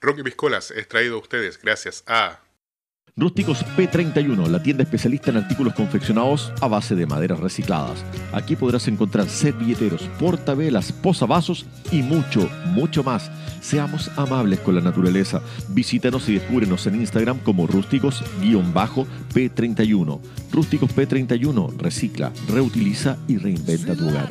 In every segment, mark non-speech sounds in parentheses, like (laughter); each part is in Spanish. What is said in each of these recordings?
Rocky Piscolas es traído a ustedes gracias a Rústicos P31, la tienda especialista en artículos confeccionados a base de maderas recicladas. Aquí podrás encontrar servilleteros, portavelas, posavasos y mucho, mucho más. Seamos amables con la naturaleza. Visítanos y descúbrenos en Instagram como rústicos-p31. Rústicos P31 recicla, reutiliza y reinventa tu hogar.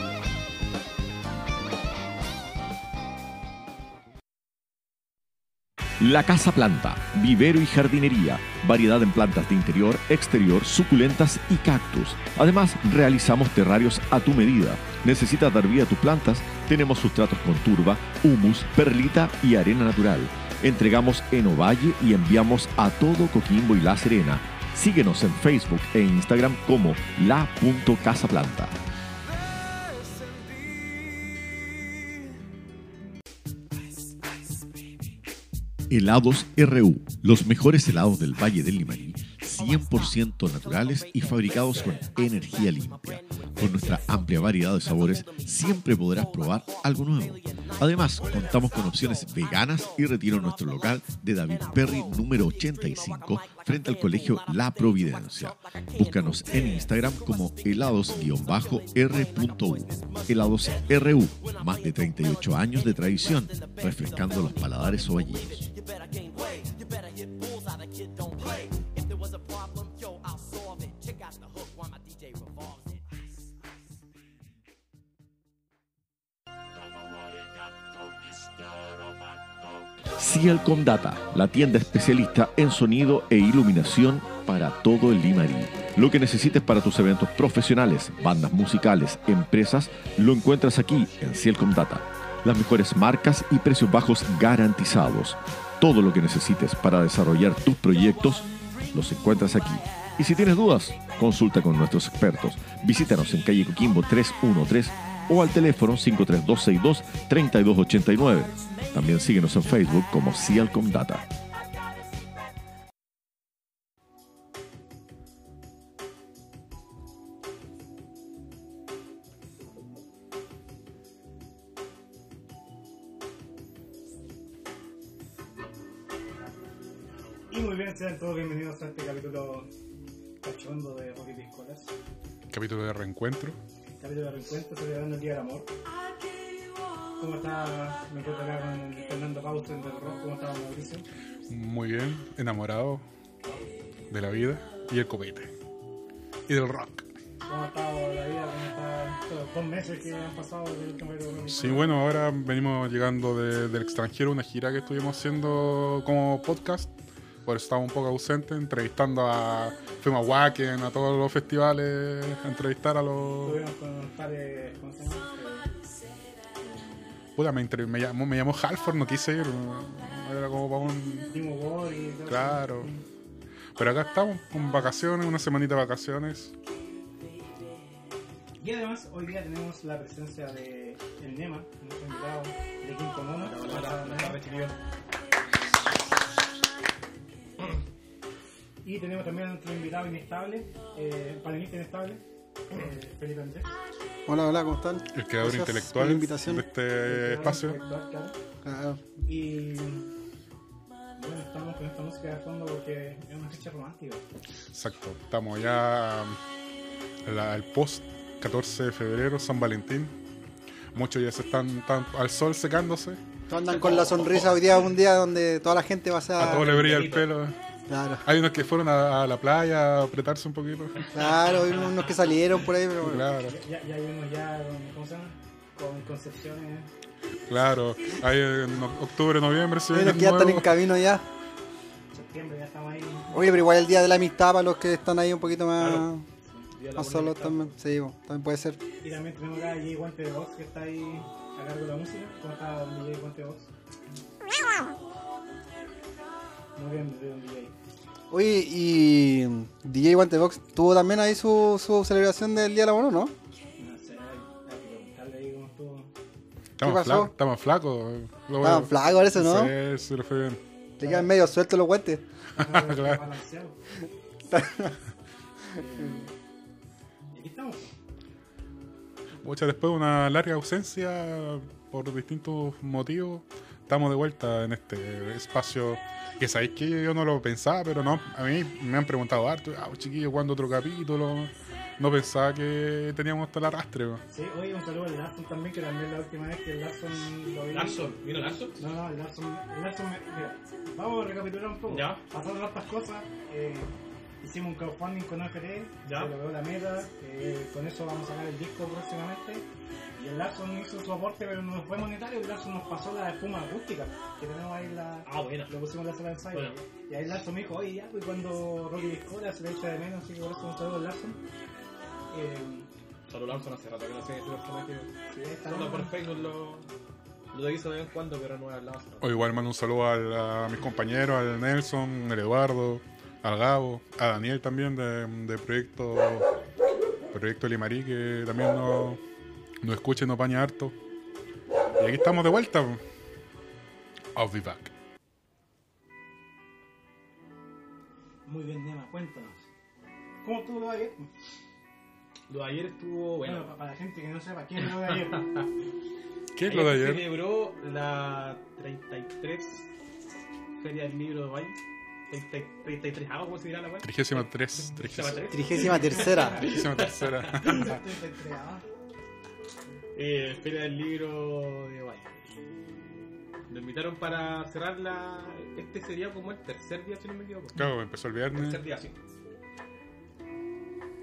La Casa Planta, vivero y jardinería, variedad en plantas de interior, exterior, suculentas y cactus. Además, realizamos terrarios a tu medida. ¿Necesitas dar vida a tus plantas? Tenemos sustratos con turba, humus, perlita y arena natural. Entregamos en Ovalle y enviamos a todo Coquimbo y La Serena. Síguenos en Facebook e Instagram como la.casaplanta. Helados RU, los mejores helados del Valle del Limarí, 100% naturales y fabricados con energía limpia. Con nuestra amplia variedad de sabores, siempre podrás probar algo nuevo. Además, contamos con opciones veganas y retiro en nuestro local de David Perry número 85 frente al colegio La Providencia. Búscanos en Instagram como helados-r.u. Helados RU, más de 38 años de tradición, refrescando los paladares ovallinos. Cielcom Data, la tienda especialista en sonido e iluminación para todo el Limarí. Lo que necesites para tus eventos profesionales, bandas musicales, empresas, lo encuentras aquí en Cielcom Data. Las mejores marcas y precios bajos garantizados. Todo lo que necesites para desarrollar tus proyectos, los encuentras aquí. Y si tienes dudas, consulta con nuestros expertos. Visítanos en calle Coquimbo 313 o al teléfono 53262-3289. También síguenos en Facebook como Cialcom Data. Y muy bien, sean todos bienvenidos a este capítulo cachondo de Rocky Piscolas. capítulo de reencuentro. Capítulo de reencuentro celebrando el Día del Amor. ¿Cómo está? Me encuentro acá con Fernando Pausten del Rock. ¿Cómo está Mauricio? Muy bien, enamorado de la vida y el copete. Y del rock. ¿Cómo ha estado la vida? ¿Cómo está estos dos meses que han pasado desde el último Sí, bueno, ahora venimos llegando de- del extranjero, una gira que estuvimos haciendo como podcast. Por eso estaba un poco ausente, entrevistando a. Fuimos a Wacken, a todos los festivales, a entrevistar a los. Puta, me, me llamó, me llamó Halford, no quise ir. Era como para un. Claro. Pero acá estamos, con vacaciones, una semanita de vacaciones. Y además, hoy día tenemos la presencia de el Nema, nuestro invitado de Quinto Mono. (clears throat) Y tenemos también a nuestro invitado inestable, eh, panelista inestable, eh, Felipe Andrés. Hola, hola, ¿cómo están? El creador Gracias intelectual por la invitación. de este espacio. Claro. Y bueno, estamos con esta música de fondo porque es una fecha romántica. Exacto, estamos ya la- el post 14 de febrero, San Valentín. Muchos ya se están, están al sol secándose. Todos andan con la sonrisa hoy día, un día donde toda la gente va a ser. A todos le brilla el pelo. Claro, Hay unos que fueron a, a la playa a apretarse un poquito. claro, hay unos que salieron por ahí, pero bueno. Claro, Ya, ya hay unos ya con, ¿cómo se llama? Con concepciones. claro. Hay en octubre, noviembre, sí. Hay unos que ya están en camino ya. Septiembre ya estamos ahí. Oye, pero igual el día de la amistad para los que están ahí un poquito más, Claro. Más solos también. Sí, también puede ser. Y también tenemos acá a DJ Guante de que está ahí a cargo de la música. ¿Cómo está DJ Guante de Vox? Muy bien, de un DJ. Oye, y DJ Guantebox tuvo también ahí su, su celebración del Día del Amor, ¿o ¿no? No sé, hay que preguntarle ahí cómo estuvo. Estamos, flacos, estamos flacos. Lo Estaban flacos, parece, ¿no? Sí, sí, le fue bien. Le quedan medio sueltos los guantes. (laughs) Claro. (laughs) Después de una larga ausencia por distintos motivos, estamos de vuelta en este espacio que sabéis que yo no lo pensaba, pero no, a mí me han preguntado harto, ah, chiquillo, ¿cuándo otro capítulo? No pensaba que teníamos hasta el arrastre. weón. Sí, oye, un saludo al Larson también, que también la última vez que el Larson lo vi. Larson, ¿vino Larson? No, no, el Larson, el Larson me- mira, vamos a recapitular un poco. Ya. Pasaron hartas cosas. eh, hicimos un crowdfunding con AFT, Ya. se logró la meta. eh, con eso vamos a sacar el disco próximamente. Y el Larson hizo su aporte, pero no fue monetario. El Larson nos pasó la espuma acústica que tenemos ahí en la. Ah, buena. Lo pusimos en la sala de ensayo. Bueno. Y ahí el Larson me dijo, oye, ya, pues cuando Rocky Discola se le echa de menos, así que por eso un saludo al Larson. Eh, Solo Larson hace rato que no sé ese personaje. sí, está. Solo por Facebook lo, lo visto de vez en cuando, pero no he hablado. O igual mando un saludo al- a, mis compañeros, al Nelson, al Eduardo, al Gabo, a Daniel también de, de Proyecto Proyecto Limarí, que también nos, nos escucha y nos baña harto. Y aquí estamos de vuelta. I'll be back. Muy bien, Nema, cuéntanos. ¿Cómo estuvo lo de ayer? Lo de ayer estuvo Bueno, bueno. pa- para la gente que no sepa, ¿quién es lo de ayer? (laughs) ¿Qué es lo de Se ayer? celebró la 33 Feria del Libro de Valle. 30 33 algo, ¿cómo se dirá la web? 33, 33. Trigésima tercera. (laughs) Trigésima tercera. (laughs) Eh, Feria del Libro de Valle. Nos invitaron para cerrar la. Este sería como el tercer día, si no me equivoco. Claro, empezó el Tercer viernes. día, sí.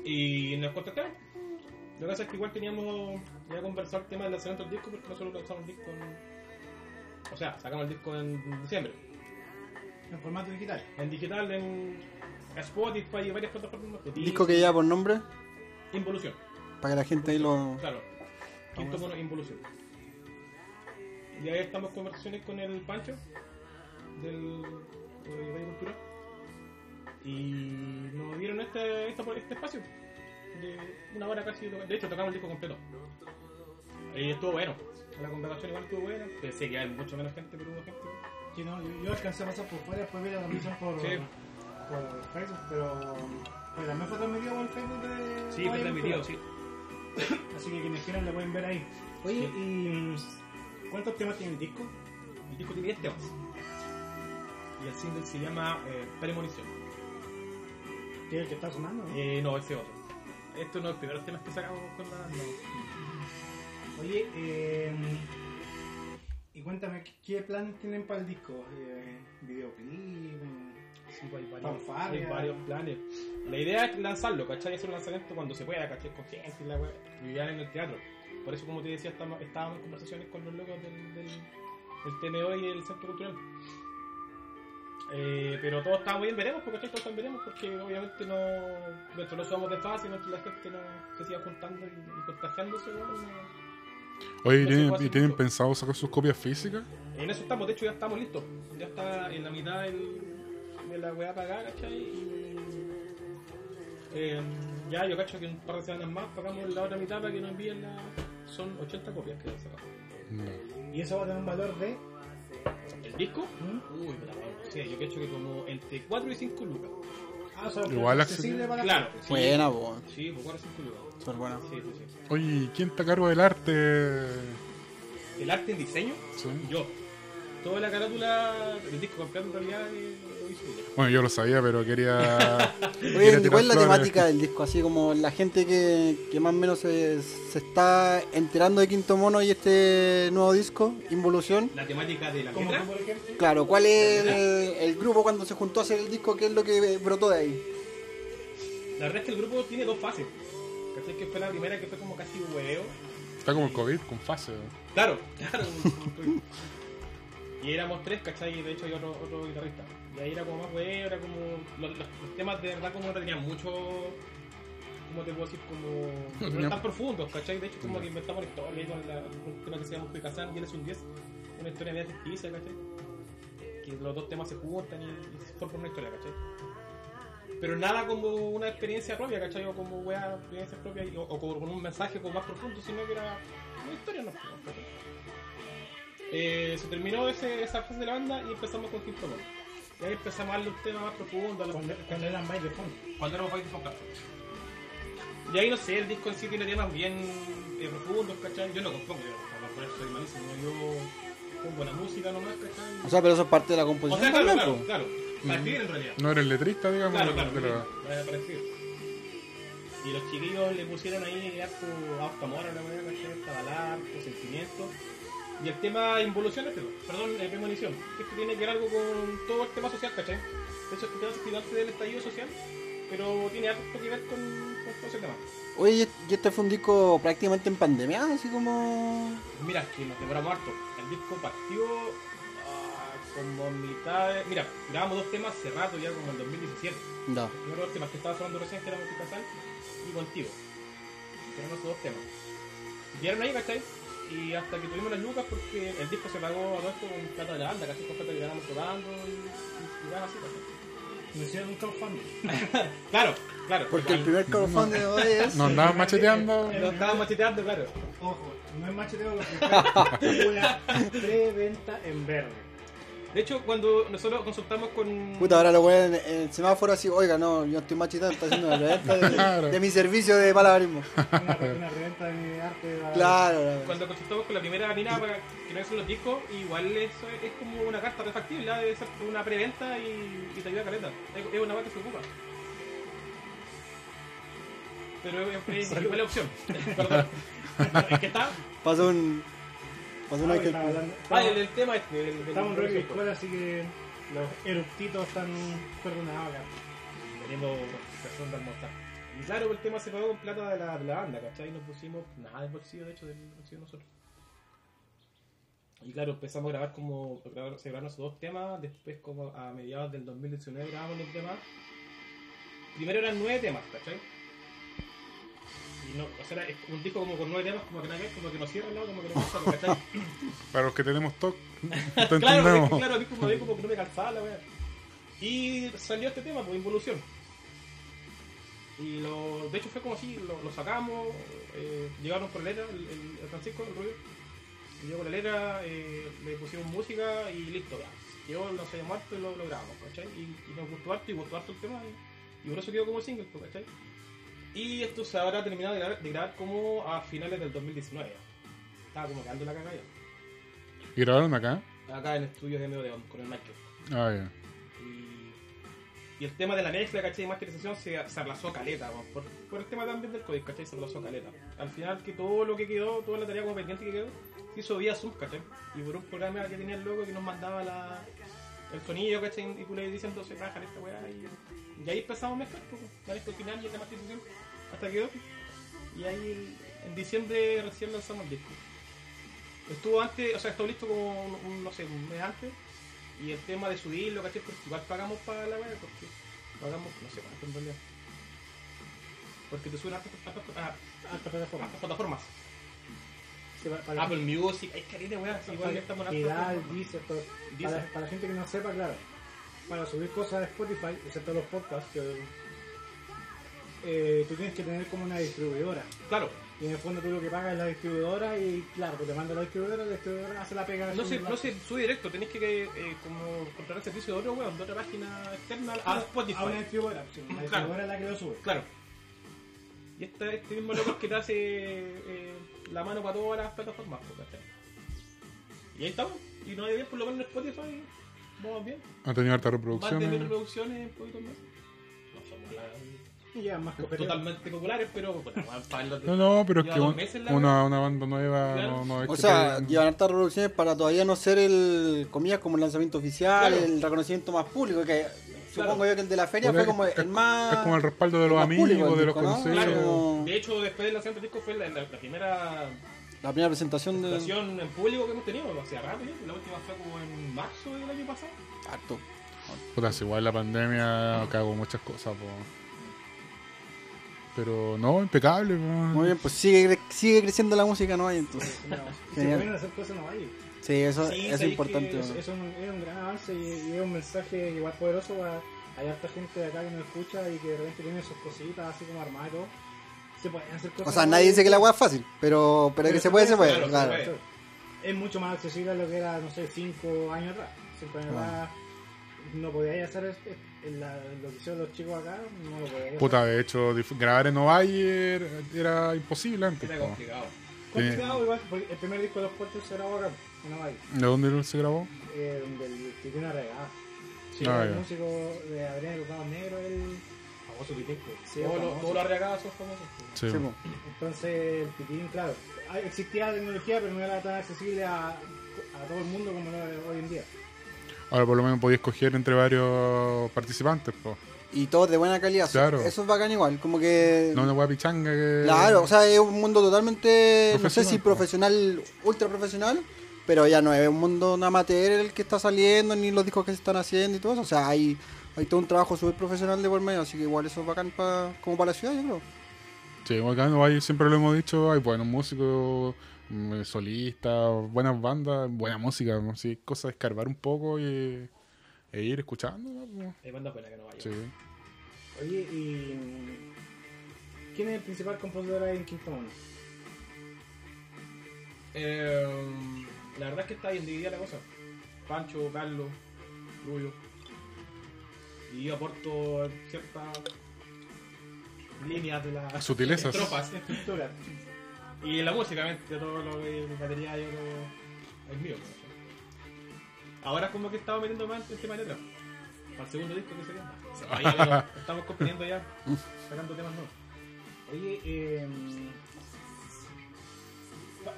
Y nos contactaron. Lo que pasa es que igual teníamos ya conversado el tema del lanzamiento del disco porque nosotros lanzamos el disco en. O sea, sacamos el disco en diciembre. En formato digital. En digital, en Spotify y varias plataformas. Disco que lleva por nombre, Involución. para que la gente ahí lo... Claro. Quinto mono, Involución. Y ahí estamos en conversaciones con el Pancho del de Radio Cultura. Y nos dieron este, este espacio de una hora casi. De hecho, tocamos el disco completo. Y estuvo bueno. La conversación igual estuvo buena. Pensé que hay mucho menos gente, pero hubo gente. No, yo, yo alcancé a pasar por fuera, después vi la transmisión por, Sí. por Facebook, pero, pero también fue transmitido por el Facebook de Sí, de fue transmitido, sí. (coughs) Así que quienes quieran la pueden ver ahí. Oye, ¿y cuántos temas tiene el disco? El disco tiene 10 temas. Y el single se llama eh, Premonición. Que es el que está sonando. Eh, no, ese otro. Estos no, los primeros temas que sacamos con la. No. Oye, eh, y cuéntame, ¿qué- ¿qué planes tienen para el disco? Eh, ¿Videoclip? eh, Sí, pues hay varios, hay varios planes. La idea es lanzarlo, ¿cachai? Hacer un lanzamiento cuando se pueda, ¿cachai? Con gente y la wea. Y ya en el teatro. Por eso, como te decía, estamos- estábamos en conversaciones con los locos del, del, del TMO y el Centro Cultural. Eh, pero todo está bien, veremos, porque. Todos están veremos, porque obviamente no. Mientras no somos de fase, mientras la gente no se siga juntando y, y contagiándose, no- Oye, ¿y se tienen, y pensado sacar sus copias físicas? En eso estamos, de hecho ya estamos listos. Ya está en la mitad del, de la weá pagada, ¿cachai? Y, eh, ya yo cacho que un par de semanas más pagamos la otra mitad para que nos envíen la... Son 80 copias que sacamos. No. Y eso va a tener un valor de... ¿El disco? ¿Mm? Uy, la weá, no sé, yo cacho que como entre 4 y 5 lucas. Ah, o sea, Igual accesible accesible. para la Claro. gente. Buena, po. Sí, por 4 o 5 lucas. Súper buena. Sí, sí, sí. Oye, ¿y ¿quién está a cargo del arte? El arte en diseño, Sí. yo. Toda la carátula del disco completo en realidad eh. Bueno, yo lo sabía, pero quería. (laughs) Oye, ¿y tirar ¿cuál es la flores. temática del disco? Así como la gente que, que más o menos se, se está enterando de Quinto Mono y este nuevo disco, Involución. La temática de la por ejemplo. Claro, ¿cuál es el, el grupo cuando se juntó a hacer el disco? ¿Qué es lo que brotó de ahí? La verdad es que el grupo tiene dos fases. ¿Cachai? Que fue la primera que fue como casi hueveo. Está como el COVID, con fase. Claro, (laughs) claro. y éramos tres, ¿cachai? Y de hecho hay otro, otro guitarrista. Y ahí era como más hueveo, era como. Los, los- los temas de verdad como no tenían mucho. ¿Cómo te puedo decir? Como. (laughs) No tan profundos, ¿cachai? De hecho, como que inventamos una historia ahí con la, un tema que se llama Picasán y él es un 10. Una historia media ficticia, ¿cachai? Que los dos temas se juntan y, y se forman una historia, ¿cachai? Pero nada como una experiencia propia, ¿cachai? O como wea, experiencias propias y- o, o con un mensaje como más profundo, sino que era una historia, ¿no? Eh, se terminó ese, esa fase de la banda y empezamos con Quinto Mono. Y ahí empezamos a darle un tema más profundo, Cuando, cuando eran más de fondo. cuando éramos Fight Focus. Y ahí no sé, el disco en sí tiene temas bien eh, profundos, ¿cachai? Yo no compongo, yo para poner soy malísimo, yo pongo la música nomás, ¿cachai? O sea, pero eso es parte de la O composición sea, claro, claro, claro, para escribir en realidad. No eres letrista, digamos. Claro, claro, pero- para, para escribir. Y los chiquillos le pusieron ahí harto harto amor a la manera, ¿cachai? Harta balada, harto sentimiento. Y el tema involución este, perdón, eh, premonición, que esto tiene que ver algo con todo el tema social, ¿cachai? De hecho, este tema se antes del estallido social, pero tiene algo que ver con, con todo ese tema. Oye, ¿y este fue un disco prácticamente en pandemia? Así como... Mira, que nos demoramos harto. El disco partió ah, como mitad de... Mira, grabamos dos temas hace rato, ya como en 2017. No. Los primeros dos temas que estaba sonando recién, que era Multicasal y Contigo. Eran esos dos temas. Quedaron ahí, ¿cachai? Y hasta que tuvimos las lucas, porque el disco se pagó a todo esto con plata de la banda, casi con plata que ganamos tocando y, y, y nada así. Me hicieron un crowdfunding. (laughs) Claro, claro. Porque el primer crowdfunding de hoy es... No andaban macheteando. (laughs) Lo estábamos macheteando, claro. Ojo, no es macheteo lo que fue una (laughs) preventa en verde. De hecho, cuando nosotros consultamos con... Puta, ahora lo ponen en el semáforo así, oiga, no, yo estoy machitando, está haciendo una reventa de, Claro. de mi servicio de malabarismo. Una, una preventa de mi arte. de la- Claro, la- Cuando consultamos con la primera mina para que no son los discos, igual eso es, es como una carta refactible, ¿ah? debe ser una preventa y, y te ayuda a caleta. Es, es una cosa que se ocupa. Pero es, es, es la opción. (laughs) Perdón. es que está. pasó un... Pasó un ángel. estaba hablando- Ah, el, el tema este. del- del- Estamos en Rocky Escuela, así que los eructitos están perdonados acá. Teniendo razón de almorzar. Y claro, el tema se pagó con plata de la, de la banda, ¿cachai? No pusimos nada del bolsillo, de hecho, del bolsillo de nosotros. Y claro, empezamos a grabar como. grabar- Se grabaron esos dos temas, después, como a mediados del 2019, grabamos los temas. Primero eran nueve temas, ¿cachai? Y no, o sea, era un disco como con nueve temas, como que que ver, como que no cierra, ¿no? Como que no pasa, ¿cachai? (laughs) Para los que tenemos TOC, (laughs) claro, es entendemos. claro, a mí como, como que no me calzaba la wea. Y salió este tema, pues Involución. Y lo, de hecho fue como así, lo, lo sacamos, eh, llegaron con la letra, el, el- el Francisco, el Rubio, llegó con la letra, eh, le pusimos música y listo, ya. No se llamó harto y lo, lo grabamos, ¿cachai? Y, y nos gustó harto y gustó harto el tema y, y por eso quedó como single, pues, ¿cachai? Y esto se habrá terminado de grabar, de grabar como a finales del 2019. ya. Estaba como quedando la cagada ya. ¿Y grabaron acá? Acá en estudios de Medio con el Michael. Ah, ya. Y, y el tema de la mezcla, ¿cachai? Y masterización se, se aplazó caleta, por, por el tema también del código, ¿cachai? Se aplazó caleta. Al final que todo lo que quedó, toda la tarea como pendiente que quedó, se hizo vía Zoom, ¿cachai? Y por un programa que tenía el loco que nos mandaba la, el sonido, ¿cachai? Y tú le diciendo, se bajan esta weá y, y ahí empezamos a mezclar, pues, la mezcla final y esta masterización, hasta que. Y ahí en diciembre recién lanzamos el disco. Estuvo antes, o sea, estuvo listo como, un, un, no sé, un mes antes. Y el tema de subirlo, ¿cachai? Porque igual pagamos para la web, porque pagamos, no sé cuánto en realidad. Porque te suben a estas Alta plataforma. plataformas. Sí, para- para- Apple Music, hay caleta, weón. si Igual estamos en plataformas. Todo. Deezer. Para, para la gente que no sepa, claro. Para subir cosas de Spotify, excepto los podcasts, que, eh, tú tienes que tener como una distribuidora. Claro, Y en el fondo tú lo que pagas es la distribuidora y claro, pues te manda la distribuidora, la distribuidora hace la pega. no se, subir no se sube directo, tenés que eh, como contratar el servicio de otro weón, de otra página externa a Spotify. A una distribuidora. sí, La distribuidora es la que lo sube. Claro. Y este, este mismo loco es que te hace eh, la mano para todas las plataformas, pues, ¿cachai? Y ahí estamos. Y no hay bien, por lo menos en Spotify, vamos bien. Han tenido hartas Más de mil reproducciones. reproducciones en poquitos meses. La- ya más totalmente populares, pero bueno, (laughs) para los de- No, no, pero es que un- la una, una banda nueva Claro. no, no es O que sea, llevan hartas reproducciones para todavía no ser el, comillas, como el lanzamiento oficial, Claro. el reconocimiento más público, que Claro. supongo yo que el de la feria Porque fue como es- el más... es como el respaldo de los amigos, público de los ¿no? Claro. Como De hecho, después del lanzamiento del disco fue la, la- la primera La primera presentación de... presentación en público que hemos tenido. La última fue como en marzo del año pasado. Harto. Puta, si igual la pandemia cagó muchas cosas, po. Pero no, impecable. Muy bien, pues sigue, cre- sigue creciendo la música, ¿no? hay entonces. (laughs) No, si Genial. pueden hacer cosas, no hay. Sí, eso Sí, es importante. Es, ¿no? es un, es un gran avance y, y es un mensaje igual poderoso para, hay harta gente de acá que nos escucha y que de repente tiene sus cositas así como armadas y todo. Se pueden hacer cosas. O sea, nadie dice que la weá es fácil, pero, pero que se puede, se puede. claro, se claro. puede. Es mucho más accesible a lo que era, no sé, 5 años atrás. 5 años Ah. atrás no podíais hacer es- la- lo que hicieron los chicos acá, no lo podíais Puta, de hecho, grabar en Ovalle era, era imposible antes. Era complicado. Complicado igual, porque el primer disco de los puertos se grabó acá, en Hawaii, ¿De dónde se grabó? eh, donde el una regada. Sí, Ah, el ya. músico de Adrián Educado Negro, el famoso Pitín. Sí, Todos los- arriagados son famosos. Sí. Sí, po. Entonces, el Pitín, claro, existía tecnología, pero no era tan accesible a, a todo el mundo como lo es hoy en día. Ahora por lo menos podía escoger entre varios participantes, po. Y todos de buena calidad. Claro. Eso es bacán igual, como que... No una hueá pichanga que... Claro, o sea, es un mundo totalmente, no sé si profesional, ultra profesional, pero ya no es un mundo un amateur el que está saliendo, ni los discos que se están haciendo y todo eso. O sea, hay, hay todo un trabajo súper profesional de por medio, así que igual eso es bacán pa- como para la ciudad, yo creo. Sí, acá en Ovalle siempre lo hemos dicho, hay buenos músicos, solistas, buenas bandas, buena música, ¿no? sí, cosa de escarbar un poco y, e ir escuchando. ¿no? Hay bandas buenas que no vayan. Sí. Oye, y. mm, ¿Quién es el principal compositor ahí en Quinto Mono? Eh, la verdad es que está bien dividida la cosa. Pancho, Carlos, Rubio. Y yo aporto ciertas líneas de las Sutilezas. (laughs) tropas. Estructura. Y la música, obviamente, todo lo que el material yo lo, es mío. ¿no? Ahora como que estaba metiendo más en tema de letra. Para el segundo disco que sería. Ahí ya veo, estamos componiendo ya, sacando temas nuevos. Oye, eh,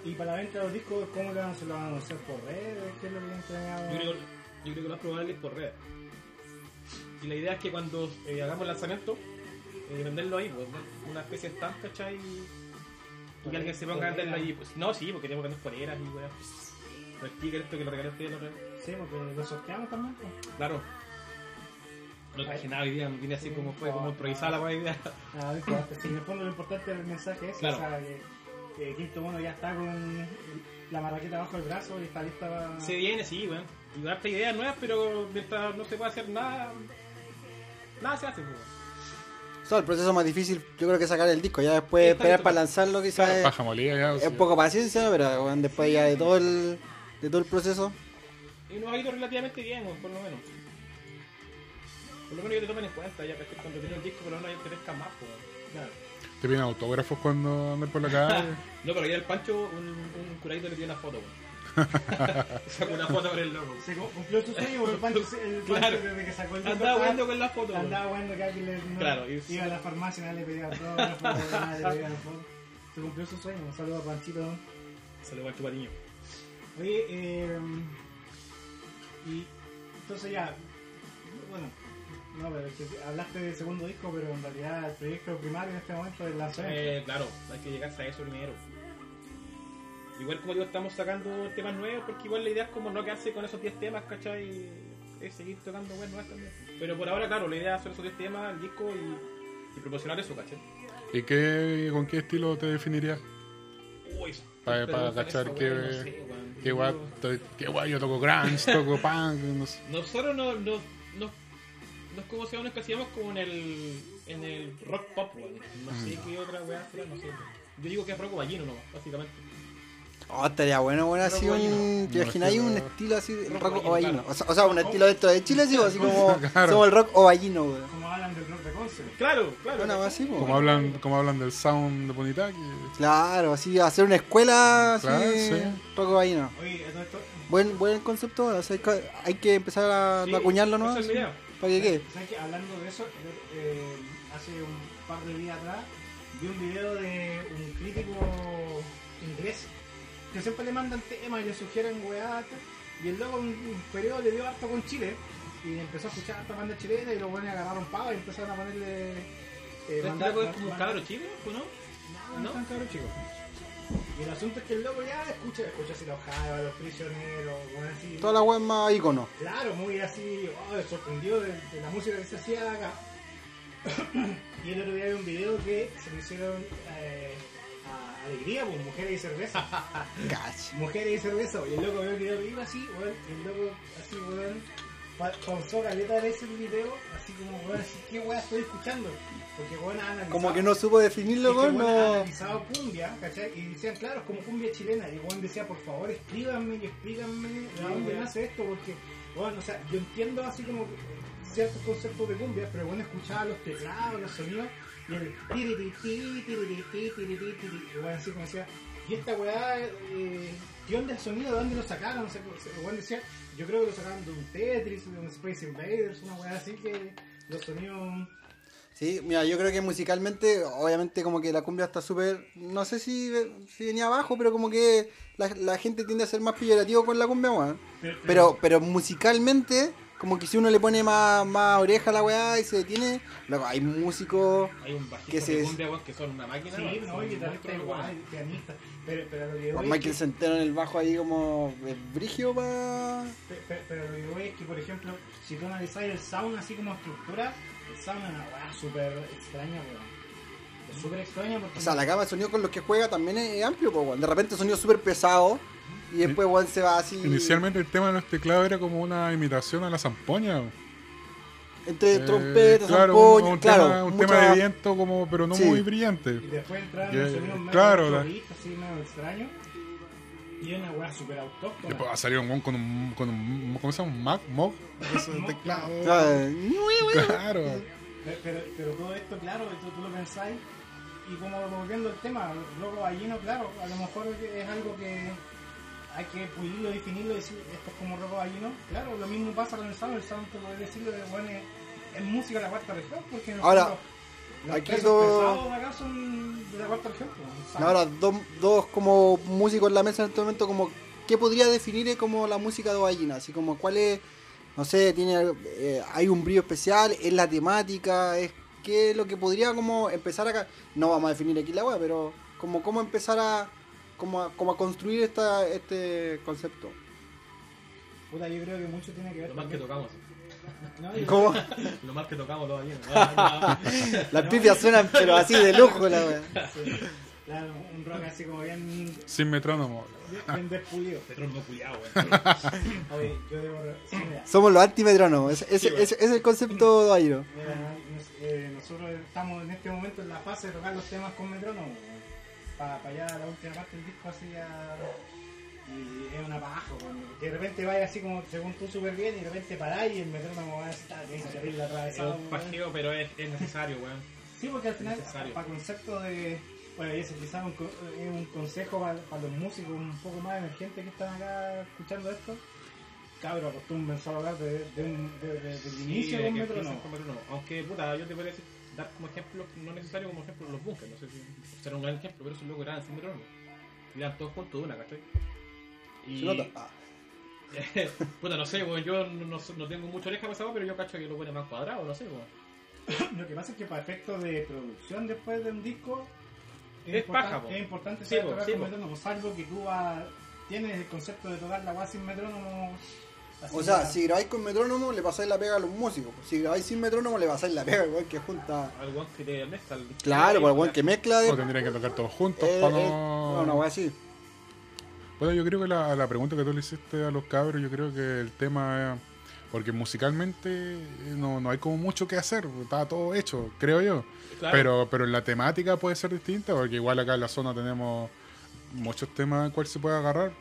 y para la venta de los discos, ¿cómo lo van a hacer? ¿Lo van a anunciar por redes? ¿Qué es lo que planeado? Yo creo, yo creo que lo más probable es por redes. Y la idea es que cuando eh, hagamos el lanzamiento, eh, venderlo ahí, pues, ¿no? una especie de stand, ¿cachai? Y que alguien se ponga a venderlo ahí. Pues, no, sí, porque tenemos que vender poleras y stickers, esto que lo regalé a ustedes, lo regalé. Sí, porque lo sorteamos también. pues. Claro. No traje nada hoy día, vine así como fue, como improvisada la buena idea. (laughs) Ah, no importa. Sí, en el fondo lo importante del mensaje es Claro. o sea, que, que Quinto Mono ya está con la marraqueta bajo el brazo y está lista para... Se viene, sí, weón. Y darte ideas nuevas, pero mientras no se pueda hacer nada, nada se hace, pues. O sea, el proceso más difícil yo creo que es sacar el disco, ya después esperar para pa- lanzarlo quizás es, Paja molida ya. es un poco paciencia, pero bueno, después ya de todo el, de todo el proceso. Y nos ha ido relativamente bien, por lo menos. Por lo menos yo te tomen en cuenta, ya que cuando tienes el disco, por lo menos ya te más, pues. Claro. Te piden autógrafos cuando andas por la calle. (laughs) No, pero ayer el Pancho, un, un curadito le dio una foto, weón. Sacó (laughs) una foto con el logo. Se cu- cumplió su sueño porque (laughs) el Pancho, el Pancho Claro. desde que sacó el disco Andaba jugando con la foto. Andaba bueno que alguien no- Claro, iba a la farmacia, nadie le pedía autógrafo, nadie le pedía foto. Se cumplió su sueño. Un saludo a Panchito. Saludos al chupatiño. Oye, eh, y entonces ya, bueno, no, pero es que hablaste del segundo disco, pero en realidad el proyecto primario en este momento es lanzamiento. Eh, claro, hay que llegarse a eso primero. Igual como digo, estamos sacando temas nuevos porque igual la idea es como no quedarse con esos 10 temas, ¿cachai? Es seguir tocando weas nuevas también. Pero por ahora, claro, la idea es hacer esos 10 temas, el disco y, y proporcionar eso, ¿cachai? ¿Y qué, con qué estilo te definirías? Uy, Pa- pero pa esa cachar qué- no sé. Qué guay, qué guay, yo toco grunge, toco punk, no sé. (laughs) Nosotros no, no, no, nos como se nos casillamos como en el, en el rock pop, weón. No sé qué otra weá será, no sé. Yo digo que es rock ballino nomás, básicamente. Oh, estaría bueno, bueno, así un. ¿Te imagináis que un estilo así de Rock ovallino. O sea, o sea, un estilo dentro de Chile, sí, así como. (laughs) Claro. Somos el rock ovallino, weón. Como hablan del rock de Conce. Claro, claro. Bueno, así. Como hablan, como hablan del sound de Ponitaki. Claro, así, hacer una escuela así. Claro, sí. Rock ovallino. Oye, esto, Buen, buen concepto, o sea, hay que- que empezar a Sí, acuñarlo, ¿no? es la idea. Para que quede. ¿sabes qué? Hablando de eso, eh, hace un par de días atrás vi un video de un crítico inglés que siempre le mandan temas y le sugieren weá y el loco en un periodo le dio harto con Chile y empezó a escuchar harta banda chilena y los buenos agarraron pava y empezaron a ponerle eh, Este mandar- loco es como un cabro chico, ¿o ¿no? No, no, ¿No? tan cabro chico. Y el asunto es que el loco ya escucha, escucha así los Java, los prisioneros, bueno, así. Toda la web más icono. Claro, muy así, oh, sorprendido de, de la música que se hacía acá. (coughs) y el otro día vi un video que se le hicieron eh, alegría, pues mujeres y cerveza. (laughs) Mujeres y cerveza, y el loco vio el video iba así, weón, y el loco así, weón, pa- pausó caleta de ese video, así como, weón, así, ¿qué weá estoy escuchando? Porque weón ha analizado. Como que no supo definirlo, weón, weón, ha no. analizado cumbia, ¿cachai? Y decían, claro, es como cumbia chilena. Y weón decía, por favor, escríbanme y explícanme de dónde nace esto, porque, bueno, o sea, yo entiendo así como ciertos conceptos de cumbia, pero bueno, escuchaba los teclados, los sonidos, y el así como decía, y esta weá, eh, ¿qué onda el sonido? ¿De dónde lo sacaron? O sea, weón decía, yo creo que lo sacaron de un Tetris, de un Space Invaders, una weá así que los sonidos... Sí, mira, yo creo que musicalmente, obviamente como que la cumbia está súper, no sé si, si venía abajo, pero como que la, la gente tiende a ser más peyorativo con la cumbia, weón. Pero, pero musicalmente, como que si uno le pone más, más oreja a la weá y se detiene, luego hay músicos... Hay un Que se- de cumbia, weón, que son una máquina. Sí, no, y guitarrista monstruos, igual, weón. pianista. Pero, pero lo que voy es Michael que- Centeno en el bajo ahí como eh, brigio para... pe- pe- pero lo que voy es que, por ejemplo, si tú analizas el sound así como estructura, el sound es una weá súper extraña, weón. Es súper extraña porque... O sea, la gama de sonido con los que juega también es amplio, pues, weón. De repente sonido súper pesado y después, weón, se va así... Inicialmente el tema de los teclados era como una imitación a la zampoña. Entre Eh, trompetas, claro, zampoñas, un, un claro. tema, un mucha- tema de viento como, pero no Sí. muy brillante. Y después entraron los sonidos medio claro, la- así medio extraños. Y es una weá súper autóctona. Después va a salir un weón con un, con un, ¿cómo se llama? Un Mac, Mog, ese Mog, teclado. Claro. Pero, pero, pero todo esto, claro, tú, tú lo pensáis. Y como volviendo al tema, loco gallino, claro, a lo mejor es algo que hay que pulirlo, definirlo y decir esto es como roco gallino. Claro, lo mismo pasa con el sound, el sound, tú puedes decirlo de bueno, es, es música de la cuarta región, porque nosotros, Ahora, los aquí dos- acá son de la cuarta región. pues. Ahora, dos, dos como músicos en la mesa en este momento, como, ¿qué podría definir como la música de Ovallina? Así como, ¿cuál es, no sé, tiene, eh, hay un brillo especial, es la temática, es qué es lo que podría como empezar a, ca- no vamos a definir aquí la web, pero como cómo empezar a, como a, como a construir esta, este concepto? Puta, yo creo que mucho tiene que ver Lo más que tocamos. No, (laughs) ¿Cómo? (laughs) Lo más que tocamos los ballenos. Ah, (laughs) Las pifias suenan, pero así de lujo la wea. sí, claro, un rock así como bien, Sin metrónomo. bien despulido. Petrónimo culiado. Oye, yo debo... sí, mira, Somos los antimetrónomos, Sí, ese- ese es el concepto de Ovallino. Mira, nos- eh, nosotros estamos en este momento en la fase de tocar los temas con metrónomo. Para allá la última parte del disco así ya. Y es una paja, porque de repente vaya así como según tú súper bien y de repente paráis y el metrónomo va a estar que Es un pajeo, pero es, es necesario, weón. Sí, porque al final, para concepto de. Bueno, y ese quizás un, es un consejo para, para los músicos un poco más emergentes que están acá escuchando esto. Cabros, acostúmbrense a hablar de, de un, de, de- del Sí, inicio de que con metrónomo. Aunque, puta, yo te podría decir, dar como ejemplo, no necesario como ejemplo los bunkers, no sé si será un gran ejemplo, pero esos locos eran sin metrónomo. Iban todos juntos de una, ¿cachai? Y... Se nota. Ah. (laughs) puta, no sé, weón, yo no, no, no tengo mucha oreja weá, pero yo cacho que lo ponen más cuadrado, no sé, weón. (coughs) Lo que pasa es que para efectos de producción después de un disco es, Es importan- paja, po. es importante Sí, saber po, tocar sí, con po. metrónomo, salvo que tú vas- tienes el concepto de tocar la guasa sin metrónomo. Así O sea, si grabáis con metrónomo, le pasáis la pega a los músicos. Si grabáis sin metrónomo, le pasáis la pega al weón que junta. Al weón que te mezcla. el- Claro, pues el weón que mezcla de. O tendrían que tocar todos juntos Eh, para eh, no... no, una wea así. Bueno, yo creo que la, la pregunta que tú le hiciste a los cabros, yo creo que el tema, porque musicalmente eh, no, no hay como mucho que hacer, está todo hecho, creo yo. Claro. Pero, pero en la temática puede ser distinta, porque igual acá en la zona tenemos muchos temas en cual se puede agarrar.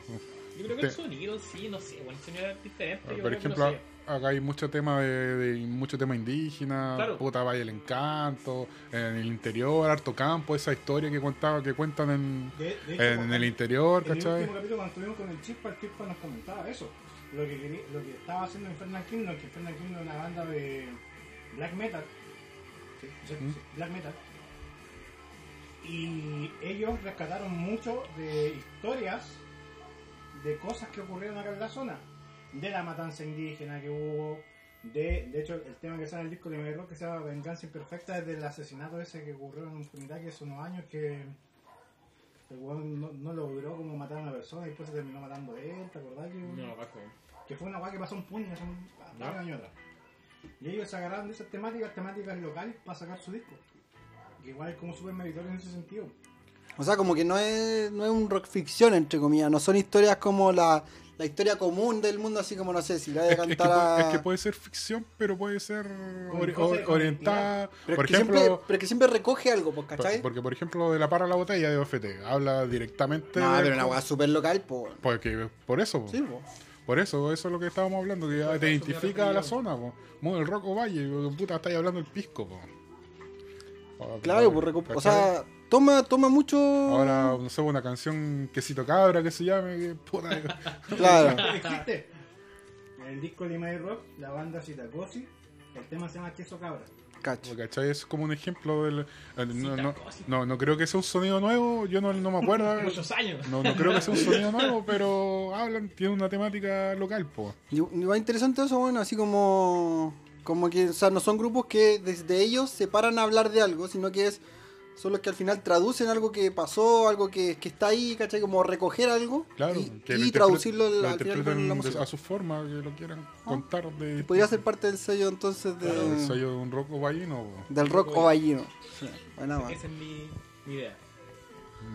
Yo creo que el sonido sí, no sé, bueno, el sonido es diferente. yo Por creo que ejemplo, no sé. acá hay mucho tema de, de- mucho tema indígena, Claro. puta Valle del Encanto, en el interior, harto campo, esa historia que contaba, que cuentan en, de- de hecho, en cuando- el interior, En el ¿cachai? último capítulo cuando estuvimos con el Chispa, el Chispa nos comentaba eso. Lo que, quería- lo que estaba haciendo Infernal Kingdom, que Infernal Kingdom es una banda de black metal. Sí, sí, ¿Mm? sí, black metal. Y ellos rescataron mucho de historias de cosas que ocurrieron acá en la zona. De la matanza indígena que hubo. De, de hecho, el tema que sale en el disco de Rock que se llama Venganza Imperfecta es del asesinato ese que ocurrió en Trinidad hace unos años que el weón no, no logró como matar a una persona y después se terminó matando a él, ¿te acordás? Que, No, que fue una weá que pasó un puño hace un varios años atrás. Y ellos se agarraron de esas temáticas, temáticas locales para sacar su disco. Que igual es como súper meritorio en ese sentido. O sea, como que no es, no es un rock ficción, entre comillas. No son historias como la, la historia común del mundo, así como, no sé, si la voy a Es, que, cantar puede- a... es que puede ser ficción, pero puede ser ori- de or- orientada. Pero, Por es que siempre, ejemplo, pero es que siempre recoge algo, pues, por- ¿cachai? porque por ejemplo de la para la botella de OFT habla directamente No, de- pero una weá súper local, pues. porque por eso, po. Sí, pues. por eso, eso es lo que estábamos hablando, que ya te identifica a la zona, po. Muy el rock o valle, puta, estáis hablando el pisco, po. O- Claro, pues, recu- o ¿cachai? sea, toma, toma mucho... Ahora, no sé, una canción Quesito Cabra que se llame, que puta. (laughs) Claro. (laughs) Existe. En el disco de My Rock, la banda Citacosi, el tema se llama Queso Cabra. Cacho. ¿Cachai? Es como un ejemplo del. eh, No, no, no, no creo que sea un sonido nuevo, yo no, no me acuerdo. (laughs) Muchos años. No, no creo que sea un sonido nuevo, pero hablan, tiene una temática local, po. Y, y va interesante eso, bueno, así como... Como que, o sea, no son grupos que desde ellos se paran a hablar de algo, sino que es... Son los que al final traducen algo que pasó, algo que, que está ahí, ¿cachai? Como recoger algo Claro, y, que y lo traducirlo al, al final interpreten con la de- música. a su forma, que lo quieran contar de, Podría ser parte del sello entonces de, del sello de un rock o vallino. po. del rock o ballino. Sí, buena más. Esa es mi, mi idea.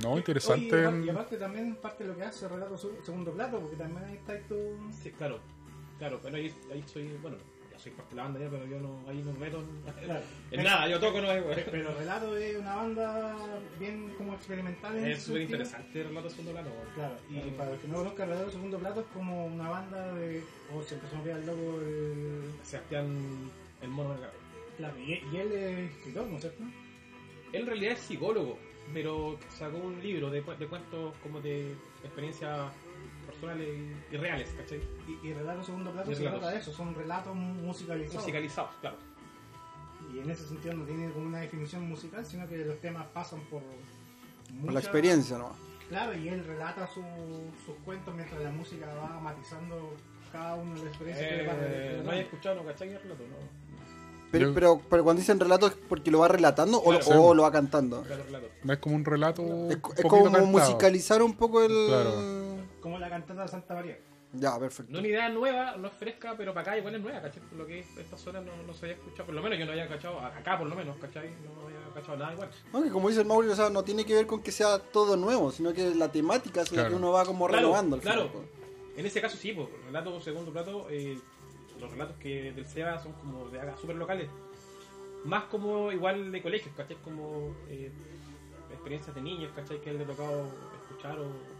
No, interesante. Oye, y aparte- y aparte también parte de lo que hace relato su- segundo plato, porque también ahí está esto... Sí, claro. Claro, pero ahí, ahí soy, bueno, soy parte de la banda ya, pero yo no, ahí no me meto en, Claro. en nada, yo toco no es, Pe- Pero Relato es una banda bien como experimental en Es súper interesante el relato segundo weón. Claro, y para los que no conozcan, Relato Segundo Plato es como una banda de... O se empezó a olvidar el loco el... Sebastián, el mono del gato. Claro, y, y él es escritor, ¿no es cierto? Él en realidad es psicólogo, pero sacó un libro de, de cuentos como de experiencias personales y, y reales, ¿cachai? Y, y Relato Segundo Plato se trata de eso, son relatos musicalizados. Musicalizados, claro. Y en ese sentido no tiene como una definición musical, sino que los temas pasan por... Por la mucha- experiencia, ¿no? Claro, y él relata su- sus cuentos mientras la música va matizando cada uno de las experiencias que le va Eh, no hay escuchado, ¿no? ¿cachai? El relato, no. Pero, pero, pero cuando dicen relato es porque lo va relatando o, Claro. o lo va cantando. Claro, relato. Es como un relato. Es, un es poquito como cantado. musicalizar un poco el... Claro. Como la cantata de Santa María. Ya, perfecto. No es una idea nueva, no es fresca, pero para acá igual es nueva, ¿cachai? Por lo que esta zona no, no se había escuchado, por lo menos yo no había cachado, acá por lo menos, ¿cachai? No había cachado nada igual. No, que como dice el Mauri, o sea, no tiene que ver con que sea todo nuevo, sino que la temática es la Claro. que uno va como Claro, renovando. al claro. final, pues. En ese caso sí, pues, relato segundo plato, eh, los relatos que del SEBA son como de haga súper locales. Más como igual de colegios, ¿cachai? Como eh, experiencias de niños, ¿cachai? Que le ha tocado escuchar o...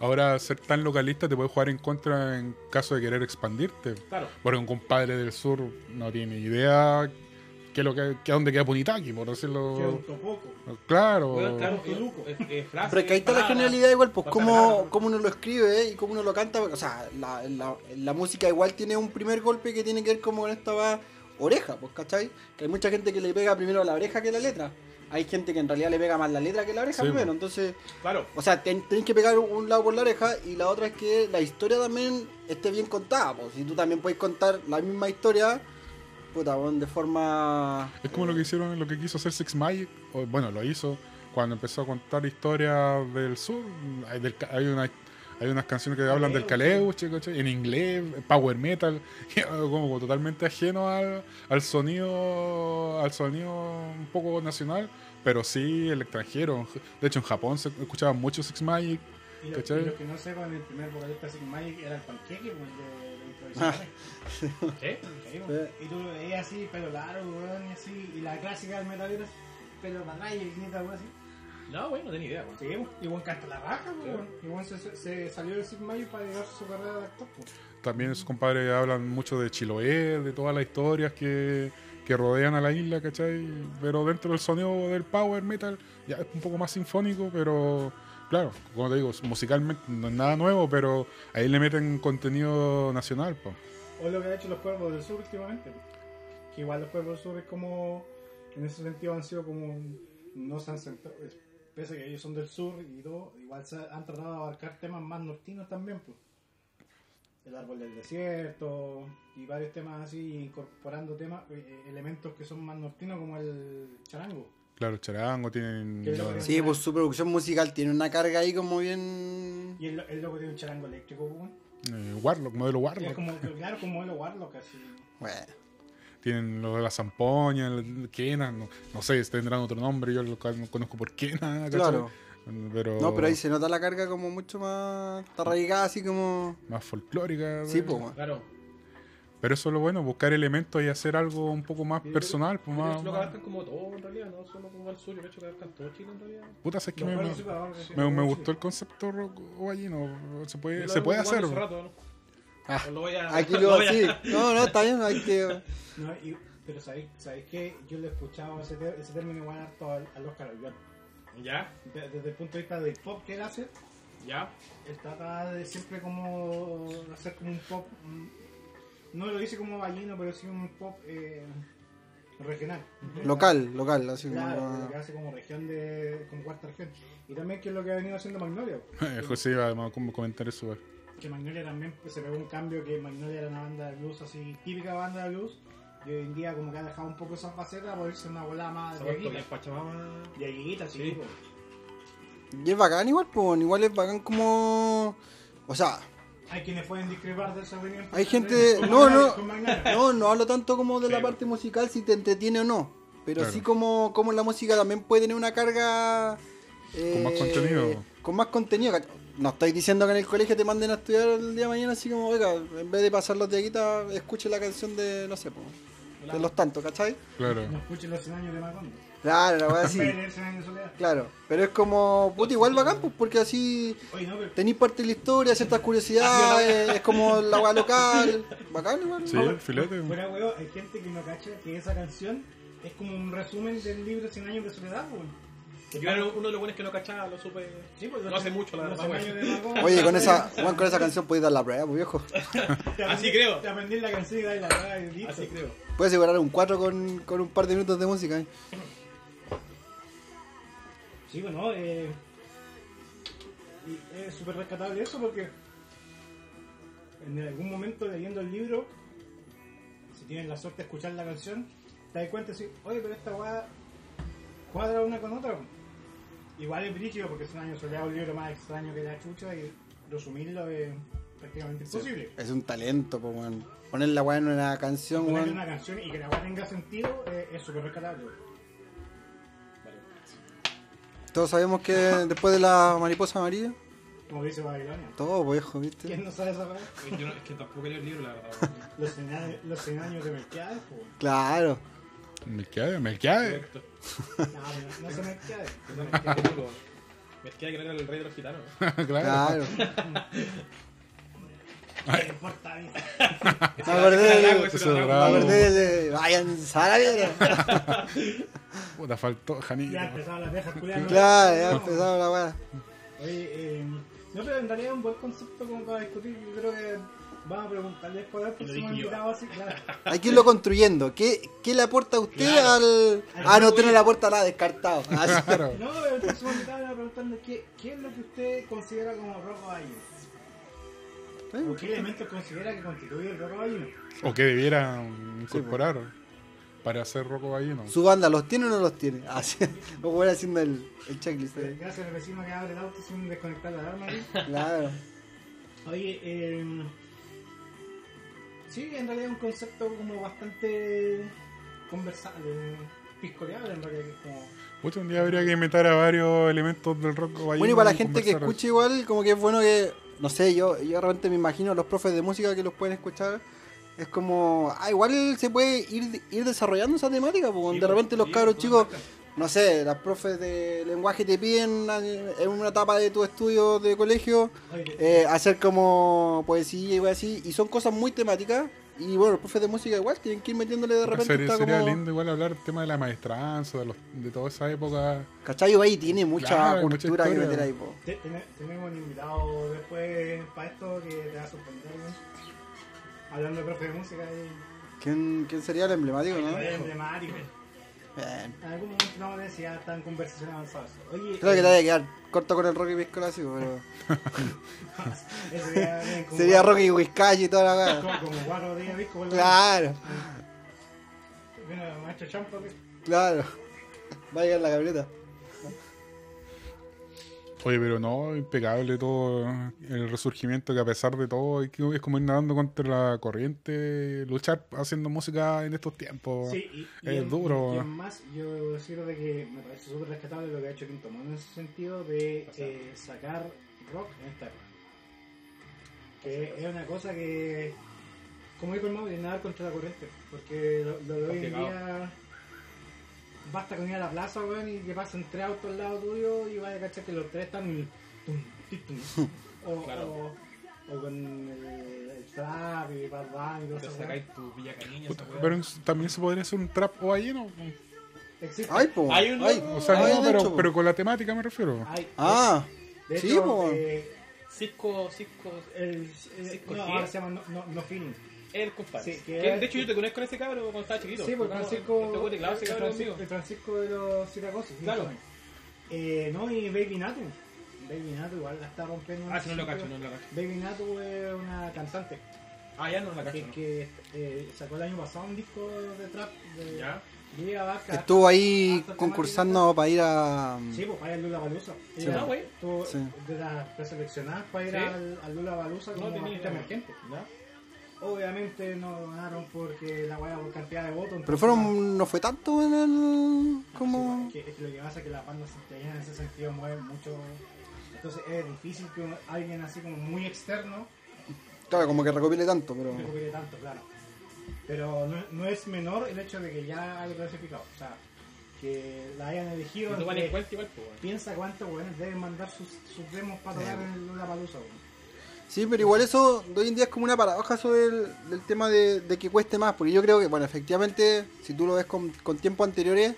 Ahora, ser tan localista te puede jugar en contra en caso de querer expandirte. Claro, Porque un compadre del sur no tiene idea qué es lo que, que dónde queda Punitaki, por Que decirlo. Claro. Bueno, claro, eh, eh, eh, frases, Pero es que ahí está la genialidad igual, pues cómo, cómo uno lo escribe y cómo uno lo canta. O sea, la, la, la música igual tiene un primer golpe que tiene que ver como con esta va oreja, pues, ¿cachai? Que hay mucha gente que le pega primero a la oreja que la letra. Hay gente que en realidad le pega más la letra que la oreja Sí, primero. Entonces, Claro, o sea, ten- que pegar un lado por la oreja y la otra es que la historia también esté bien contada. Pues. Si tú también puedes contar la misma historia, puta, de forma... Es como lo que hicieron, lo que quiso hacer Six Magic, o, bueno, lo hizo cuando empezó a contar historias del sur. Hay, del ca- hay, una, hay unas canciones que hablan del Caleuche, ¿cachai? en inglés, power metal, (laughs) como totalmente ajeno al, al sonido al sonido un poco nacional, pero sí el extranjero. De hecho, en Japón se escuchaba mucho Six Magic. Y lo, ¿Cachai? y lo que no sepan, el primer vocalista de Sig Magic era el panqueque, pues, de, de Ah. ¿eh? (laughs) Sí, pues. Y tú lo veías así, pelo largo, weón, y así. Y la clásica del metalero, pelo para atrás y weón, así. No, bueno, no tenía idea, weón. Sí. Y buen canta la raja, pues, weón. Y buen se, se salió del Sig Magic para llegar su carrera de actor. También sus compadres hablan mucho de Chiloé, de todas las historias que, que rodean a la isla, ¿cachai? Pero dentro del sonido del power metal ya es un poco más sinfónico, pero claro, como te digo, musicalmente no es nada nuevo, pero ahí le meten contenido nacional, pues. O lo que ha hecho los cuervos del sur últimamente. Que igual los cuervos del sur es como. En ese sentido han sido como. No se han centrado. Es- Pese a que ellos son del sur y todo, igual se han tratado de abarcar temas más nortinos también. Pues. El árbol del desierto y varios temas así, incorporando temas, eh, elementos que son más nortinos como el charango. Claro, charango, tienen... Es Sí, pues su producción musical tiene una carga ahí como bien... Y el, el loco tiene un charango eléctrico, pues. eh, Warlock, modelo Es Warlock. como, claro, como el Warlock así. Bueno, Tienen lo de la zampoña, el Kena, no, no sé, tendrán otro nombre, yo lo con- conozco por Kena, (laughs) ¿cachai? claro. Pero, No, pero ahí se nota la carga como mucho más. Está radicada así como. más folclórica. Sí, pues. Claro. Pero eso es lo bueno, buscar elementos y hacer algo un poco más personal. Pues más, lo abarcan como todo en realidad, no solo como el suyo, de hecho que abarcan todo Chile en realidad. Puta, es que me, me, pues, me- me gustó el concepto rock guayino. Se Yo puede, lo se puede hacer. ocupando hace rato, ¿no? Ah, Lo voy a- Aquí lo lo voy a- sí. No, no, está bien, hay que. (laughs) No, y- pero ¿sabéis, ¿sabéis que Yo le he escuchado ese, término igual harto al, al Oscar. Ya, De- desde el punto de vista del pop que él hace, ya. él trata de siempre como hacer como un pop. No lo dice como ballino, pero sí un pop eh, regional. Local, local, así como. Claro, lo que hace como región de. como cuarta región. Y también que es lo que ha venido haciendo Magnolia. (laughs) José iba a como comentar eso. Que Magnolia también pues, se pegó un cambio que Magnolia era una banda de blues así, típica banda de blues, y hoy en día como que ha dejado un poco esa faceta por irse una bola más de. Pachamama. De sí. Sí. pues. Y es bacán igual, pues. Igual es bacán como. O sea, Hay quienes pueden discrepar de esa opinión. Hay gente- Con no, Magnolia, no. no, no hablo tanto como de la parte musical si te entretiene o no. Pero Claro. sí como, como la música también puede tener una carga. Con más eh, contenido. Con más contenido. ¿Cach- No estoy diciendo que en el colegio te manden a estudiar el día de mañana así como, oiga, en vez de pasar los de guita, escuche la canción de, no sé, po, de los tantos, ¿cachai? Claro. No escuchen los 100 años de Macondo. Claro, la weá (laughs) así. Pueden leer 100 años de soledad. Claro, pero es como, puta, igual bacán, pues, porque así tenéis parte de la historia, ciertas curiosidades, es como la weá local. Bacán, igual. Sí, filete. Fuera, weón, hay gente que no cacha que esa canción es como un resumen del libro 100 años de soledad, weón. Yo era uno de los buenos que no cachaba, lo supe. Sí, pues, no hace mucho, la verdad. 100 güey. años de Macondo. Oye, con esa, Juan, con esa canción podéis dar la prueba, pues viejo. (laughs) Aprendí- Así creo. Te aprendí la canción y dale la y listo. Así creo. Puedes asegurar un 4 con, con un par de minutos de música. ¿eh? Sí, bueno, eh, y es súper rescatable eso porque en algún momento leyendo el libro, si tienes la suerte de escuchar la canción, te das cuenta de oye, pero esta weá cuadra una con otra. Igual es brígido porque es un año soleado, un libro más extraño que la chucha y resumirlo es prácticamente imposible. Es un talento, pues, weón. Poner la weá en una canción, Ponerle weón. una canción y que la weá tenga sentido eh, es súper rescatable. Todos sabemos que después de la mariposa amarilla, Como dice Babilonia. todo, pues, viejo, ¿viste? ¿Quién no sabe esa weá? Es que tampoco leo el libro, la verdad. Los 100 años, los 100 años de Melquiades, pues. Claro. Melquiades. Correcto. No, pero no se Melquiades. No, me queda que no- Me queda que no era el rey de los gitanos. claro. Claro. ¿Qué importa a mí? Me acordé de. Me acordé de. Vayan, a la. Puta, faltó Janito. Ya empezaron las viejas culiadas. Claro, ya empezaba la weá. Oye, eh, no, pero en realidad es un buen concepto como para discutir. Yo creo que vamos a preguntarle después al próximo invitado así, claro. (laughs) Hay que irlo construyendo. ¿Qué, qué le aporta a usted Claro. al. Ah, no, no le aporta nada, descartado. (laughs) Ah, sí. Claro. No, pero el próximo invitado le va preguntando qué, qué es lo que usted considera como rock ballino. ¿O qué elementos considera que constituye el rock ballino? O que debieran incorporar para hacer Rocco Ballino. ¿Su banda los tiene o no los tiene? Así, lo voy haciendo el, el checklist. eh. Gracias al vecino que abre el auto sin desconectar la alarma. ¿sí? Claro. Oye, eh, sí, en realidad es un concepto como bastante conversable, piscoleable en realidad, que es como... Puta, un día habría que inventar a varios elementos del Ballino. Bueno, y para la gente que escucha igual, como que es bueno que, no sé, yo, yo realmente me imagino los profes de música que los pueden escuchar. Es como, ah, igual se puede ir, ir desarrollando esa temática, porque Sí, de repente los sí, cabros pues, chicos. No sé, las profes de lenguaje te piden en una etapa de tu estudio de colegio eh, hacer como poesía y así, y son cosas muy temáticas. Y bueno, los profes de música igual tienen que ir metiéndole de repente. Sería, está sería como, lindo igual hablar del tema de la maestranza, de, los, de toda esa época. ¿Cachai? Ahí tiene mucha Claro, hay mucha cultura que meter ahí, po. te- ten- tenemos un invitado después para esto que te va a sorprender, güey. Hablando de profe de música y... ¿Quién, quién sería el emblemático, no? Emblemático. Bien. En algún momento no me decía, está en conversación avanzada. Oye, Creo que eh, te vaya a quedar corto con el Rocky pero. (laughs) ese sería, eh, como Sería Rocky Whiskash y toda la weá. Como, como cuatro días, ¿viste? Vuelve- Claro, Bueno, maestro Champa, ¿viste? claro. Va a llegar la camioneta. Oye, pero no, impecable todo el resurgimiento que a pesar de todo es que es como ir nadando contra la corriente, luchar haciendo música en estos tiempos. Sí, y, y es en- duro. Y en más, yo debo decir de que me parece súper rescatable lo que ha hecho Quinto Mono en ese sentido de eh, sacar rock en esta época. Que es una cosa que, como dijo el nadar contra la corriente. Porque lo, lo de hoy en día, basta con ir a la plaza, weón, y que pasen tres autos al lado tuyo y vaya a cachar que los tres están. el tum, tic, tum. o, Claro. o, o con el, el trap y Bad Bunny y todo eso. sacáis tu Villa Cariño, esa. Pero también se podría hacer un trap o balleno. Existe. Ay, po. Hay un ay. O sea, ay, no, pero, hecho, pero con la temática me refiero. Hay- Ah, de sí, hecho, po. eh, Cisco, Cisco, el, el- Cisco no, ahora se llama No, no, no Feeling. El compadre. Sí, Que, que- de hecho, yo te conozco con ese cabro cuando estaba chiquito. Sí, porque No, Francisco, clase, el, cabrón Francisco, el Francisco de los Siracosos. Claro. Eh, no, y Baby Natu. Baby Natu igual la está rompiendo. en Ah, ese si no lo cacho, no lo cacho. Baby Natu es una cantante Ah, ya no la cacho. que, no. que eh, sacó el año pasado un disco de trap de Ya. abarca- Estuvo ahí concursando para ir a. Sí, pues para ir al Lula Balusa. Sí, ah, güey. Estuvo Sí. de las preseleccionadas para ir Sí. al, al Lula Balusa No como tenía artista emergente. ¿Ya? Obviamente no ganaron porque la weá por cantidad de votos. Pero fueron. No fue tanto en el. Como. Sí, es que, es que lo que pasa es que las bandas santiagueñas en ese sentido mueven mucho. Entonces es difícil que alguien así como muy externo Claro, como que recopile tanto, pero. recupere tanto, claro. Pero no, no es menor el hecho de que ya hay clasificado. O sea, que la hayan elegido. No en cuenta igual, pues, weón. piensa cuántos weones deben mandar sus, sus demos para tocar en Lula Palusa. Sí, pero igual eso de hoy en día es como una paradoja eso del, del tema de, de que cueste más, porque yo creo que, bueno, efectivamente, si tú lo ves con, con tiempos anteriores,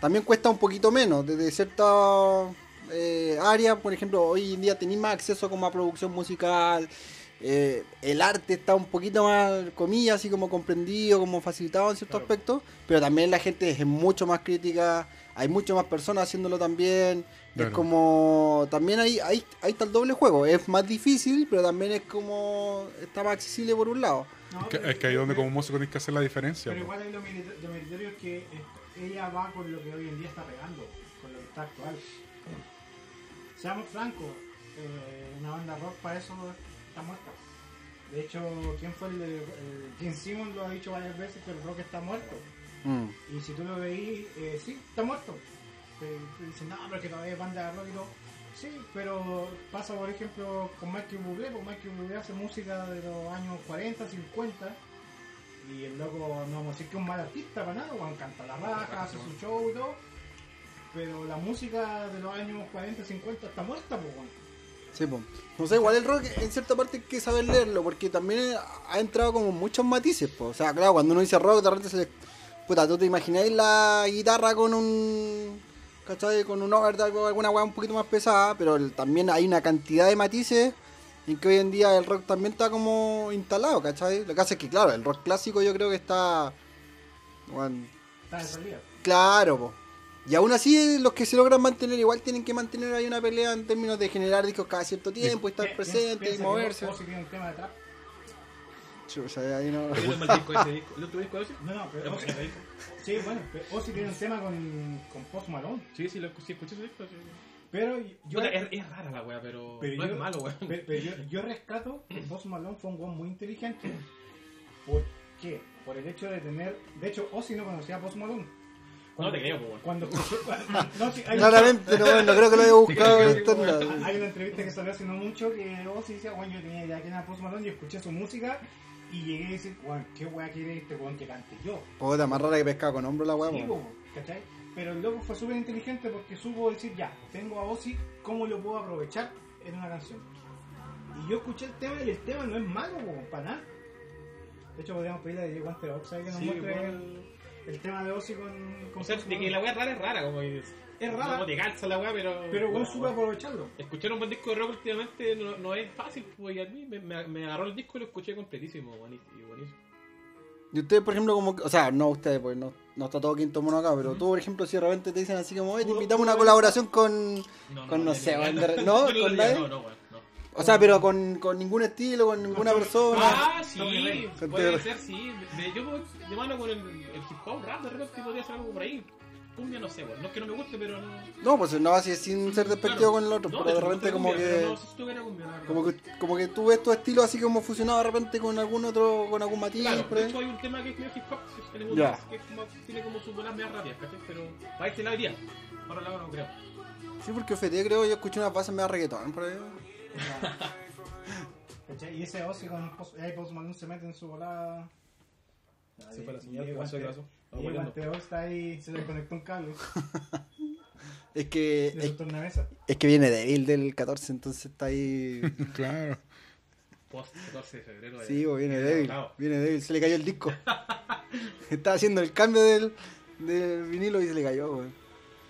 también cuesta un poquito menos, desde ciertas eh, áreas, por ejemplo, hoy en día tenéis más acceso como a producción musical, eh, el arte está un poquito más, comillas, así como comprendido, como facilitado en ciertos Claro. aspectos, pero también la gente es mucho más crítica, hay mucho más personas haciéndolo también, Claro. es como, también ahí, ahí, ahí está el doble juego, es más difícil, pero también es como, está más accesible por un lado. Es que, es que ahí donde como músico tienes que hacer la diferencia. Pero igual hay lo, merito- lo meritorio es que eh, ella va con lo que hoy en día está pegando, con lo que está actual. Seamos francos, eh, una banda rock para eso está muerta. De hecho, ¿quién fue el de. el- Gene Simmons lo ha dicho varias veces que el rock está muerto. Mm. Y si tú lo veís, eh, sí, está muerto. Te, dicen, no, pero es que todavía es banda de rock y todo. Sí, pero pasa por ejemplo con Michael Bublé, porque Michael Bublé hace música de los años 40, 50 y el loco no vamos a decir que es un mal artista para nada, Juan canta la raja, hace su show y todo, pero la música de los años 40, 50 está muerta, pues Juan. Sí, po. No sé, igual el rock en cierta parte hay que saber leerlo, porque también ha entrado como muchos matices, po. O sea, claro, cuando uno dice rock, de repente se le... Puta, tú te imagináis la guitarra con un... ¿Cachai? Con un overdrive o alguna weá un poquito más pesada, pero el- también hay una cantidad de matices en que hoy en día el rock también está como instalado, ¿cachai? Lo que hace es que, claro, el rock clásico yo creo que está... bueno, Está salida. Claro, po. Y aún así, los que se logran mantener, igual tienen que mantener ahí una pelea en términos de generar discos cada cierto tiempo, estar presente y que moverse. Ozzy tiene un tema de trap. Chucha, ahí no. ¿Qué tema el disco ese disco? ¿El otro disco ese? No, no, pero sí, bueno, pero Ozzy tiene un tema con, con Post Malone. Sí, sí, lo, sí escuché ese disco. Sí. Pero yo, Puta, es, es rara la wea, pero, pero no yo- es malo, weón. pero- pero yo, yo rescato que (laughs) Post Malone fue un weón muy inteligente. ¿Por qué? Por el hecho de tener. De hecho, Ozzy no conocía a Post Malone. No te creo. Cuando (laughs) escuché. no, sí, hay, Claramente, no, no creo que lo haya buscado en internet. hay una entrevista que salió hace no mucho que Ozzy decía, bueno, yo tenía idea que era Post Malone y escuché su música y llegué a decir, bueno, ¿qué weá quiere este weón que cante yo? Puta, más rara que pescado con hombro la Sí, hueá. po, ¿cachai? Pero el loco fue súper inteligente porque supo decir, ya, tengo a Ozzy, ¿cómo lo puedo aprovechar en una canción? Y yo escuché el tema y el tema no es malo, po, para nada. De hecho, podríamos pedirle a Diego Guante Oxide que nos Sí, muestre el, el tema de Ozzy con... con O sea, de que la wea rara es rara, como es. Es rara. No te calza la wea, pero. Pero bueno, supo aprovecharlo. Escuchar un buen disco de rock últimamente no, no es fácil, pues y a mí me, me, me agarró el disco y lo escuché completísimo, buenísimo. y buenísimo. Y ustedes, por ejemplo, como. O sea, no ustedes, pues no, no está todo quinto mono acá, pero tú, por ejemplo, si de repente te dicen así como, oye, te invitamos una colaboración con. No, Con, no yo sé, no- de- ¿no? ¿Con nadie? No, no, weón, no. O sea, pero con, con ningún estilo, con ninguna persona. Ah, (laughs) sí, puede ser, sí. Me- yo de mano con el, el hip hop rap, de repente podría hacer algo por ahí. Cumbia, no sé, weón. No es que no me guste, pero no. No, pues no, así es sin ser despectivo Claro. con el otro, No, pero de repente como cumbia, que... No si cumbia. Como que, como que tú ves tu estilo así como fusionado de repente con algún otro, con algún matiz, Claro, por de hecho hay un tema que es medio hip hop, que es el Ya. que es como, tiene como sus bolas medio rápidas, ¿cachai? Pero para este lado iría. Ahora la no creo. Sí, porque FT creo yo escuché unas bases medio reggaetón por ahí. ¿Cachai? Y ese Ozzy con Post, ahí Post Malone se mete en su volada. Se fue la señal, ¿qué pasó? ¿Qué pasó? Y Guanteo está ahí, se le conectó un cable (laughs) Es que, de es, su tornavesa. es que viene débil del 14, entonces está ahí. (laughs) claro. Post 14 de febrero. de- Sí, viene débil. Viene débil, se le cayó el disco. (laughs) Estaba haciendo el cambio del, del vinilo y se le cayó, güey.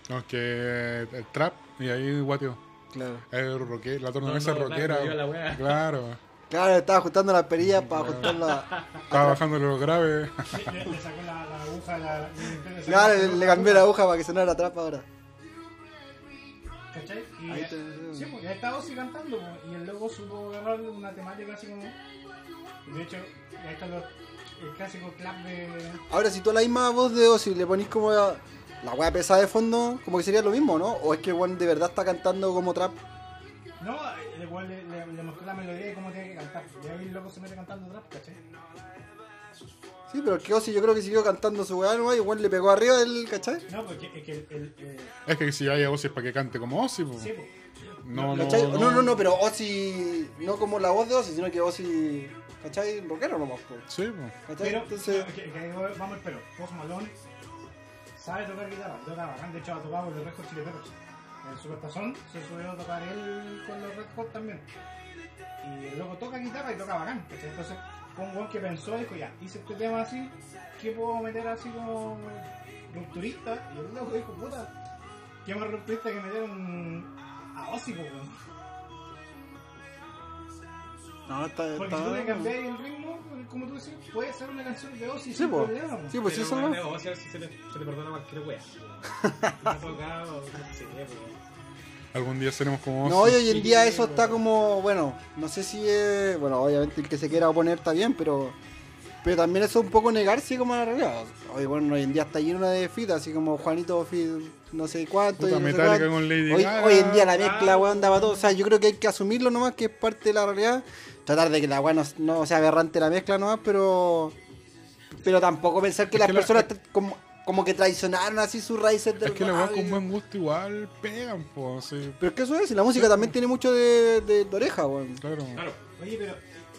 Aunque el trap, y ahí guateo. Claro. El roque, la tornamesa No, no, rockera. la. Claro. Claro, estaba ajustando las perillas para ajustarla. Estaba bajando los graves. Le, le- le sacó la, la aguja, la, le, Claro, la- le, le cambié la aguja para que sonara atrás ahora. ¿Cachai? Y, Ahí te- sí, pues ya está Ozzy cantando, pues, y el loco supo agarrar una temática así como. y De hecho, ahí está lo- el clásico clap de. Ahora, si tú a la misma voz de Ozzy le ponís como la, la wea pesada de fondo, como que sería lo mismo, ¿no? O es que weón de verdad está cantando como trap. No, el le, le, le mostró la melodía y cómo tiene que cantar. Y ahí el loco se mete cantando trap, ¿cachai? Sí, pero es que Ozzy yo creo que siguió cantando su weá nomás y igual le pegó arriba el, ¿cachai? No, porque es que el. el, el- Es que si hay Ozzy es para que cante como Ozzy, pues. sí, pues. No, no, ¿Cachai? No, no, no, pero Ozzy, no como la voz de Ozzy, sino que Ozzy, ¿cachai? Rockero nomás, po, Sí, pues. ¿cachai? Pero, Entonces, que, que ahí vamos al pelo. Post Malone sabe tocar guitarra, toca bacán. De hecho, ha tocado los Red Hot Chili En Supertazón se subió a tocar él con los Red Hot también. Y el loco toca guitarra y toca bacán. ¿cachai? Entonces, con un que pensó, dijo, ya, hice este tema así, ¿qué puedo meter así como rupturista? Y el loco dijo, puta, ¿qué más rupturista que meter un... a Ozzy, no, está, Porque está- si tú le cambias el ritmo, como tú decías, puede ser una canción de Ozzy Sí, sin po. problema. Sí, pues sí, Pero, eso weón, no. o sea, si se le, se le perdona cualquier wea. No ha tocado, no sé, pues. Algún día seremos como. No, y hoy en día eso está como, bueno, no sé si es, bueno, obviamente el que se quiera oponer está bien, pero pero también eso es un poco negarse como a la realidad. Hoy, bueno, hoy en día está lleno de fitas, así como Juanito Fit, no sé cuánto. Puta, y no sé cuánto. con Lady hoy, hoy en día la mezcla, claro. weón, daba todo. O sea, yo creo que hay que asumirlo nomás, que es parte de la realidad. Tratar de que la weá no, no sea aberrante la mezcla nomás, pero pero tampoco pensar que Es las que la- personas tra- como, como que traicionaron así sus raíces del Es que la weá rap con buen gusto igual pegan, pues. Sí, Pero es que eso es, y la música también tiene mucho de, de, de oreja, weón. claro. Claro. Oye, pero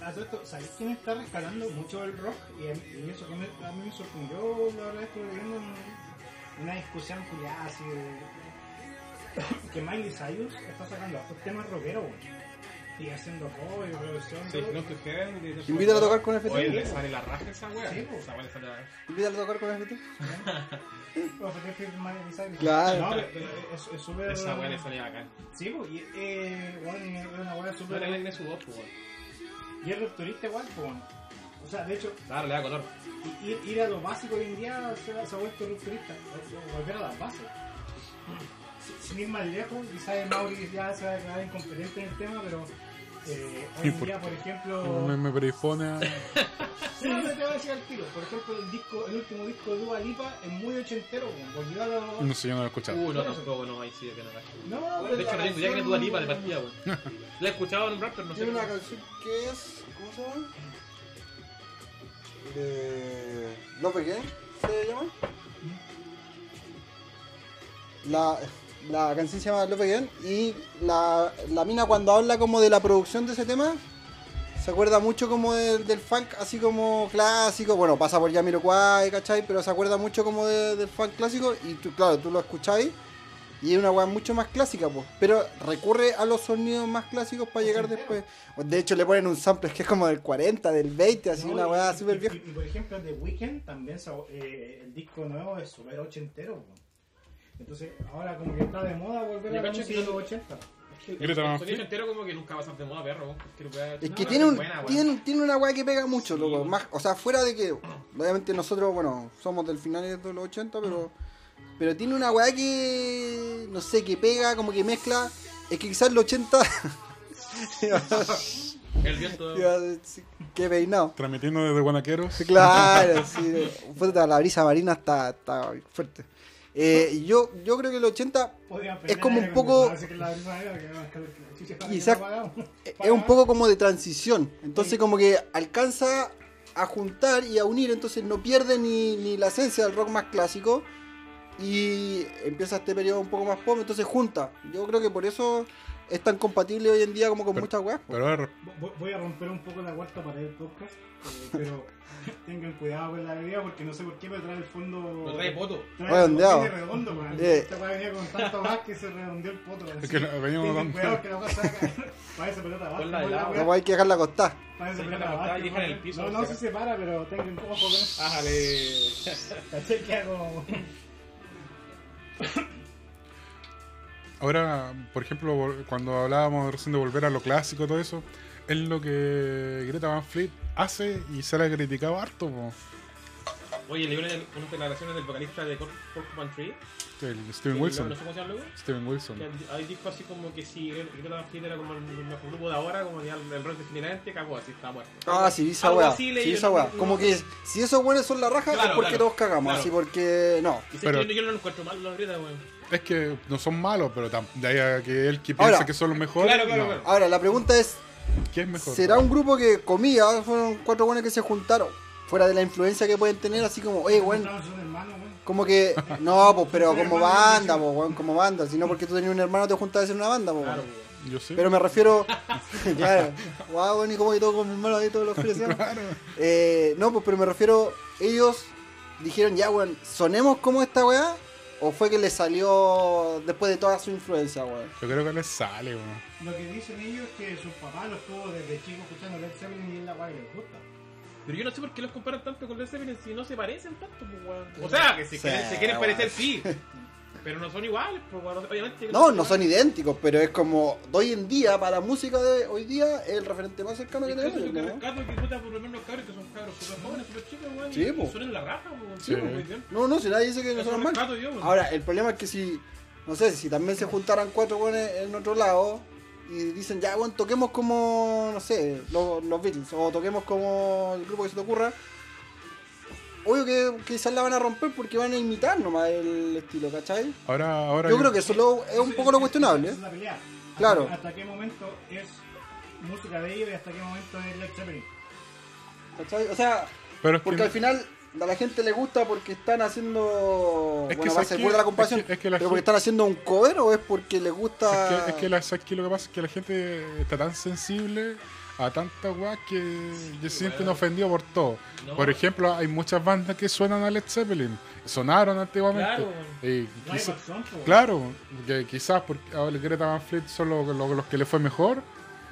a todo esto, ¿sabéis quién está rescatando mucho el rock? Y, a- y eso que me- a mí me sorprendió, la verdad, estuve viendo en- una discusión culiada así de (coughs) que Miley Cyrus está sacando estos temas rockeros, weón. Y haciendo cover y producción. Sí, no te quedan de- Invítalo a tocar con FT. Oye, le sale la raja esa wea. Sí, pues. Esa wea le sale la raja. Invítalo a tocar con FT. (laughs) Que es Cyrus. Claro. No, pero, pero es es súper. Esa wea le sale bacán. Sí, pues, y eh, bueno, es una wea No súper. le vende su voz, pues. Y es rupturista igual, pues. O sea, de hecho, Claro, le da color. Ir, ir a lo básico hoy en día se, ha- vuelto rupturista, volver a las bases. Si- Sin ir más lejos, quizás Mauri ya se va a declarar incompetente en el tema, pero eh, hoy Sí, en por- día, por ejemplo, (laughs) Me, me predispone a. (laughs) Sí, no te voy a decir al tiro. Por ejemplo, el disco, el último disco de Dua Lipa es muy ochentero, volvió a lo... No sé, yo no lo he escuchado. Uh, no, tampoco, no, ahí sí que no cacho. No, De hecho, no tengo idea que es Dua Lipa de partida, weón. (laughs) La he escuchado en un rap, pero no sé. Tiene una canción que es. ¿Cómo se llama? De. Love Again, ¿se llama? La, la canción se llama Love Again y la, la mina cuando habla como de la producción de ese tema se acuerda mucho como del, del funk así como clásico, bueno pasa por Jamiroquai, ¿cachai? Pero se acuerda mucho como de- del funk clásico y tú, claro, tú lo escucháis y es una weá mucho más clásica, pues. Pero recurre a los sonidos más clásicos para llegar después. De hecho, le ponen un sample que es como del 40, del 20, así No, una weá súper vieja. Y, y, por ejemplo, The Weeknd también, se- eh, el disco nuevo es súper ochentero, weón. Entonces, ahora como que está de moda volver Yo a la cacho música de los 80. Grita más El sonido entero como que nunca va a ser de moda, perro. Es que tiene, un, tiene, tiene una weá que pega mucho, Sí, loco. Más, o sea, fuera de que, obviamente nosotros, bueno, somos del final de los 80, pero, pero tiene una weá que, no sé, que pega, como que mezcla. Es que quizás el (laughs) 80... El viento. (laughs) Qué peinado. Transmitiendo desde Guanaqueros. Claro, sí. Puta, la brisa marina está, está fuerte. Eh, yo, yo creo que el 80 Podrían Es como un poco- Quizás (laughs) es un poco como de transición. Entonces como que alcanza a juntar y a unir, entonces no pierde ni, ni la esencia del rock más clásico. Y empieza este periodo un poco más pop, entonces junta. Yo creo que por eso es tan compatible hoy en día como con Pero- muchas weas. Pero Voy- a romper un poco la cuarta pared del podcast, eh, pero (laughs) tengan cuidado con la bebida porque no sé por qué me trae el fondo. Lo trae poto. Trae Redondeado. tiene redondo, weón. Eh. Esta weá venía con tanto gas que se redondeó el poto. Es que Tengan dando- cuidado que la weá se va a caer. Parece pelota abajo. No hay que dejarla acostar. Parece pelota abajo. el No, no se separa, pero tengan ojo con eso. Ájale. (laughs) Caché que hago. (laughs) ahora, por ejemplo, cuando hablábamos recién de volver a lo clásico, todo eso, es lo que Greta Van Fleet hace y se le ha criticado harto. po. Oye, leí una- unas declaraciones del vocalista de Porcupine Tree. El Steven que Wilson. No sé cómo se llama luego. Steven Wilson. Que ahí dijo así como que si Greta Van Fleet era como el mejor grupo de ahora, como ya el, el rock definitivamente cagó, así está muerto. Ah, sí, esa weá. Sí, yo, esa no- weá. no- Como no- que si esos buenos son la raja Claro, es porque claro. todos cagamos. Claro. Así porque no. Y Pero- yo no lo encuentro mal los Greta, weón. Es que no son malos, pero de ahí a que él que piensa Ahora- que son los mejores. Claro, claro, no. claro. Ahora, la pregunta es, ¿Quién es mejor? ¿será un grupo que comía? Fueron cuatro buenos que se juntaron. Fuera de la influencia que pueden tener, así como, oye, weón. como que, no, pues, pero (laughs) como banda, pues, weón, como banda. Si no, porque tú tenías un hermano, te juntas a hacer una banda, pues, Claro, weón. weón. Yo sé. Pero me refiero, (laughs) (laughs) claro, wow, bueno, y como que todo con mi hermano ahí todos los fines semana. Eh, no, pues, pero me refiero, ellos dijeron, ya, weón, sonemos como esta weá, o fue que les salió después de toda su influencia, weón. Yo creo que les sale, weón. Lo que dicen ellos es que sus papás los tuvo desde chicos escuchando Led Zeppelin y es la weá que les gusta. Pero yo no sé por qué los comparan tanto con Led Zeppelin si no se parecen tanto, pues, weón. O sea, que si Sí, quieren, se quieren weón. parecer, sí. (laughs) Pero no son iguales, pues, weón. Obviamente. No, no son idénticos, pero es como, de hoy en día, para la música de hoy día, es el referente más cercano que tenemos, yo que rescato que puta por lo menos los cabros que son cabros super jóvenes, super chicos, weón. Sí, po. Son en la raja, weón. Sí. Pues. No, no, si nadie dice que no son mal. yo, weón. Ahora, el problema es que si, no sé, si también se juntaran cuatro buenos en otro lado y dicen, ya, bueno, toquemos como, no sé, los, los Beatles, o toquemos como el grupo que se te ocurra, obvio que quizás la van a romper porque van a imitar nomás el estilo, ¿cachai? Ahora, ahora Yo creo que eso lo- es un poco lo cuestionable. Es la pelea. Claro. Hasta, hasta qué momento es música de ellos y hasta qué momento es Led Zeppelin. ¿cachai? O sea, pero es porque que, al final a la gente le gusta porque están haciendo, Es que bueno, va a ¿sabes ser qué? burda la Es comparación, que- es que la pero porque están haciendo un cover o es porque les gusta... es que, es que la, ¿sabes qué? lo que pasa es que la gente está tan sensible a tantas weas que se sienten weón. ofendidos por todo. No. Por ejemplo, hay muchas bandas que suenan a Led Zeppelin. Sonaron antiguamente. Claro. Y No hay quizá- razón, claro, que quizás porque ahora el Greta Van Fleet son los, los- los que le fue mejor.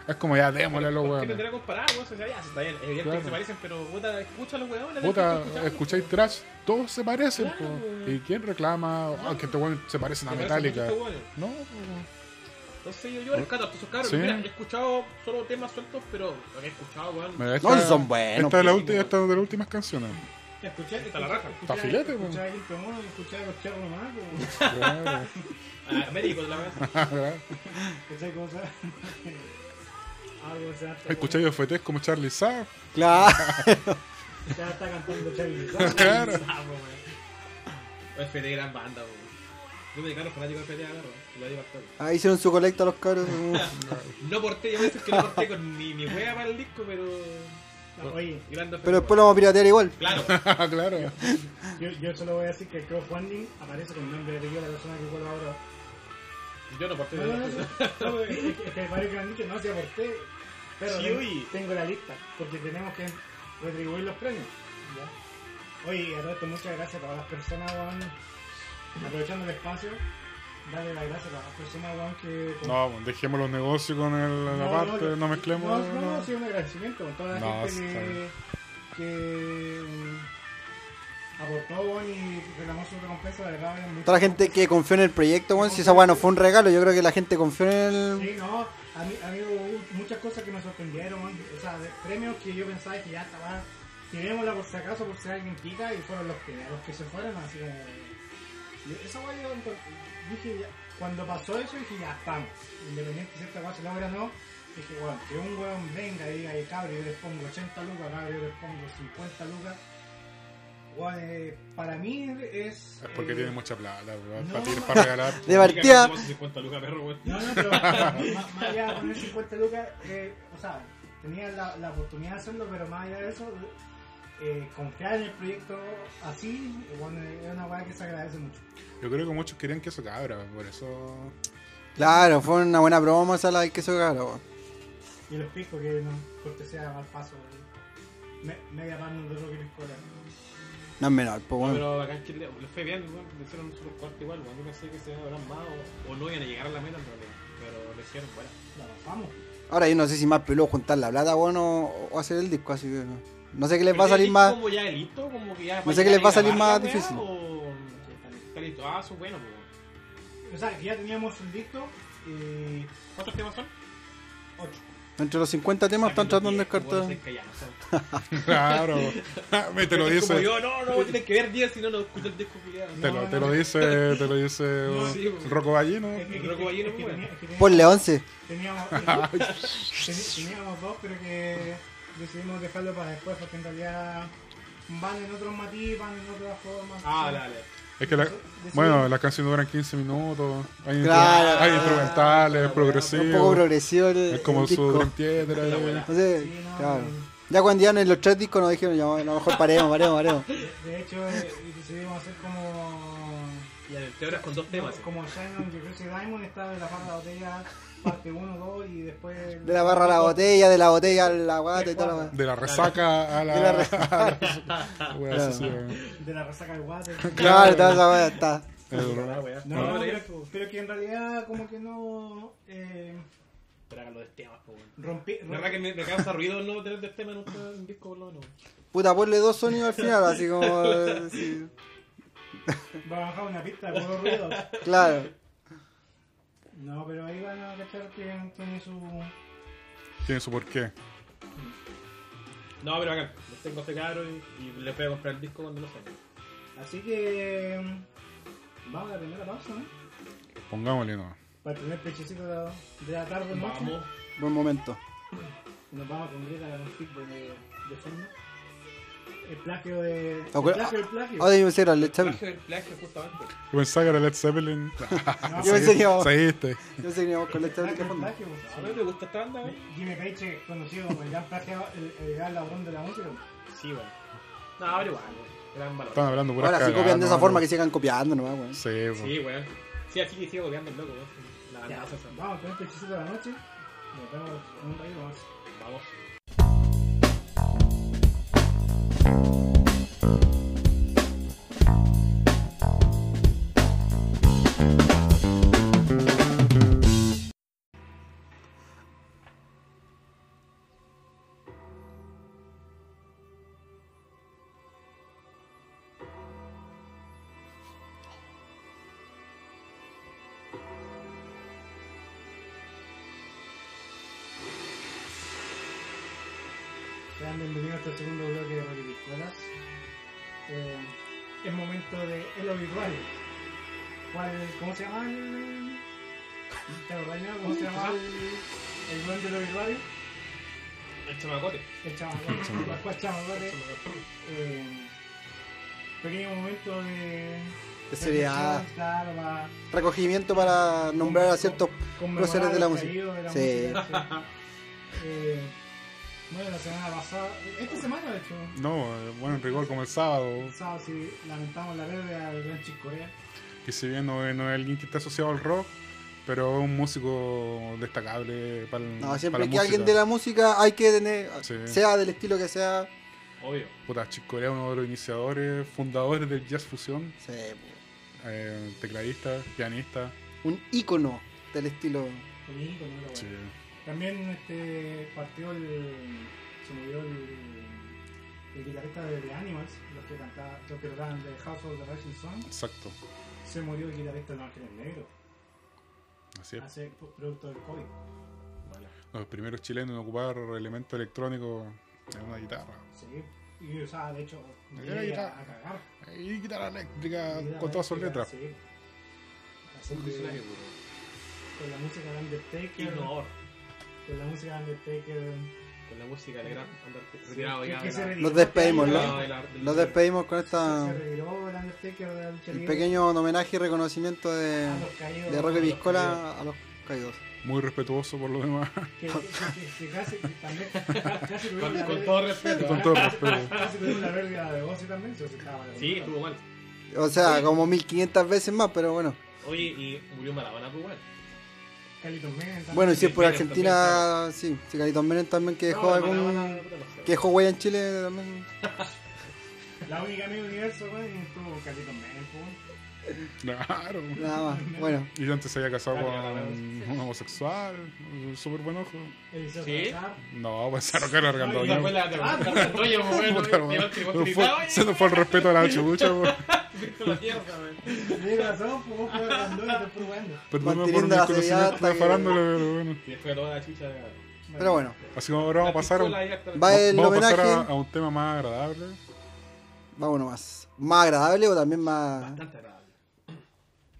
Es como ya démosle a los ¿Por qué weones. tendrá que comparar, weón? O sea, ya, está bien. Es evidente Claro. que se parecen, pero puta, escucha a los weones. Puta, escucháis trash, todos se parecen. Claro, po. ¿Y quién reclama? Ah, que estos weones se parecen a Se parecen Metallica. weones. No. Entonces yo, yo rescato a todos esos cabros. Sí. Mira, he escuchado solo temas sueltos, pero lo que he escuchado, weón. Mira, No, son buenos, Esta es, la pues, ulti- esta es de las últimas canciones. Escuché, Está la escuché- raja. escuché- Está filete, po. Escuché a Quinto Mono y escuché a Cochero nomás. Claro. (laughs) Ah, médicos de la vez. ¿Cachai cómo se Algo se hace. ¿Escucháis FT como Charlie Saab? Claro. Ya está cantando (laughs) Charlie. Claro. Sapo, weón. FD gran banda, weón. Yo me declaro fanático de FD, agarro. Lo toque. Ahí hicieron su colecta los cabros. (laughs) No porté, yo voy a decir que no porté con ni mi wea para el disco, pero. Oye, Grande Pero después lo vamos a piratear igual. Claro. (laughs) claro. yo, yo solo voy a decir que el crowdfunding aparece con el nombre de la persona que colabora. Yo no porté No, no, no, de no, no, es que- es que parece que han dicho, no, si aporté. Pero Sí, tengo, oye. tengo la lista, porque tenemos que retribuir los premios. Oye, a todo esto, muchas gracias a todas las personas. Aprovechando el espacio, darle las gracias a las personas, weón, que... No, dejemos los negocios con el, la parte, no, mezclemos. No, no, no. no, sí, un agradecimiento con toda la No, gente que, que mm, aportó, weón, y reclamó su recompensa, de verdad. weón, Toda la gente que confió en el proyecto, weón. Si esa weá no fue un regalo, yo creo que la gente confió en el. Sí, no, a mí, a mí hubo muchas cosas que me sorprendieron, weón. o sea, de premios que yo pensaba que ya estaba, tirémosla por si acaso, por si alguien pica, y fueron los primeros que se fueron, así como... y Esa weá yo dije, ya- cuando pasó eso, dije, ya estamos, independiente si esta weá se logra o no, dije, weón, que un weón venga y diga, "Ay, cabrón, yo les pongo 80 lucas, cabrón, yo les pongo 50 lucas, Bueno, eh, para mí es. Es porque eh, tiene mucha plata, no, para, tirar- para regalar. De partida. Como 50 lucas, perro, weón. No, no, pero más, más allá de poner 50 lucas, eh, o sea, tenía la, la oportunidad de hacerlo, pero más allá de eso, eh, confiar en el proyecto así, bueno, es una weá que se agradece mucho. Yo creo que muchos querían que eso cabra, por eso. Claro, fue una buena broma esa la del queso cabra, weón. Y lo explico que no, cortesía mal paso. Me, media pan de rock y escuela. No es menor, pues No, bueno. pero acá en Chile le fue bien, weón, le hicieron un solo cuarto igual, weón. Yo pensé que se habrán más o, o no iban a llegar a la meta en realidad. Pero le hicieron, bueno. La pasamos. Ahora yo no sé si más peludo juntar la plata, bueno, o hacer el disco, así que no, no sé qué les va a salir más. Como ya listo, como que ya No sé qué les va a salir más la weá, difícil. O... Está listo. Ah, son buenos, weón. O sea, que ya teníamos un disco y. ¿Cuántos temas son? 8. Entre los 50 temas están tratando de descartar. (laughs) Claro. (laughs) Me te lo Como dice. yo, no, no, tienes que ver 10 si no, no escuchas el disco. Te lo, te lo dice, te lo dice (laughs) No, sí, weón. Rocco Ballino. Es que, El Rocco Ballino, Ponle 11. Teníamos, teníamos dos, pero que decidimos dejarlo para después porque en realidad van en otros matiz, van en otras formas. Ah, Sí. dale. Es que la, bueno, las canciones duran 15 minutos. Hay, Claro. hay instrumentales, Ah, Un poco progresivos. progresivo el, Es como el su eh. buena. Entonces, Sí, no, claro. Ya cuando ya en los tres discos nos dijeron, ya, a lo mejor paremos, paremos, paremos. (laughs) De, hecho, eh, decidimos hacer como. Y en el teoría con dos temas. Como Shine on Your Crazy Diamond, está de la barra de la botella, parte 1, 2 y después. De la barra a la botella, de la botella a la guata y toda la De la resaca a la. De la resaca. (laughs) Claro. De la resaca del water. Claro, toda esa weá está. No, No, pero, pero pero que en realidad, como que no. Eh, Pero de temas, po, weón. rompí. La verdad que me, me causa ruido no tener de tema en un, disco por lo menos. Puta, ponle dos sonidos al final, así como. eh, sí. (laughs) Va a bajar una pista de puro ruido. Claro. No, pero ahí van a cachar que tiene su. Tiene su porqué. No, pero acá, los tengo este caro y, y les voy a comprar el disco cuando lo saquen. Así que. mm, Vamos a la primera pausa, ¿no? Pongámosle no. Para el primer pechecito de la, de la tarde, noche. Vamos. Buen momento. Nos vamos con Greta con feedback de, de fondo. El plagio de. El plagio del plagio. Ahora yo pensé era Led Zeppelin. Plagio, plagio justamente. Yo pensaba que era Led Zeppelin. No, (laughs) Yo pensé que íbamos, Seguiste. yo pensé que íbamos con Led plagio Zeppelin del fondo. plagio. A mí me gusta esta banda, weón. Jimmy Page, conocido como el gran plagiado, el, el gran ladrón de la música. Sí, weón. No, pero igual, weón. Gran valor. Estaban hablando pura Ahora si copian de esa forma que sigan copiando nomás, weón. Sí, pues. Sí, weón. Sí, así que sigo copiando el loco, weón. La banda vamos con el pechecito de la noche. Nos vemos en un rayo más. Vamos. Chamacote. Eh, pequeño momento de. De seriedad. para Recogimiento para nombrar a ciertos próceres de la los música. de la Sí. música, sí. (laughs) Eh, bueno, la semana pasada, esta semana de hecho, No, bueno, en rigor como el sábado. el sábado sí lamentamos la pérdida del gran Chick Corea. Que si bien no, es- no es alguien que está asociado al rock, pero es un músico destacable para, el- No, para siempre la que alguien de la música hay que tener, Sí. sea del estilo que sea. Obvio. Puta, Chick Corea, uno de los iniciadores, fundadores del jazz fusión, sí, eh, tecladista, pianista. un ícono del estilo. Un ícono, pero bueno. Sí. También este, partió el. Se murió el, el guitarrista de The Animals, los que cantaban, los que tocaban de House of the Rising Sun. Exacto. Se murió el guitarrista de Los Ángeles Negros, Así es. hace producto del COVID. Los primeros chilenos en ocupar elementos electrónicos en una guitarra. Sí, y usaba de hecho Era a, guitarra. a cagar. Y guitarra eléctrica Guitarra con todas sus letras. Sí. Así Un que, con la música de Undertaker. Innovador. Con la música de Undertaker Con la música de gran Undertaker. Retirado ya. Nos despedimos, de ¿no? del- Nos despedimos con esta Se retiró el Undertaker de la lucha un libre. pequeño homenaje y reconocimiento de, de a Roque los Piscola a los caídos. Muy respetuoso por lo demás. Que, que, que, que casi, que también, (laughs) casi tuvieron Con, todo respeto. Con todo respeto. Casi tuvieron la pérdida de voz y también. se Sí, estuvo mal. O sea, como 1500 veces más, pero bueno. Oye, y murió Maradona, pues bueno. Bueno, y si es por Argentina, sí. Si Carlitos Menem también que dejó algún. Que dejó huella en Chile también. La única amiga universo, güey, estuvo Carlitos Menem, pues. Claro. Nada más. Bueno, Y yo antes se había casado con claro, un homosexual. un Súper buen ojo. ¿Sí? No, pues se arrojaron la Antonio, (laughs) pues tributo Se fue- gritado, Se nos fue el respeto a la chucha, (laughs) razón, pues vos fue Randón y te estuvo jugando. Perdón por mi la conocimiento de farándula, pero bueno. Y después toda la chicha. pero bueno. Así como ahora vamos a pasar vamos a, pasar a, un tema más agradable. Vámonos más. Más agradable o también más. Bastante agradable.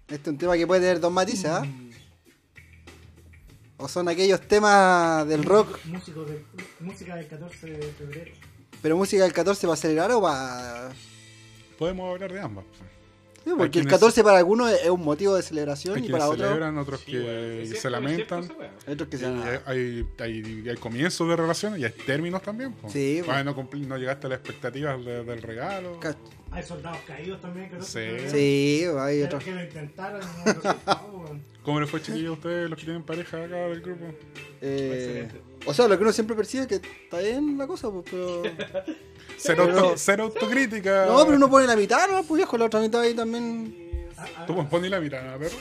Este es un tema que puede tener dos matices, ¿ah? O son aquellos temas del rock, Músico de, música del 14 de febrero. pero música del 14 para acelerar o para. Podemos hablar de ambas. Sí, porque el quienes- 14 para algunos es un motivo de celebración Hay y para otros celebran, otros Sí, que. Es se cierto, lamentan. otros que se hay, hay, hay comienzos de relaciones y hay términos también. po. Sí. Ah, no, no llegaste a las expectativas de- del regalo. Ca- Hay soldados caídos también. Que Sí. Sí, hay otros. que lo intentaron no. ¿Cómo les fue, chiquillos, a ustedes, los que tienen pareja acá del grupo? Eh, Excelente. O sea, lo que uno siempre percibe es que está bien la cosa, pues, pero. (laughs) Cero, Pero- auto- cero autocrítica. No, pero uno pone la mitad, ¿no? Pues viejo, la otra mitad ahí también. Tú pues, pones la mirada, perro.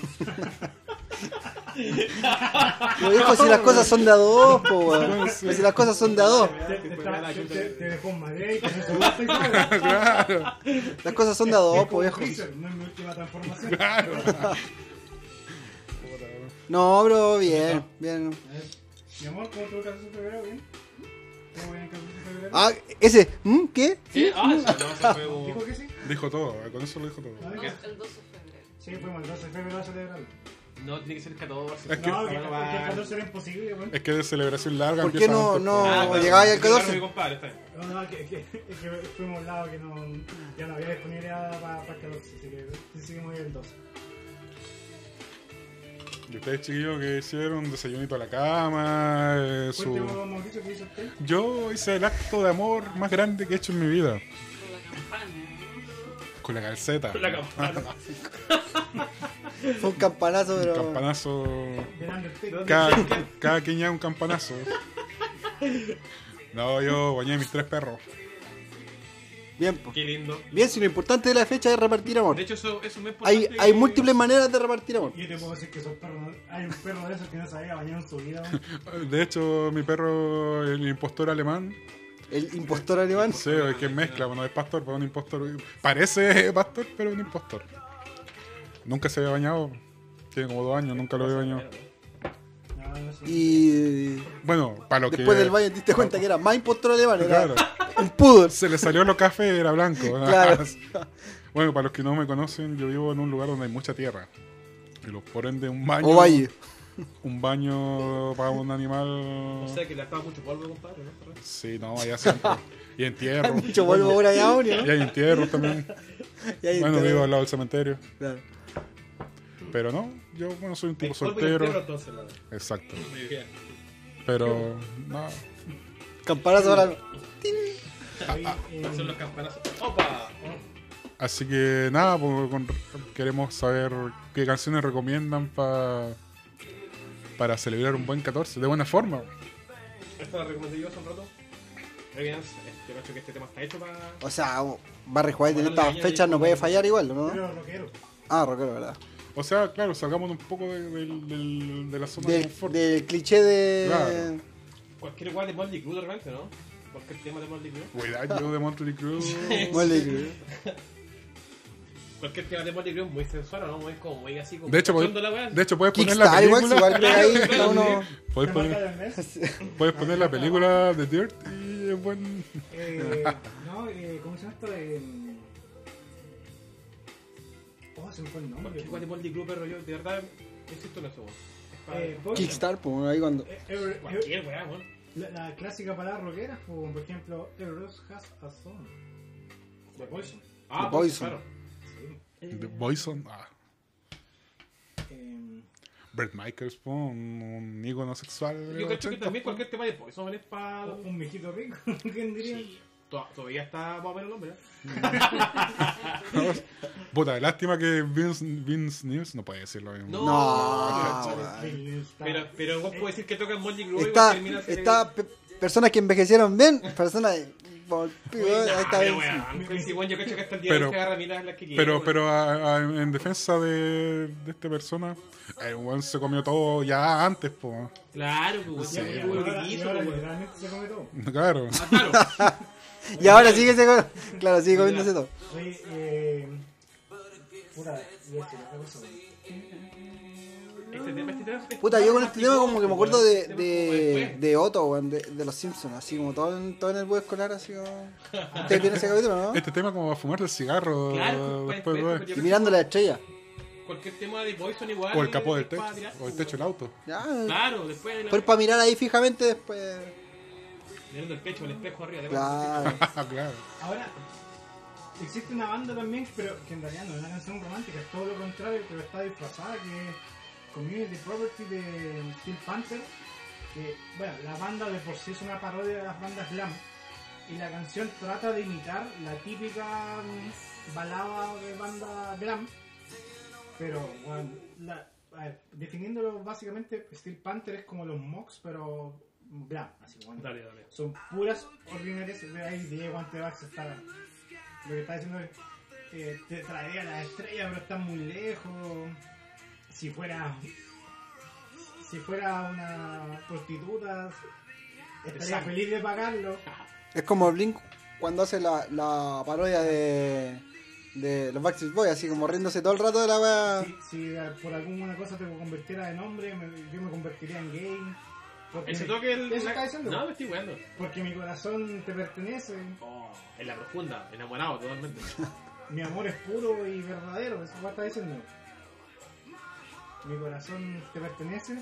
Pero viejo, si las cosas son de a dos, pues, weón. Si las cosas son de a dos. Te, dejó en Madrid y con eso (laughs) claro, Las cosas son de a dos, pues, viejo. No es mi última transformación. claro. (laughs) No, pero bien, bien. Mi amor, ¿cómo tuvo el 14 de febrero? ¿Bien? ¿Cómo bien el 14 de febrero? Ah, ese, ¿mm? ¿qué? ¿Qué? Ah, eso no, eso fue un- ¿Dijo que sí? Dijo todo, con eso lo dijo todo. ¿No. El 12 de febrero. Sí, fuimos el 12 de febrero a celebrarlo. No, tiene que ser 14. Es que- No, que, no, porque el 14 era imposible, güey. Es que de celebración larga ¿Por qué empieza no- antes, no-. Ah, claro, llegaba ya el claro, 14. mi compadre, está bien. No, no, que, que, que fuimos a un lado que no, ya no había disponibilidad para, para el 14, así que decidimos ir el 12. ¿Y ustedes, chiquillos, que hicieron? Un desayunito a la cama. eh. Yo hice el acto de amor más grande que he hecho en mi vida. Con la campana. Con la calceta. La campana. Fue un campanazo, Un pero. campanazo. Del Undertaker. Cada, cada queña un campanazo. No, yo bañé a mis tres perros. Bien. Qué lindo. Bien, si lo importante de la fecha es repartir amor. De hecho, eso, eso me es Hay, hay que- múltiples maneras de repartir amor. Yo te puedo decir que esos perros, hay un perro de esos que no se había bañado en su vida. (laughs) De hecho, mi perro, el impostor alemán, El impostor alemán. sí, es que mezcla, bueno, es pastor, pero un impostor. Parece pastor, pero un impostor. Nunca se había bañado. Tiene como dos años, nunca lo había bañado. No, no. Y Bueno, para lo que. después del baño te diste cuenta que era más impostor alemán, era Claro. un poodle. Se le salió lo café y era blanco. (laughs) Claro. (laughs) bueno, para los que no me conocen, yo vivo en un lugar donde hay mucha tierra. Y lo, por ende, un baño. O valle. Un baño para un animal. O sea, que le estaba mucho polvo, compadre, ¿no? Sí, no, allá siempre. Y entierros. (laughs) Hay mucho polvo ahora y ahora, Y hay entierros también. Y ahí Bueno, está. vivo al lado del cementerio. Claro. Pero no, yo bueno, soy un tipo soltero. la. Exacto. Pero no. Campanazo ahora. Son los campanazos. ¡Opa! Así que nada, pues, con- queremos saber qué canciones recomiendan pa- para celebrar un buen 14, de buena forma. Esto lo recomendé yo hace un rato. Evidence, yo creo que este tema está hecho para. O sea, Barry White en estas fechas no puede fallar igual, ¿no? pero rockero. Ah, rockero, ¿verdad? O sea, claro, sacamos un poco de, la zona de Del, confort. del cliché de. Claro. Cualquier igual de Moldy Crew de repente, ¿no? Cualquier tema de Moldy Crew. Cuidado, yo de Motley Crue. (laughs) Molly Crew. Cualquier tema de Moldy Crew es muy sensual, ¿no? Muy como muy así como. De hecho, puedes, de hecho, puedes poner la película. igual pega ahí cada uno. Puedes ¿Te marca poner, puedes poner la película de Dirt y es buen. Eh, no, eh, ¿cómo se llama esto? Eh, se me fue el nombre. Cualquier igual de Moldy Crew, pero yo de verdad insisto en eso, weón. Eh. Kickstar, pues ahí cuando. Eh, Ever- Ever- Cualquier weá, weón. La, la clásica palabra rockera, como por ejemplo, Eros has a song. De Poison. Ah, The pues, Poison. claro. Sí. The Boyson, ah. Eh, Brett Michaels, po, un, un ícono sexual. Yo creo que 80, también cualquier tema de Poison es para... un viejito rico, (laughs) ¿quién diría? Todavía está más o menos el hombre. ¿eh? (laughs) Puta, lástima que Vince, Vince News no puede decir lo mismo. No. Pero, pero vos podés decir que toca en Molly Crew y Está, personas que envejecieron bien, personas pero Pero- Pero, a- a- en defensa de, de esta persona, el weón se comió todo ya antes, po. Claro, pues, se todo. Claro. Ah, claro. (laughs) Y ahora sigue, se- claro, sigue comiéndose todo. Oye, eh. Puta, a decir otra cosa. Este tema, este tema es Puta, yo con este tema como que me acuerdo de, Este de, después. de Otto, weón, de, de los Simpsons, así como todo en, todo en el bus escolar, así como... (laughs) Ustedes vieron ese capítulo, ¿no? Este tema como para fumarse el cigarro Claro, pues, después, pues, pues, Y mirando la estrella. Cualquier tema de Poison igual. O el capó del techo. O el techo del auto. Ya, Claro, después de la- fue para mirar ahí fijamente después... mirando el techo, el espejo arriba. de (laughs) Claro. claro. Ahora, existe una banda también, pero que en realidad no es una canción romántica, es todo lo contrario, pero está disfrazada, que es Community Property de Steel Panther. Que, bueno, la banda de por sí es una parodia de las bandas glam. Y la canción trata de imitar la típica mm, balada de banda glam. Pero, bueno, la- a ver, definiéndolo básicamente, Steel Panther es como los Mox, pero glam. Así, bueno, Dale, dale. son puras ordinarias. Ahí Diego Antebax está. Lo que está diciendo es que te traería la estrella, pero está muy lejos. Si fuera. Si fuera una prostituta, estaría Exacto. feliz de pagarlo. Es como Blink cuando hace la, la parodia de, de los Backstreet Boys, así como riéndose todo el rato de la weá. Si, si eh, por alguna cosa te convirtiera en hombre, me- yo me convertiría en gay. Porque, Ese mi- toque el. Eso está diciendo. No, me estoy weando. porque mi corazón te pertenece. Oh, en la profunda, enamorado totalmente. Mi amor es puro y verdadero, eso está diciendo. Mi corazón te pertenece.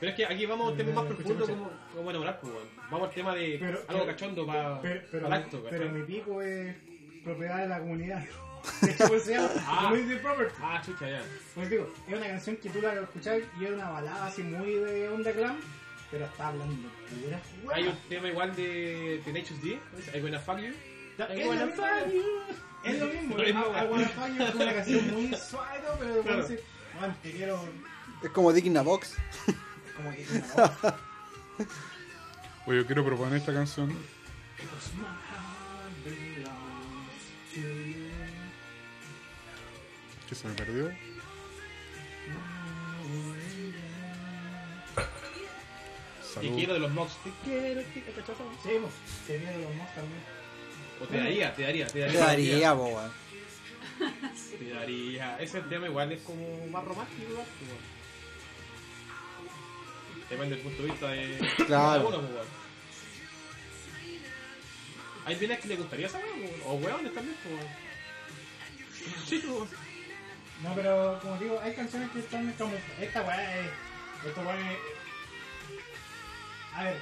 Pero es que aquí vamos a un tema más Eh, profundo escucha, como, como enamorar, pues. Vamos al tema de Pero- algo cachondo para Pero, acto, pero mi pico es propiedad de la comunidad. (laughs) ¿Qué pues se llama? Ah. Property. Ah, chucha, ya. Pues digo, es una canción que tú la escuchás y es una balada así muy de onda glam, pero está hablando pura hueá. Hay un tema igual de Tenacious D. I Wanna Fuck You. Es I lo wanna mismo, fuck you. Es lo mismo, es I Wanna Fuck You es una canción muy (laughs) suave, pero Claro. dice, "Man, te quiero Es como Dick in a Box. como que una (laughs) Oye, yo quiero proponer esta canción. Que se me perdió. Salud. quiero de los Mox. Te quiero, te ¿cachai? Sí, pues, te quiero los más también. O te daría, te daría, te daría. Te daría, weón. (laughs) Te daría. Ese tema igual es como más romántico, igual, weón. Depende del punto de vista de Claro. cada uno, pues, weón. Hay minas que le gustaría saber, o weones también, pues. Sí, pues. No, pero como digo, hay canciones que están como. Esta weá es. Esta weá es. A ver,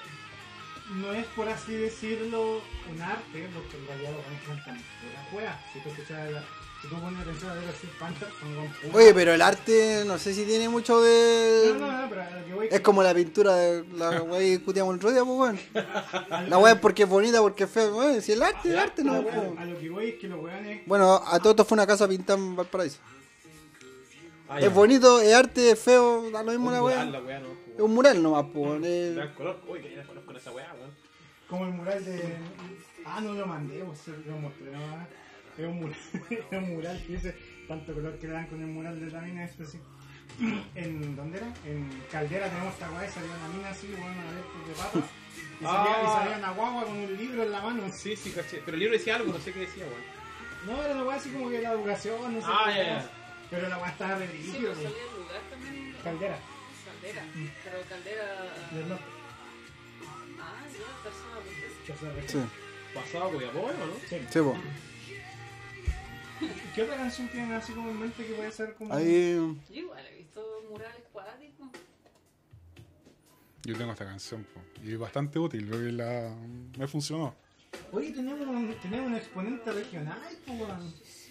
no es por así decirlo un arte, porque en realidad los weones cantan pura weá. Si tú escuchas la. Si tú pones atención a ver así Panther, son Oye, pero el arte no sé si tiene mucho de... No, no, no, pero a lo que voy Es como la pintura de la (laughs) weá que discutíamos el otro día, pues weón. a- La weá es porque es bonita, porque es fea, weón. Si el arte, el a- arte no, a-. A lo que voy es que los weones. Bueno, a todo esto fue una casa pintada en Valparaíso. Ah, Es ya. bonito, es arte, es feo, da lo mismo la weá. la weá, no, Es un mural nomás, pues. Le es- dan color. Uy, que ya color con esa weá, weón. Como el mural de. Ah, no lo mandé, pues lo mostré nomás. Es un mural, (laughs) es un mural que dice tanto color que le dan con el mural de la mina. Esto sí. (clears throat) En, ¿Dónde era? En Caldera tenemos esta weá y salía una mina así, bueno, a ver de patas. Y salía, Ah. y salía una guagua con un libro en la mano. Sí, sí, caché. Pero el libro decía algo, no sé qué decía, weón. No, era una weá así como que la educación, no sé Ah, qué. Pero la weá estaba re Sí, ridícula, pues weón. salía el lugar también. Caldera, Caldera. Mm. Pero Caldera. del norte. Ah, ya, re- Sí, Pasaba Coyapó, ¿o no? Sí. sí. ¿Qué otra canción tienen así como en mente que puede ser como... Ahí. Yo igual he visto murales cuádricos. Yo tengo esta canción, po, y es bastante útil, creo que la, me funcionó. Oye, tenemos un, tenemos un exponente regional, pues.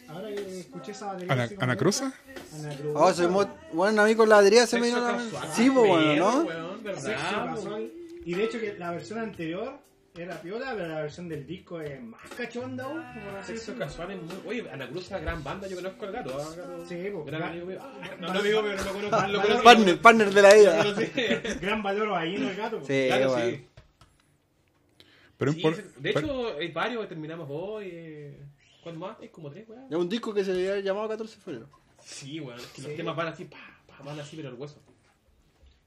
Ahora que escuché esa batería. ¿Ana, Ana Cruza? Ana Cruz. Oh, soy muy... Bueno, a mí con la batería se me vino la... casual, Sí, pues bueno, ¿no? weón, casual. Y de hecho que la versión anterior era piola, pero la versión del disco es más cachonda aún, por Sexo casual es muy. Oye, Ana Cruz es una gran banda, yo conozco al gato. ¿ah, gato? Sí, pues, Gran amigo mío. No, no amigo, pero no lo conozco. lo conozco. Partner, partner de la vida. (laughs) Gran valor ahí, ¿no? El gato. pues. Sí, Claro, bueno. sí. Pero Sí, impor- de hecho, hay varios que terminamos hoy. eh, ¿Cuántos más? Hay como tres, weón. Es un disco que se había llamado 14 de febrero. Sí, weón. Es que Sí. los temas van así, pa, pa, van así, pero el hueso.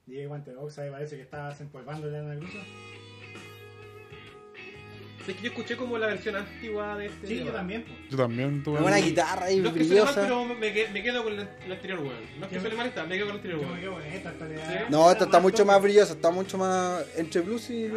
Y Guante Box ahí parece que estaba desempolvando la Ana Cruz. Sí, es que yo escuché como la versión antigua de este. Sí, yo también, pues. yo también tuve. Una buena guitarra ahí No es que suene mal, brillosa. pero me, que- me quedo con la, la anterior, weón. No es que suene mal esta, me quedo con la anterior, Yo me weón. quedo con esta actualidad. Sí. No, esta está mucho más brillosa, está mucho más entre blues y...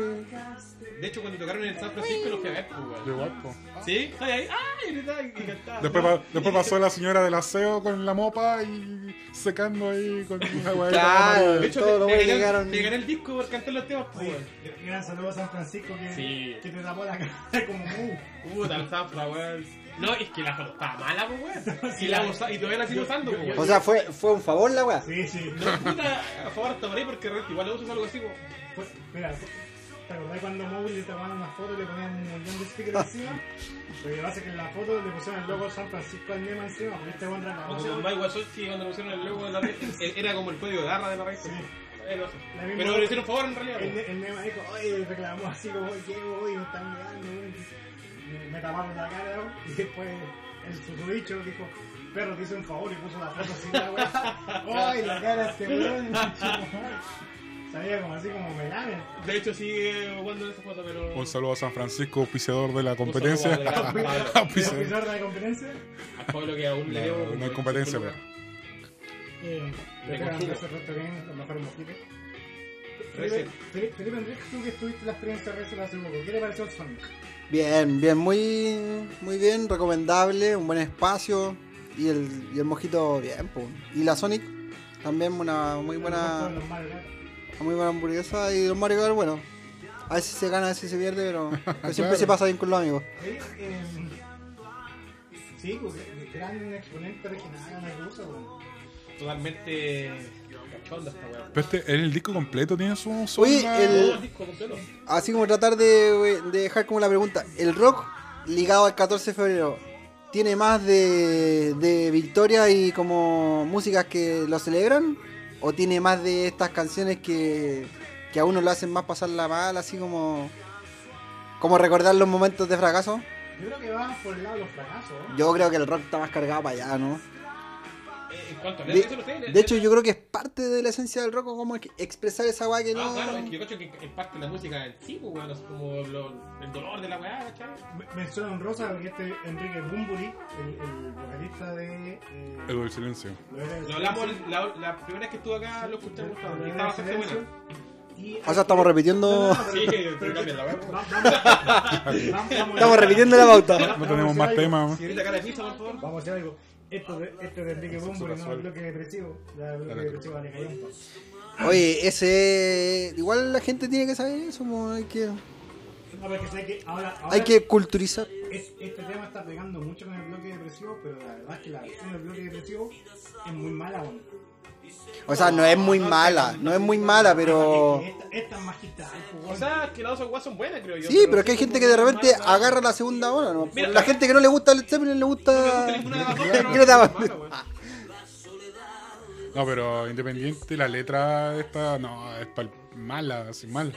De hecho, cuando tocaron en San Francisco, los fui a ver, pues, weón. Yo igual, po. ¿Sí? Estoy ahí. ¡Ay! Y cantaba. Después, pa- después pasó la señora del aseo con la mopa y secando ahí con la (laughs) weá. Claro. De hecho, Todos los güeyes gané, llegaron- me gané el disco por cantar los temas, pues, Oye, weón. gran saludo a San Francisco que, Sí. que te tapó la cara (laughs) como mu. Puta, el zafra, weón. No, es que la foto estaba mala, pues, (laughs) weón. Y, la usa, y todavía la sigo usando, pues, weón. O sea, fue, fue un favor la weá. Sí, sí. No, puta, a favor hasta por ahí porque igual lo usas algo así, pues. Fue- Mira, ¿te acordás cuando Mowgli le tomaban una foto y le ponían un millón de stickers encima? Lo que pasa es que en la foto le pusieron el logo San Francisco al Nema encima, porque este buen Como reclamó. Mike Wazowski cuando pusieron el logo de la red, era como el código de garra de la red. Sí. Misma- Pero le hicieron favor en realidad. El, el Nema dijo, oye, reclamó así como, ¿qué voy? Me están mirando, weón". Me- taparon la cara, y después el susodicho dijo, perro, te hice un favor y puso la foto así, la. (laughs) ¡Ay, la cara este weón! (laughs) Sabía como así como melames. De hecho, sigue jugando en esa foto, pero. Un saludo a San Francisco, auspiciador de la Un competencia. saludo a Pablo. (laughs) ¿Pero Auspiciador. pisar la competencia? A Pablo que aún le No, debo. no hay competencia, pero- Eh. Reset. Felipe, Enrique, tú que estuviste la experiencia de Reset hace poco, ¿qué te pareció el Sonic? Bien, bien, muy, muy bien, recomendable, un buen espacio y el, y el mojito bien, pues. Y la Sonic también una muy buena. Una muy buena hamburguesa y los Mario Kart, bueno, a veces se gana, a veces se pierde, pero (laughs) siempre Claro. se pasa bien con los amigos. Eh, sí, pues, gran exponente regional, cosa, weón. Totalmente cachonda esta weá. Pero este, en el disco completo tiene su. Oye, onda- el- Todo el disco completo. Así como tratar de, de dejar como la pregunta, ¿el rock ligado al 14 de febrero tiene más de, de victoria y como músicas que lo celebran? ¿O tiene más de estas canciones que, que a uno lo hacen más pasarla mal, así como, como recordar los momentos de fracaso? Yo creo que va por el lado de los fracasos, ¿no? Yo creo que el rock está más cargado para allá, ¿no? En cuanto a De, no de hecho, yo creo que es parte de la esencia del rock, como que expresar esa weá que Ah, no... claro, es que yo cacho que es parte de la música en sí, pues, weón, es como lo- el dolor de la weá, ¿cachai? Me- Mención honrosa porque este Enrique Bumburi, el, el vocalista de. Eh, El del silencio. Lo del hablamos la, la primera vez que estuve acá, lo escuchamos, y estaba del bastante buena. Y O sea, estamos repitiendo... Sí, pero cambia la Estamos repitiendo la pauta. No tenemos más temas. Señorita cara de pizza, por favor. Vamos a hacer algo. Esto de, esto de Enrique Bumburi, no el bloque depresivo. La bloque depresivo vale. Oye, ese... Igual la gente tiene que saber eso, como hay que... No, porque sé que ahora, ahora Hay que culturizar. es- este tema está pegando mucho con el bloque depresivo, pero la verdad es que la versión del bloque depresivo es muy mala, bueno. O sea, no es muy mala, no es muy mala, pero... Esta, es pues, O sea, que las dos son buenas, creo yo. Sí, pero es que hay gente que de repente agarra la segunda hora, ¿no? Mira, La gente que no le gusta Led Zeppelin le gusta... gusta ninguna de las dos, pero ¿Qué le da- es mala, weón. No, pero independiente, la letra esta, no, es mala, así mal.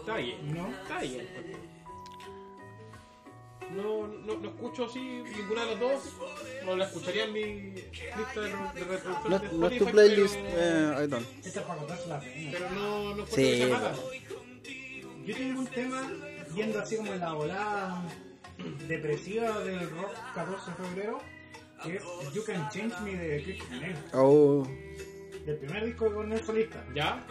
Está bien, ¿No? está bien. No, no, no escucho así ninguna de las dos. No la escucharía en mi lista de, de reproducción No, de no es tu playlist... pero- Eh, ahí está. Esta es para contarse la pena. Pero no, no Sí, que mala. Yo tengo un tema yendo así como en la volada depresiva del rock 14 de febrero, que es You Can Change Me de Chris Cornell, Oh. del primer disco de Cornell solista. ¿Ya?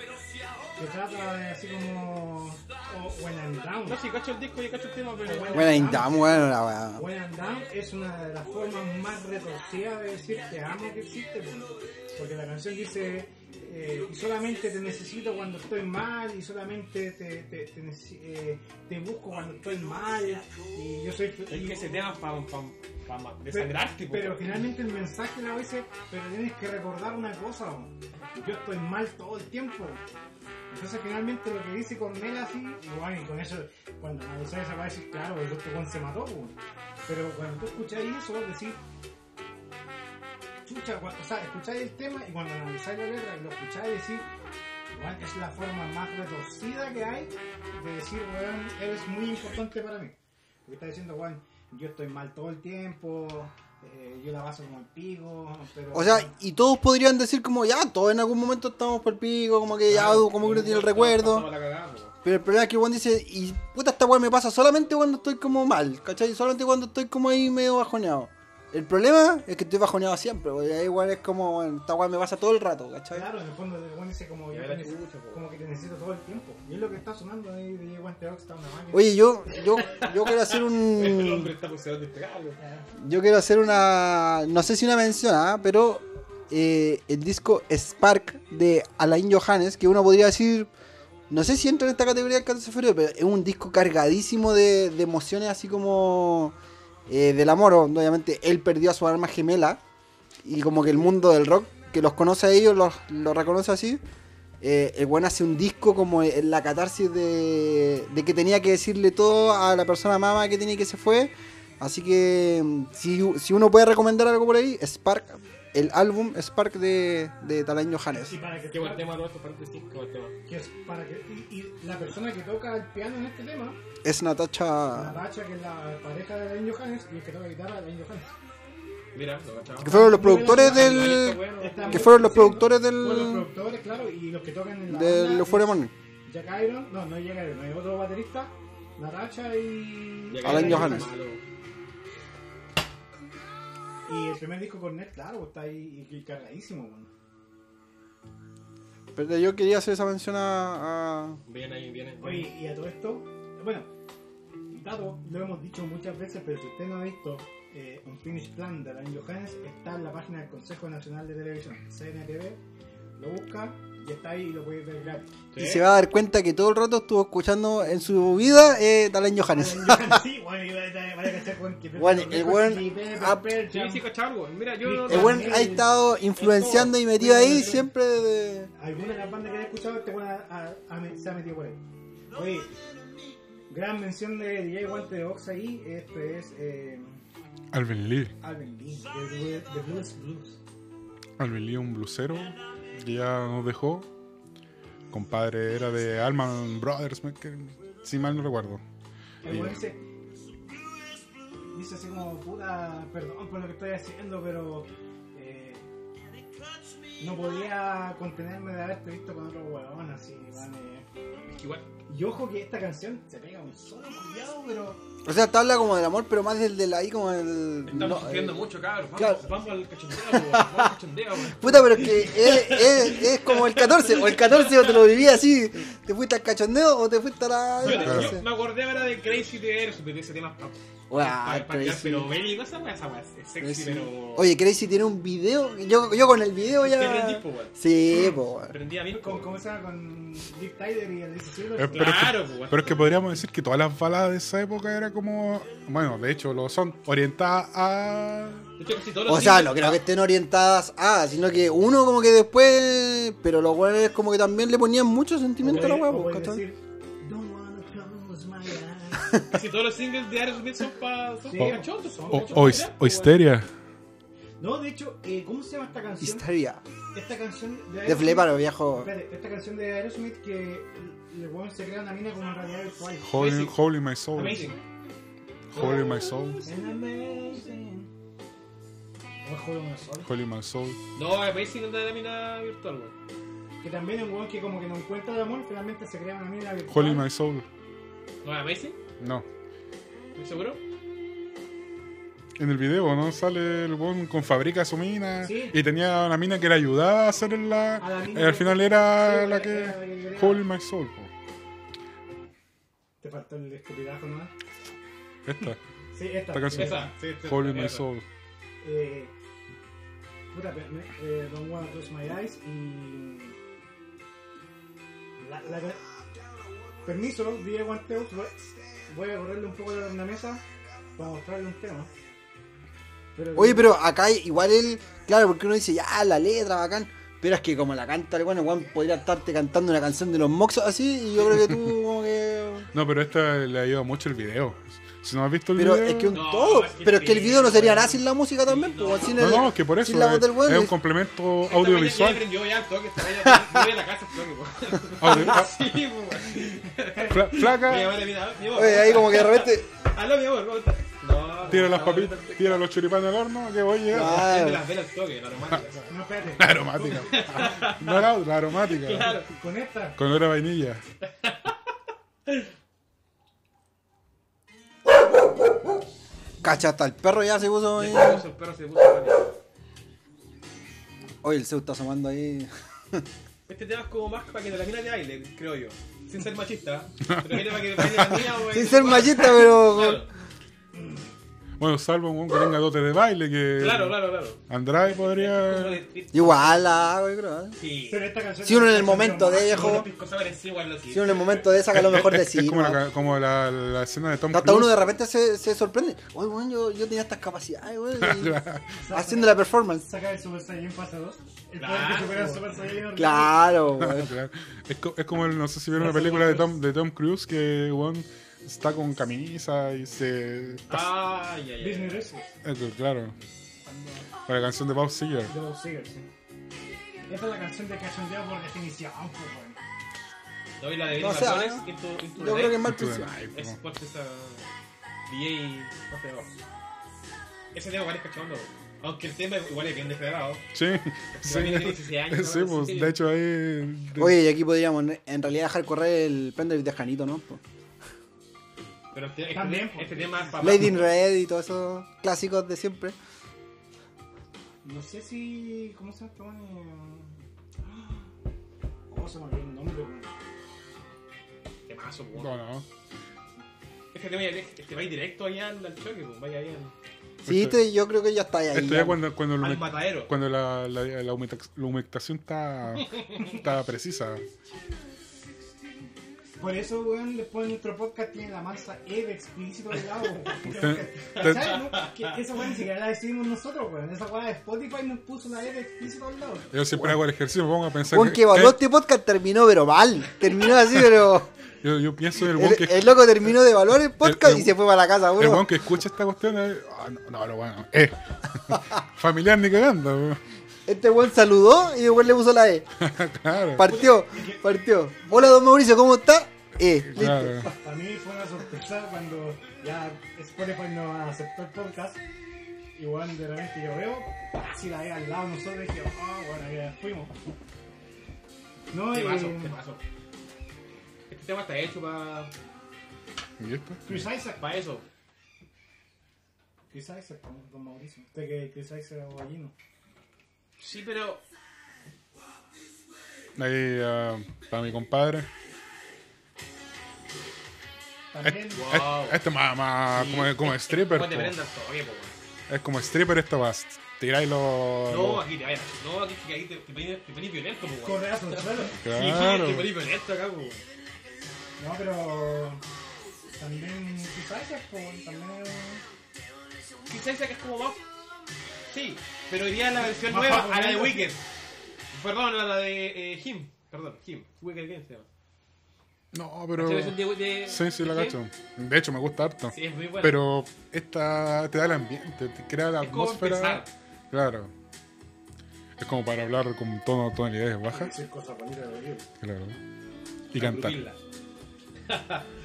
Que trata de así como. O When I'm Down. No, si cacho el disco y cacho el tema, pero. Bueno. Bueno, Indam, bueno, la weá. When I'm Down es una de las formas más retorcidas de decir te amo que existe. Porque la canción dice. eh, y solamente te necesito cuando estoy mal, y solamente te, te, te, nece- eh, te busco cuando estoy mal, y yo soy Es que ese tema es para pa, desangrarte, pero finalmente el mensaje la dice, pero tienes que recordar una cosa, yo estoy mal todo el tiempo. Entonces finalmente lo que dice Cornela así, y bueno, y con eso, cuando analizas esa va a decir, claro, el otro Juan se mató, bo. pero cuando tú escucháis eso, decís, chucha, o sea, escucháis el tema y cuando analizáis la letra y lo escucháis decís, weón, es la forma más retorcida que hay de decir, weón, eres muy importante para mí. Porque está diciendo, weón, yo estoy mal todo el tiempo, eh, yo la paso como el pico, pero... O sea, y todos podrían decir como, ya, todos en algún momento estamos por el pico, como que ya, Claro, como que uno y tiene el recuerdo. cagada. Pero el problema es que Juan dice, y puta, esta weá me pasa solamente cuando estoy como mal, ¿cachai? Solamente cuando estoy como ahí medio bajoneado. El problema es que estoy bajoneado siempre, porque ahí igual es como, bueno, esta weá me pasa todo el rato, ¿cachai? Claro, en el fondo el weón dice como, Ya yo necesito, chucha, po. como que te necesito todo el tiempo. Y es lo que está sonando ahí de Guante Ox, está una máquina. Oye, yo, yo, yo quiero hacer (laughs) El un... hombre está despegado. Yo quiero hacer una... No sé si una mención, ¿ah? pero eh, el disco Spark de Alain Johannes, que uno podría decir... No sé si entra en esta categoría del 14 de febrero, pero es un disco cargadísimo de, de emociones así como eh, del amor. Obviamente él perdió a su alma gemela y como que el mundo del rock que los conoce a ellos los, lo reconoce así. Eh, el buen hace un disco como en la catarsis de, de que tenía que decirle todo a la persona mama que tenía que se fue. Así que mm, si, si uno puede recomendar algo por ahí, Spark, el álbum Spark de, de Talain Johannes. Y para que, Qué buen tema, Roberto, para qué buen tema. que es para que y, y la persona que toca el piano en este tema, Es Natacha. Natacha, que es la pareja de Alain Johannes, y el que toca guitarra, Alain Johannes. Mira, lo cachaba. Que fueron los productores del. Está Que fueron los sí, productores fueron los del. productores, claro, y los que tocan en la Del banda Euphoria es Morning. Jack Iron, no, no es Jack Iron, hay otro baterista, Natacha y... Que Alain Johannes. malo. Y el primer disco con Net, claro, está ahí y- cargadísimo, bueno. Pero yo quería hacer esa mención a. a- Viene ahí, viene. Oye, y a todo esto, bueno, Tato, lo hemos dicho muchas veces, pero si usted no ha visto eh, un finish plan de Alain Johannes, está en la página del Consejo Nacional de Televisión, CNTV, lo busca y está ahí y lo puede ver gratis. Y se va a dar cuenta que todo el rato estuvo escuchando en su vida eh, Talain Johannes. Sí, bueno, y el buen-. Mira, yo. El buen ha estado influenciando y metido ahí siempre de. Alguna de las bandas que he escuchado, este ha- se ha metido por ahí. Oye, gran mención de DJ Guante de Ox ahí. Este es eh, Alvin Lee. Alvin Lee, de, de Blues Blues. Alvin Lee, un blusero que ya nos dejó. Compadre era de Alman Brothers, me- que- si mal no recuerdo. El Y- dice, dice así como, puta, perdón por lo que estoy haciendo, pero eh, no podía contenerme de haberte visto con otro weón, así, vale. Es que igual. Y ojo que esta canción se pega un solo cuidado, pero O sea, te habla como del amor, pero más del de la ahí como el. Estamos no, sufriendo eh, mucho, cabros. Vamos, claro. vamos al cachondeo, weón. Vamos al cachondeo, weón. Puta, pero es que es, es, es como el 14, o el 14 o te lo viví así, te fuiste al cachondeo o te fuiste a la... Claro. yo me acordé ahora de Crazy de Aerosmith, de ese tema. Pa, Guau, pa, pa, Crazy. pero bélico, esa weá, esa weá. Es sexy, Crazy. pero. Oye, Crazy tiene un video, yo, yo con el video Te prendí, ya... po, weón. Sí, po. Prendí a mí, con, ¿cómo se llama? Con Dick Tyler y el 16 Pero, es que, Claro, po, weón. pero es que podríamos decir que todas las baladas de esa época era como. Bueno, de hecho lo son. Orientadas a. Hecho, O sea, no creo que estén orientadas a, sino que uno como que después... Pero los güeyes como que también le ponían mucho sentimiento a la hueá, po, puedes ¿cachai? Casi todos los singles de Aerosmith son pa. Son Sí. cachondos, son O, o, histeria. No, de hecho, eh, ¿cómo se llama esta canción? Histeria. Esta canción de De Fleparo, viejo. Espérate, esta canción de Aerosmith que el, el weón se crea una mina como en realidad virtual. Holy, holy my soul. Amazing. Holy my soul. And amazing. O es Holy My Soul. Holy my soul. No, Amazing es de la mina virtual, weón. Que también es un weón que como que no encuentra el amor, finalmente se crea una mina virtual. Holy my soul. ¿No es Amazing? No. ¿Estás seguro? En el video, ¿no? Sale el weón con fabrica su mina. Sí. Y tenía una mina que le ayudaba a hacer la. A la mina y al final era sí, la que. la Hold My Soul, po. Te faltó el escupidajo nomás. Esta. Sí, esta. Esta canción. Esa, sí, sí, Hold My. Soul. Eh, puta, me- eh, Don't Wanna Close My Eyes y. La, la, permiso, DJ Guanteos, voy, voy a correrle un poco la, la mesa para mostrarle un tema. Pero Oye, pero acá igual él, claro, porque uno dice, ya, la letra, bacán. Pero es que como la canta el bueno, Juan podría estarte cantando una canción de los Moxos así, y yo creo que tú (laughs) como que. No, pero esta le ayuda mucho el video. Si no has visto el Pero video. es que un No, todo. es que Pero es que el video no sería nada sin la música también, Sí, pues, no. sin No, el- no, que por eso sin la voz es, es un es- complemento Esta audiovisual. mañana ya aprendió ya al toque, esta yo voy a la casa toque, flaca. Oye, ahí como que de repente. Aló, mi amor, ¿cómo estás? No, tira no, las papitas, no, tira los choripanes al horno, que voy a llegar. Ah. Prende las velas al toque, la aromática. (laughs) No, espérate. La aromática. No la, la aromática. Claro. Con esta. Con olor a vainilla. Cacha, hasta el perro ya se puso el perro se puso. Oye, el Zeus está asomando ahí. Este tema es como más para que la mina te baile, creo yo. Sin ser machista. (laughs) Pero viene para que baile la niña o Sin ser machista, pero. Claro, Bueno, salvo un que tenga dote de baile, que. claro, claro. claro. Andrade podría. Igual la hago, yo creo. ¿eh? Sí. Pero esta canción. Si uno en el momento de viejo. Si uno en el momento de saca lo mejor de (laughs) sí. es como, ¿no? la, como la, la escena de Tom Hasta Cruise. uno de repente se, se sorprende. Oye, yo, yo tenía estas capacidades, weón. (laughs) Haciendo la performance. Saca el Super Saiyan fase 2. El poder Claro. que supera el Super Saiyan original. Claro, (laughs) weón. Claro. Es, co- es como el, no sé si vieron una película de Tom, de Tom Cruise que weón está con camisa y se. Ah, ya, ya. Disney. Eh, claro. Con la canción de Bob Seger. De los Seagers, sí. Esta es la canción de cachondeo por definición, pues, weón. No, y la de No, o sea, Matones, Into, Into Yo creo que es mal. Night, Es po. por esa DJ peor. Ese tema igual es cachondo. Aunque el tema igual es bien degradado. Sí, sí. tiene 16 años, Sí, ¿no? pues Sí. de hecho ahí. de- Oye, y aquí podríamos en realidad dejar correr el pendrive de Janito, ¿no? Pero este, este, También, tema- pues. este tema es para. Lady in Red y todos esos clásicos de siempre. No sé si. ¿Cómo se llama este weón? ¿Cómo se me olvidó el nombre, weón? Temazo, po. No, no. Este tema ya este va a ir directo allá al, al choque, pues vaya ahí al, Sí, Esto- te- yo creo que ya está ahí. Esto ya. cuando, cuando, matadero. cuando la, la, la humectación está, está precisa. Por eso, weón, después de nuestro podcast tiene la mansa E de explícito al lado. ¿Cachai, no? Que, esa weá ni siquiera la decidimos nosotros, weón. Esa weá de Spotify nos puso la E de explícito al lado. Yo siempre hago el ejercicio, me pongo a pensar. Juan que evaluó este podcast terminó, pero mal. Terminó así, pero. (laughs) yo, yo pienso en el weón El, que, el loco terminó de evaluar el podcast el- y se fue para la casa, el weón. weón que escucha esta cuestión. eh, ah, no, no, lo bueno. Eh. (laughs) Familiar ni cagando. weón. Este weón saludó y después le puso la E. (laughs) claro. Partió, partió. Hola, don Mauricio, ¿cómo está? E. Listo. claro. Para mí fue una sorpresa cuando ya Spotify nos aceptó el podcast. Y weón, de repente yo veo, así la E al lado de nosotros y dije, ah, bueno, ya fuimos. No, y Temazo, temazo. Este tema está hecho para. Chris Isaac. pa eso. Chris Isaac, don- don Mauricio. Usted que Chris Isaac era gallino. Sí, pero. Ahí, ah, para mi compadre. También, Este, Wow. este es más, más Sí, como, como es- stripper. El po. Es como stripper esto vas. Tiráis los. No, aquí te vayas. No, aquí, aquí te, te, te ponís violento, po, correazo al suelo. (laughs) Claro. Sí, te ponís violento acá, po. No, pero. También Isaac, pues, también. Quizás esa que es como más. Sí, pero hoy día la versión Más nueva a la de. Wicked. Perdón, a la de eh, Him. Perdón, Him. Wicked Game se llama. No, pero. ¿Esa versión de, de, Sí, sí, la cacho. De hecho, me gusta harto. Sí, es muy buena. Pero esta te da el ambiente, te crea la Es atmósfera. Claro. Es como para hablar con tono, tonalidades bajas. Decir cosas bonitas de. Claro. Y cantar. (laughs)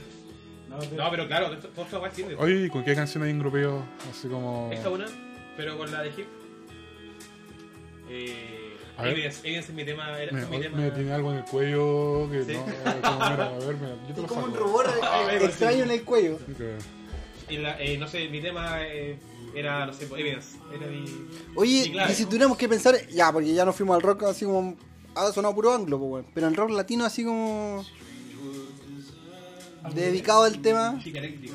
No, pero- No, pero claro, esto- todo esto va. Oye, ¿con qué canción hay en grupeo? Así como. Esta una, pero con la de Hip. Eh. Evidence, Evidence es mi tema. Era, Me, mi tema. me tiene algo en el cuello que Sí. no. Como, mira, a ver, mira, yo te lo Como un rubor Ay, (laughs) extraño en el cuello. Y la- eh, no sé, mi tema eh, era, no sé, Evidence. Era mi. Oye, mi clave. y si tuviéramos que pensar, ya, porque ya nos fuimos al rock así como. Ha sonado puro anglo, pues. Pero el rock latino así como. Dedicado al tema. Chica eléctrica.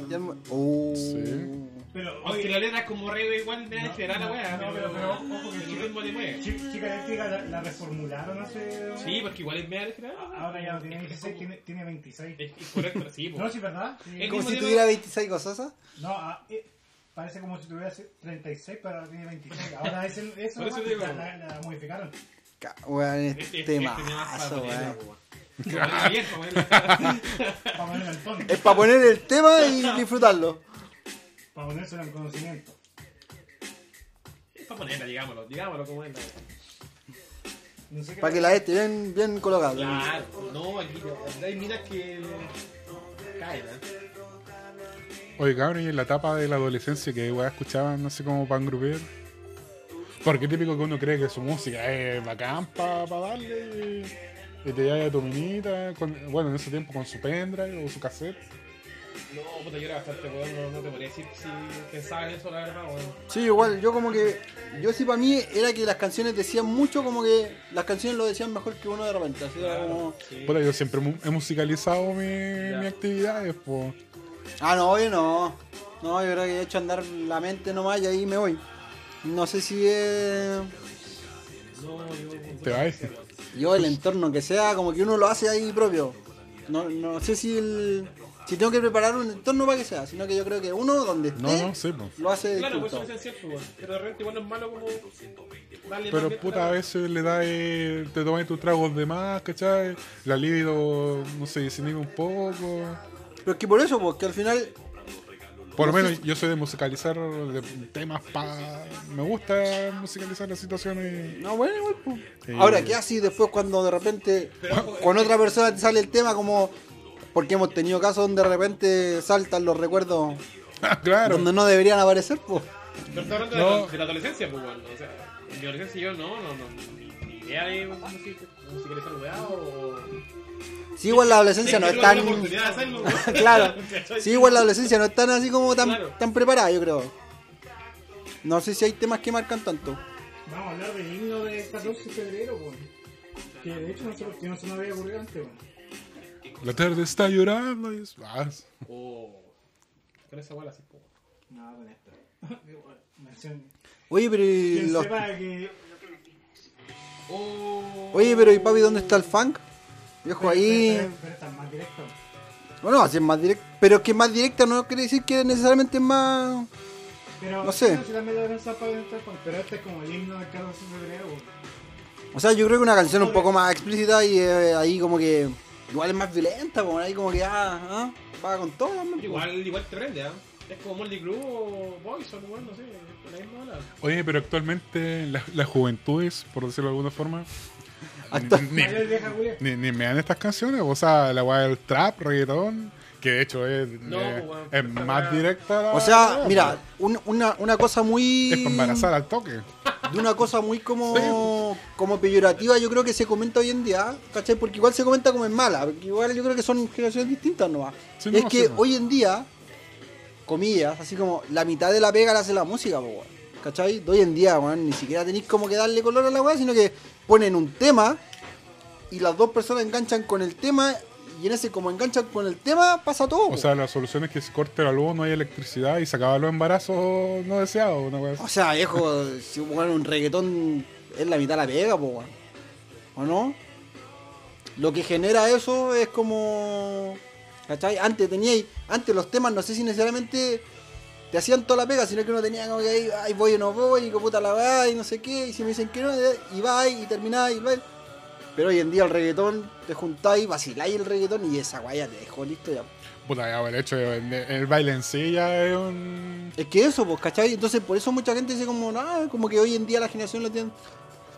Oh. Sí. Pero, letra es como re igual de No, esperar la no, weá. no, pero- pero ojo que el sí. ritmo te mueve. Chi- Chica Eléctrica la, la reformularon hace. Sí, porque igual es media esperar. Ahora ya no tiene 16, tiene, tiene 26. Es, es correcto, sí, (laughs) No, pues. sí, ¿verdad? Sí. Como si tuviera 26 cosas. No, ah, eh, parece como si tuviera 36, pero ahora tiene 26. Ahora es el, (laughs) eso Por eso nomás, digo. la, la- la modificaron. Ca- Weón, Este- este este es tono. Es para poner el tema y disfrutarlo. Para ponérselo en conocimiento. Es para ponerla, digámoslo, digámoslo como es. la. No sé Para que la esté bien, bien colocada. Claro, no, aquí no. hay minas que caen, ¿eh? Oye, cabrón, y en la etapa de la adolescencia que weá escuchaban así como pan grupero. Porque típico que uno cree que su música es bacán para darle y, y te lleva a tu minita, con- bueno, en ese tiempo con su pendrive o su cassette. No, puta, yo era bastante weón, no, no te podría decir si pensaba en eso, la verdad, weón. Sí, igual, yo como que. Yo sí, para mí era que las canciones decían mucho, como que las canciones lo decían mejor que uno de repente. Así era como. Sí. Puta, yo siempre he musicalizado mi, mi actividades, pues. Ah, no, hoy no. No, yo creo que he hecho andar la mente nomás y ahí me voy. No sé si es. No, yo. Te vas. Yo, el entorno que sea, como que uno lo hace ahí propio. No, no sé si el. Si tengo que preparar un entorno para que sea, sino que yo creo que uno donde esté No, no, sí, pues. lo hace Claro, pues eso es cierto, weón. Pero de repente igual no es malo como. Darle Pero más bien puta, a veces le das, eh, te tomas tus tragos de más, ¿cachai? La libido, no sé, desinhibe un poco. Pero es que por eso, porque al final. Por lo No menos yo soy de musicalizar de temas pa... Me gusta musicalizar las situaciones. No, bueno, igual, pues. Sí. Ahora, ¿qué así después cuando de repente Pero- con otra persona te sale el tema como... Porque hemos tenido casos donde de repente saltan los recuerdos (laughs) Ah, claro. donde no deberían aparecer, pues. Pero estoy hablando No. de, la, adolescencia, pues, weón. O sea, en mi adolescencia yo no, no, no. Ni, ni idea de music- musicalizar weá o. Sí, igual la adolescencia no es tan... (laughs) claro. (laughs) Sí, igual la adolescencia no es tan así como tan, Claro. tan preparada, yo creo. No sé si hay temas que marcan tanto. Vamos a hablar del himno de 14 de febrero, weón. Que de hecho no se, que no se me había ocurrido antes, weón. La tarde está llorando. Y es... ah, es- O. Con esa weá así, pues. No, con esta. (laughs) Oye, pero y Quien los... sepa que. O. Oye, pero ¿y papi dónde está el funk? Viejo Pero, ahí... pero, pero está más directo. Bueno, así es más directa. Pero es que más directa no quiere decir que necesariamente es más... Pero, No sé. Pero este es como el himno del 14 de febrero, weón. O sea, yo creo que una canción un poco más explícita y eh, ahí como que... Igual es más violenta, como ahí como que ah, ah, va con todo. hombre. Igual, igual te prende, ¿ah? Es como Moldy Crew o Boys o igual, no sé. La misma ola. Oye, pero actualmente la- las juventudes, por decirlo de alguna forma, (laughs) ni, ni, ni me dan estas canciones. O sea, la weá del trap, reggaetón, que de hecho es, No, eh, es más directa. la- O sea, la- mira, un- una, una cosa muy... Es para embarazar al toque. de una cosa muy como, Sí. como peyorativa, yo creo que se comenta hoy en día, ¿cachai? Porque igual se comenta como es mala, porque igual yo creo que son generaciones distintas nomás. Sí, es no, que sí, no. hoy en día, comillas, así como la mitad de la pega la hace la música, po. ¿cachai? De hoy en día, weón, ni siquiera tenéis como que darle color a la weá, sino que ponen un tema y las dos personas enganchan con el tema y en ese como enganchan con el tema pasa todo. O po. sea, la solución es que se corte la luz, no hay electricidad y se acaban los embarazos no deseados. Una. O sea, viejo, si bueno, un reggaetón es la mitad de la pega, po. ¿O no? Lo que genera eso es como. ¿Cachai? Antes teníais. Antes los temas, no sé si necesariamente te hacían toda la pega, sino que uno tenía como que ahí, ay, voy o no voy, y que puta la va, y no sé qué, y si me dicen que no, y va, y termináis, y va. Pero hoy en día el reggaetón, te juntáis, vaciláis el reggaetón, y esa guaya te dejó listo ya. Puta, ya, el hecho de, de- el baile en sí ya es un. Es que eso, pues, ¿cachai? Entonces por eso mucha gente dice como, no, como que hoy en día la generación lo tiene...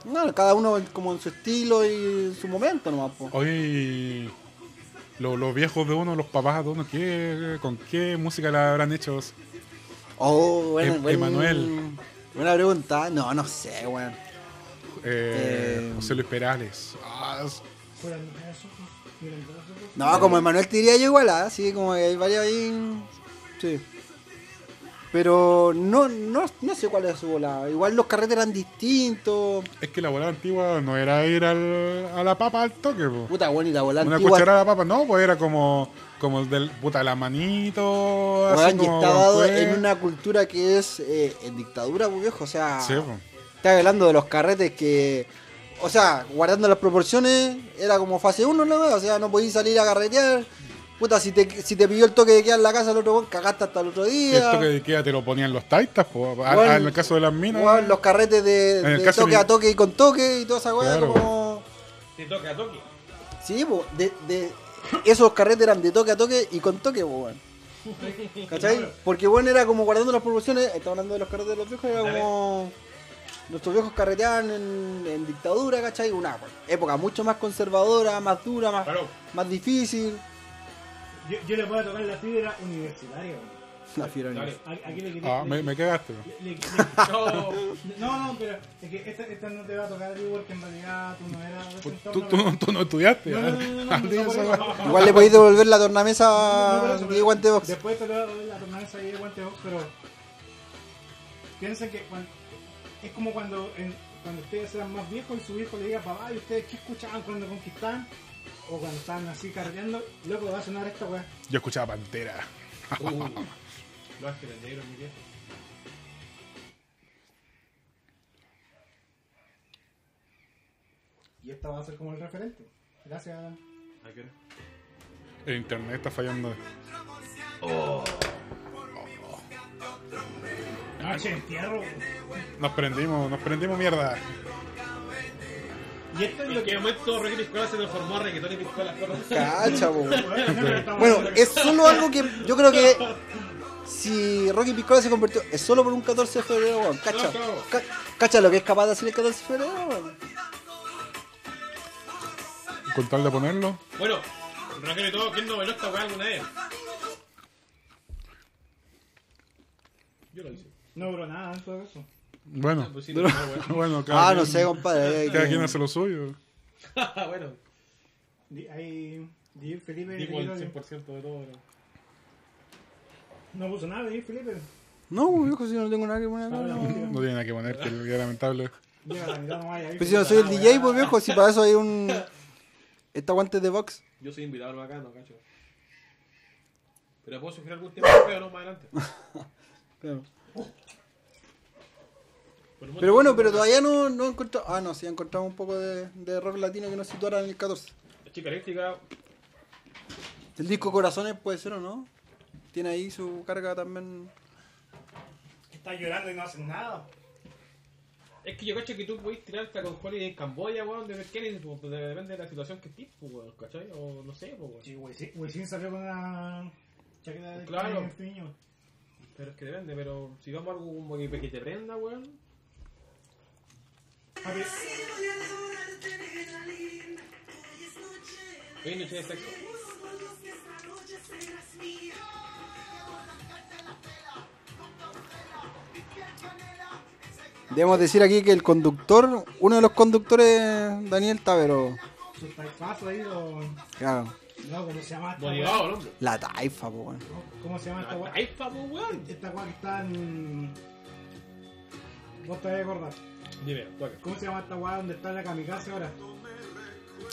No, cada uno como en su estilo y en su momento nomás, pues. Oye, y lo- los viejos de uno, los papás de uno, ¿qué, ¿con qué música le habrán hecho? Oh, bueno, Em- buen- Emanuel. Buena pregunta. No, no sé, weón. Eh, Eh, José Luis Perales. Ah, es-. No, como Emanuel te diría yo igual, ¿ah? Sí, como que hay varios ahí... Sí. Pero no, no, no sé cuál es su volada. Igual los carretes eran distintos. Es que la volada antigua no era ir al, a la papa al toque, po. Puta bonita volada Una antigua. cucharada de papa, no, pues era como, como el del puta la manito, así Weón, y como está dado en una cultura que es eh, en dictadura, pues viejo. O sea, Sí, po. Está hablando de los carretes que. O sea, guardando las proporciones, era como fase 1, ¿no? O sea, no podías salir a carretear. Puta, si te, si te pilló el toque de quedar en la casa el otro weón, cagaste hasta el otro día. Esto que de Ikea te lo ponían los taitas, po. A- a- en el caso de las minas. Los carretes de, el de toque de mi- a toque y con toque y toda esa weá Claro. como. Te toca, toque. Sí, po, de, de, esos carretes eran de toque a toque y con toque, po, weón. (laughs) ¿Cachai? Porque bueno era como guardando las proporciones, estamos hablando de los carretes de los viejos, era Dale. como. Nuestros viejos carreteaban en, en dictadura, ¿cachai? Una época mucho más conservadora, más dura, más, Claro. más difícil. Yo, yo le puedo tocar la fibra universitaria. weón. La fiera Dale. A- Aquí le quería. Ah, le- me, me cagaste. le- le- No. No, no, pero es que esta, esta no te va a tocar a ti porque en realidad tú no eras Tú, representado. tú, tú, tú no estudiaste. No. Igual le podéis devolver la No, no, tornamesa pero guante box. Después te lo doy la tornamesa de guante box, pero piensen que es como cuando en- cuando ustedes eran más viejos y su hijo le diga, papá, ¿y ustedes qué escuchaban cuando conquistaban? O cuando estaban así carreteando, loco, va a sonar esta weá. Yo escuchaba Pantera. Uh, Los Ángeles Negros, mi viejo. Y esta va a ser como el referente. Gracias. ¿A qué? El internet está fallando. Noche entierro. Nos prendimos, nos prendimos mierda. Y esto es ¿En lo que. momento Rocky Piscola se transformó a reggaetón y piscola? Cacha, (laughs) po. Bueno, es solo algo que yo creo que si Rocky Piscola se convirtió, es solo por un 14 de febrero, weón. Cacha, ca- cacha lo que es capaz de hacer el 14 de febrero, weón. Con tal de ponerlo. Bueno, Raquel y todo, ¿quién no bailó esta weá alguna vez? Yo lo hice. No duró nada en todo eso. Bueno, Pues sí, no, weá. bueno, (laughs) cada, Ah, no quien, sé, compadre. cada que- quien hace lo suyo. (laughs) bueno, Ahí. Felipe. digo el Felipe- 100% de todo. ¿no? No puso nada, Di Felipe. No, viejo, si yo no tengo nada que poner Habla, no. música. No tiene nada que poner, que (laughs) que es lamentable. Pues si no soy el DJ, pues viejo, si para eso hay un. Esta guante de box. Yo soy invitado acá, no cacho. Pero puedo sugerir algún tema pero no más adelante. Claro. Pero bueno, pero todavía no, no encontramos. Ah, no, sí, encontramos un poco de, de rock latino que nos situara en el 14. La chica eléctrica, El disco Corazones puede ser o no. Tiene ahí su carga también. Está llorando y no hacen nada. es que yo cacho que tú podés tirarte con Holly en Camboya, weón, de ver Kennedy, pues, pues, depende de la situación que estés, pues, weón, ¿cachai? O no sé, pues, weón. Sí, Wisin Wisin salió con una chaqueta de Claro. Pero es que depende, pero si vamos a algo como que, que te prenda, weón. Papi, Hoy noche de sexo. Debemos decir aquí que el conductor, uno de los conductores, Daniel Tavero. Claro, No, ¿cómo se llama el hombre. la taifa, po, weón. ¿Cómo se llama esta La weá? taifa, pues, weón. Esta weá que está en. Vos te vas a acordar. Dime, toca. ¿Cómo se llama esta weá donde está la kamikaze ahora?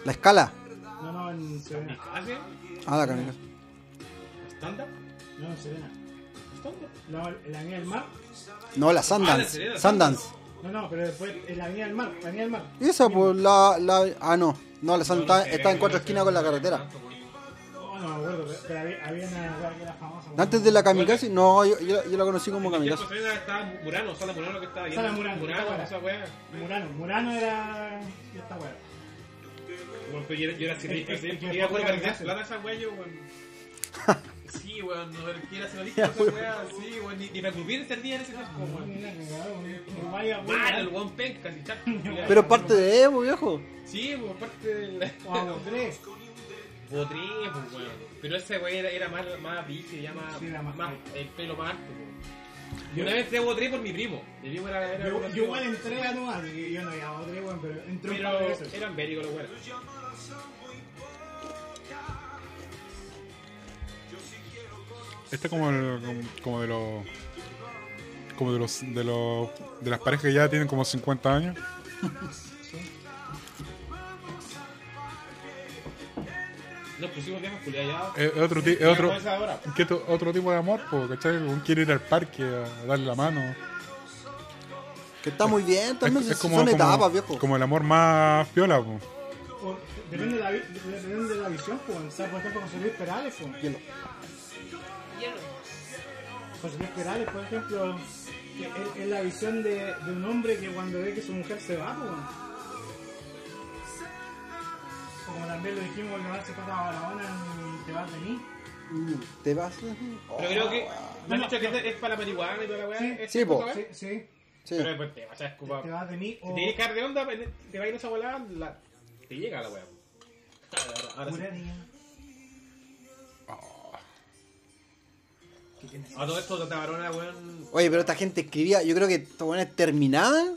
La escala. No, no, en Serena. ¿Hace? Ah, la kamikaze. ¿Estándar? No, en Serena. ¿Estándar? No, en la avenida del mar. No, la Ah, la Sundance. Serena, Sundance. No, no, pero después en la avenida del mar. La avenida del mar. Esa, pues la, la. Ah, no. No, la Sundance No, no está, está en cuatro esquinas con la carretera. Weón. No me acuerdo, pero, había, había una weá que era famosa. Antes de la kamikaze, no, yo, yo, yo la conocí como En kamikaze. Serena estaba Murano, Sala Murano que estaba ahí. Sala Murano, esa weá. Murano. Murano era. esta weá. Bueno, pero yo era- yo era iba plata esa weá, yo, weón. (laughs) Sí, weón, no quiera hacer adicto a esa weá, sí, weón, ni, ni día en ese tiempo, weón. Vaya, Malo, el weón. weón penca, si chato. (laughs) Pero parte de Evo, viejo. Sí, por parte del. Wow, tres. (laughs) Botré, pues, weón. Pero ese weón era, era más, más biche, ya más, Sí, era más más el pelo más alto, weón. Y una vez entré a Botré por mi primo. Mi primo era. era Yo, yo igual entré a Nueva, así que yo no había otro, weón, pero entré un par de Pero veces. eran bélicos los weones. Este es como, el, como, como de los como de los de los de las parejas que ya tienen como 50 años. (laughs) Nos pusimos viejas culiadas ya. Es, es otro, otro, con esa hora. ¿qué to- otro tipo de amor, po, ¿cachai? Uno quiere ir al parque a darle la mano. Que está muy bien también, Es, como, son como- etapas, viejo. como el amor más piola, po. O- depende, de la, depende de la visión, pues. O sea, por ejemplo, José Luis Perales, pues. Hielo. Hielo. José Luis Perales, por ejemplo, es, es la visión de, de un hombre que cuando ve que su mujer se va, pues. Como también lo dijimos cuando se pasa a Barahona en Te vas de mí. Mm, ¿Te vas? Pero creo que. Me han dicho que es- es para la marihuana y toda la weá. Sí. ¿Es Sí, po. Sí, weá? sí. Sí. Pero es buen tema, o sea, es como. Te vas de mí. Si te tienes que dar de onda, te va a ir esa volada, la... te llega la weá. Ahora, ahora sí. A todo esto de Tabarona, weón. Oye, pero esta gente escribía, yo creo que estos buenos terminaban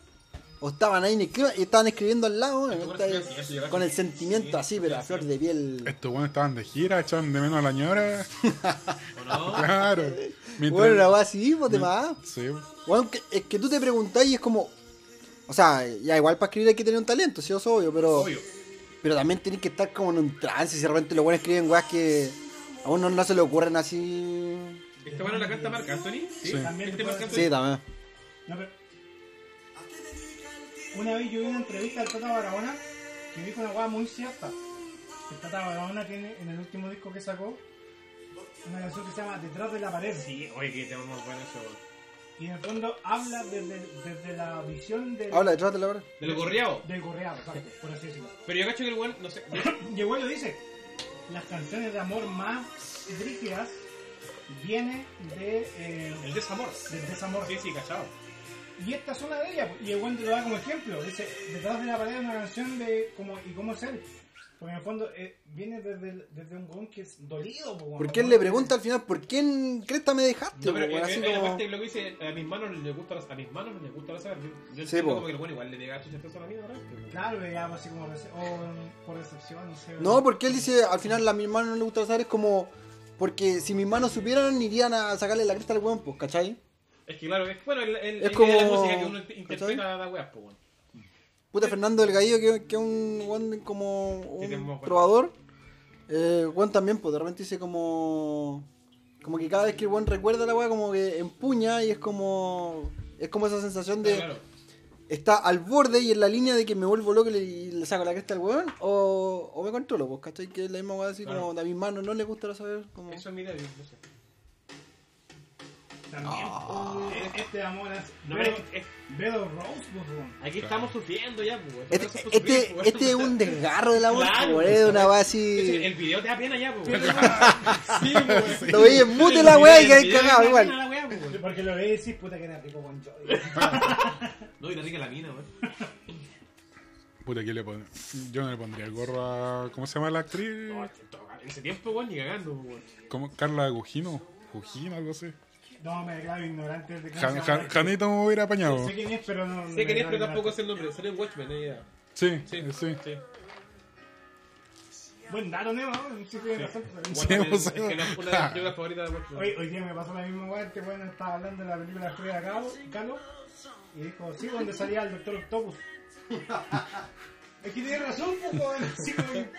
o estaban ahí en el clima y estaban escribiendo al lado, sí, con el sí. sentimiento Sí, así, sí, pero a sí. flor de piel. Estos buenos estaban de gira, echaban de menos a la ñora. (laughs) Claro. Mientras- Bueno, una weá así, pues de más. Sí, Bueno, que- es que tú te preguntás y es como. O sea, ya igual para escribir hay que tener un talento, sí, eso es obvio, pero. Obvio. Pero también tenés que estar como en un trance. Si de repente los buenos escriben weas que a uno no se le ocurren así. ¿Este bueno la canta Marc Anthony? Sí. También ¿Este te Anthony? Sí, también. No, pero... Una vez yo vi una entrevista al Tata Barahona que dijo una hueá muy cierta. El Tata Barahona tiene en el último disco que sacó una canción que se llama Detrás de la pared. Sí, oye, que tema más bueno eso. Y en el fondo habla desde, desde la visión del, Habla detrás de la hora. De lo gorreado. del gorreado, exacto, por así decirlo. Pero yo cacho que el weón, no sé. Y el güey lo dice, las canciones de amor más rígidas vienen de, eh, El desamor. del desamor. Sí, sí, cachado. Y esta es una de ellas, y el buen te lo da como ejemplo. Dice, detrás de la pared una canción de como y cómo es él. Porque en el fondo eh, viene desde, el- desde un weón que es dolido. po, weón. Porque él le pregunta al final, ¿por quién cresta me dejaste? No, pero po, eh, Así eh, la como- lo que dice, a mis manos no les gusta la, a mis manos no les gusta la saber. Yo, yo Sí, como que el weón igual le pega chucha a la mía, ¿verdad? Claro, le llama así como o por recepción, no sé. No, porque él dice, al final a mi hermano no le gusta saber, es como. Porque si mis manos supieran, irían a sacarle la cresta al weón, pues, ¿cachai? Es que claro, es, bueno, el, el, Es el- como- la música que uno interpreta la weá, pues, weón. Puta Fernando del Gallo, que, es un weón como Sí, un bueno. trovador. Eh, weón también, pues de repente dice como. Como que cada vez que weón recuerda la weá, como que empuña y es como. Es como esa sensación de. Claro, Está al borde y en la línea de que me vuelvo loco y le, y le saco la cresta al weón. O, o me controlo, pues, ¿cachai? Que es la misma weá así Claro. como a mis manos no le gusta saber. Como... Eso es mi débil, no sé. También. eh, Este amor es. No, Bed es- Bed of Rose, pues, aquí estamos sufriendo ya, pues. Este, este, sufrir, weón. este es un desgarro del amor, Claro, pues, es una weá así. El video te da pena ya, pues. Sí, pues. (laughs) Lo veis en mute la weá y video cagado igual. pues. Porque lo veis y decís, puta que era rico con Joy. No, y la rica la mina, weón. Puta, ¿qué le pon- Yo no le pondría el gorro a. ¿Cómo se llama la actriz? No, que En ese tiempo, weón, ni cagando, weón. ¿Cómo? Carla Gugino. Gugino, algo así. No, me declaro ignorante de Jan- llama. Janito me hubiera apañado. Sé quién es, pero no. Sé que es, pero tampoco es el nombre. Sale en Watchmen, ahí ya. Sí, Sí, sí. sí. Buen dato, ¿no? Sí, tiene razón. Watchmen pues, es que no es una de las películas favoritas de Watchmen. Hoy, hoy día me pasó la misma weá, este weón estaba hablando de la película Frida Kahlo, Kahlo y dijo, sí, donde salía el Doctor Octopus. (laughs) es que tiene razón, pues, weón. (laughs) Sí, weón.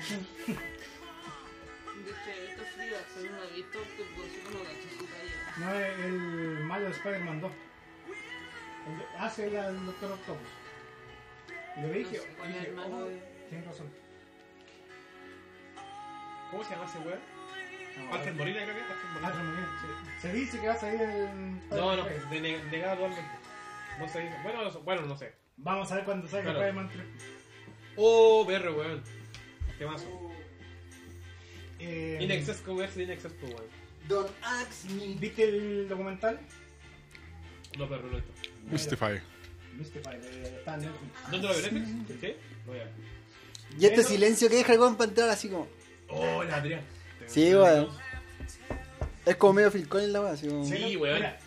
Dice, esto es Frida, pero no he visto que por eso no talla. No es el malo de Spider-Man 2. El de- Hace el al Doctor Octopus. Y le dije, No sé dije, oh, de- tienes razón. ¿Cómo se llama ese weón? Alfred Molina, creo que. Alfred Molina. Molina, Se dice que va a salir el... No, no, de ne- negado totalmente. No sé. Bueno, no, bueno, no sé. Vamos a ver cuando salga Claro. Spider-Man 3. Oh, perro, weón. Qué más. Eh, Inexcess, ¿cómo es Inexcess, weón? Don't ask me. ¿Viste el documental? No, perro, no esto. Mystify. En Netflix. ¿Dónde lo ves, Netflix? ¿Sí? Voy a ver. Y este Eso- silencio que deja el weón para entrar así como. Oh, la Adrián. Sí, weón. Es como medio Phil Collins la weá, así como. Sí. Pero, weón. mira,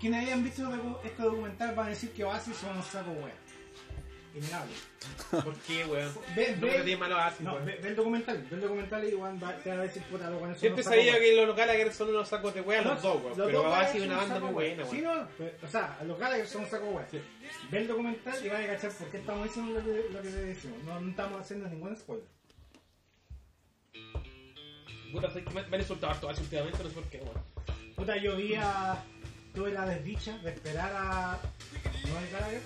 Quienes hayan visto este documental van a decir que Oasis son un saco weón. Innegable. (laughs) ¿Por qué, weón? Ve- No ve- tiene malo así, No, weón. ve, ve el documental, ve el documental y va, te va a decir, puta, los son Siempre sacos sabía que los locales son unos sacos de weón los dos, weón. Los Pero dos Babasi son es una un banda muy buena, Sí, weón. no, pero, o sea, los Gallagher son un saco hueá. Ve el documental y van a cachar por qué estamos diciendo lo que, lo que te decimos. No, no estamos haciendo ningún spoiler. Puta, sé que me, me han insultado harto últimamente, no sé por qué, weón. Puta, yo vi a. Tuve la desdicha de esperar a. Noel Gallagher,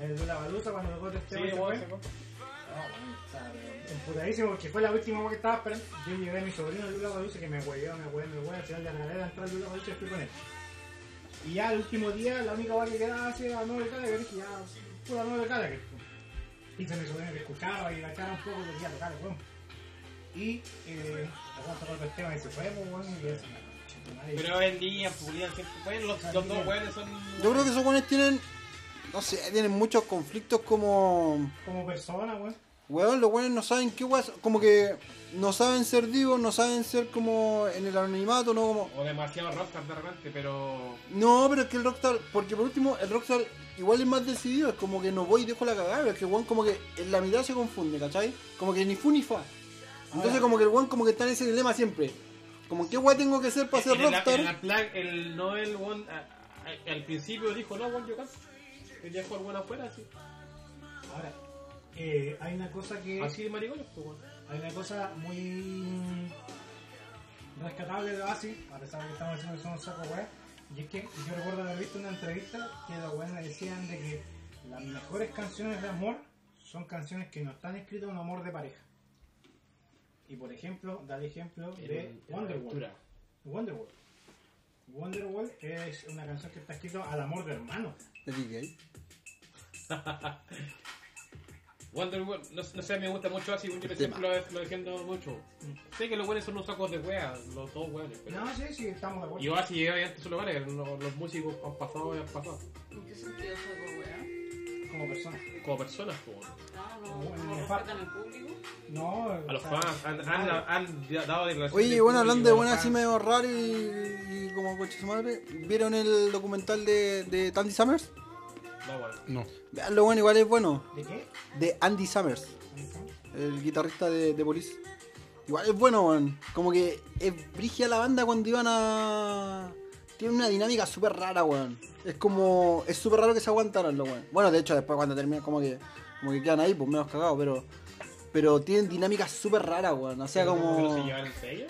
el de la baluza, cuando tocó este Sí, y se fue. se fue. No, bueno, o sea, pero emputadísimo porque fue la última vez que estaba esperando. Yo llevé a mi sobrino Lula Baluce que me hueveó, me hueveó, me hueveó. Al final regalé la entrada a Lula Baluce y fui con él. Y ya el último día, la única vez que quedaba así era Noel Gallagher, dije ya, pura Noel Gallagher. Dice mi sobrino que escuchaba y la cara un poco que quería tocar, weón. Y, eh, acá tocó el tema y se fue, pues, weón, y eso. Pero hoy en día, publican siempre. Bueno, los, los dos weones son. Yo creo que esos buenos tienen, no sé, tienen muchos conflictos como... Como persona, weón. Weón, los buenos no saben qué weón, como que no saben ser divos, no saben ser como en el anonimato, no como... O demasiado rockstar de repente, pero. No, pero es que el Rockstar, porque por último, el Rockstar igual es más decidido, es como que no voy y dejo la cagada, pero es que el weón como que en la mitad se confunde, ¿cachai? Como que ni fu ni fa. Entonces Ahora. como que el weón como que está en ese dilema siempre. Como qué weón tengo que ser para ser en el, Rockstar. en el plan, el Noel, weón, al principio dijo, no, weón, yo canto. Quería jugar weón afuera, así. Ahora, eh, hay una cosa que. Así de maricones, pues. Hay una cosa muy rescatable de Oasis, a pesar de que estamos diciendo que son un saco weá, y es que yo recuerdo haber visto una entrevista que los weones decían de que las mejores canciones de amor son canciones que no están escritas un amor de pareja. Y por ejemplo, da el ejemplo de Wonderwall. Wonderwall. Wonderwall es una canción que está escrita al amor de hermano. Eddie Gay. (laughs) Wonder Woman, no, no sé, me gusta mucho así, yo siempre lo, lo defiendo mucho. Sé que los buenos son unos sacos de wea, los dos buenos. Pero... No, sí, sí, estamos de acuerdo. Yo así llegué antes solo lugares, los, los músicos han pasado y han pasado. ¿En qué sentido saco, weá? Como persona. Como personas, pues. Ah, no, no me respetan al público. No, A los fans han, han, han dado declaraciones. Oye, bueno, hablando de buenas los así medio raro y, y como coche su madre, ¿vieron el documental de, de Andy Summers? No, bueno. No. Veanlo, bueno, igual es bueno. ¿De qué? De Andy Summers, el guitarrista de, de Police. Igual es bueno, weón. Como que es brigia la banda cuando iban a. Tiene una dinámica súper rara, weón. Es como. Es súper raro que se aguantaran los weón. Bueno, de hecho, después cuando terminan, como que. Como que quedan ahí, pues menos cagados, pero. Pero tienen dinámicas súper raras, weón. O sea, ¿Cómo que no como. se llevan en serio?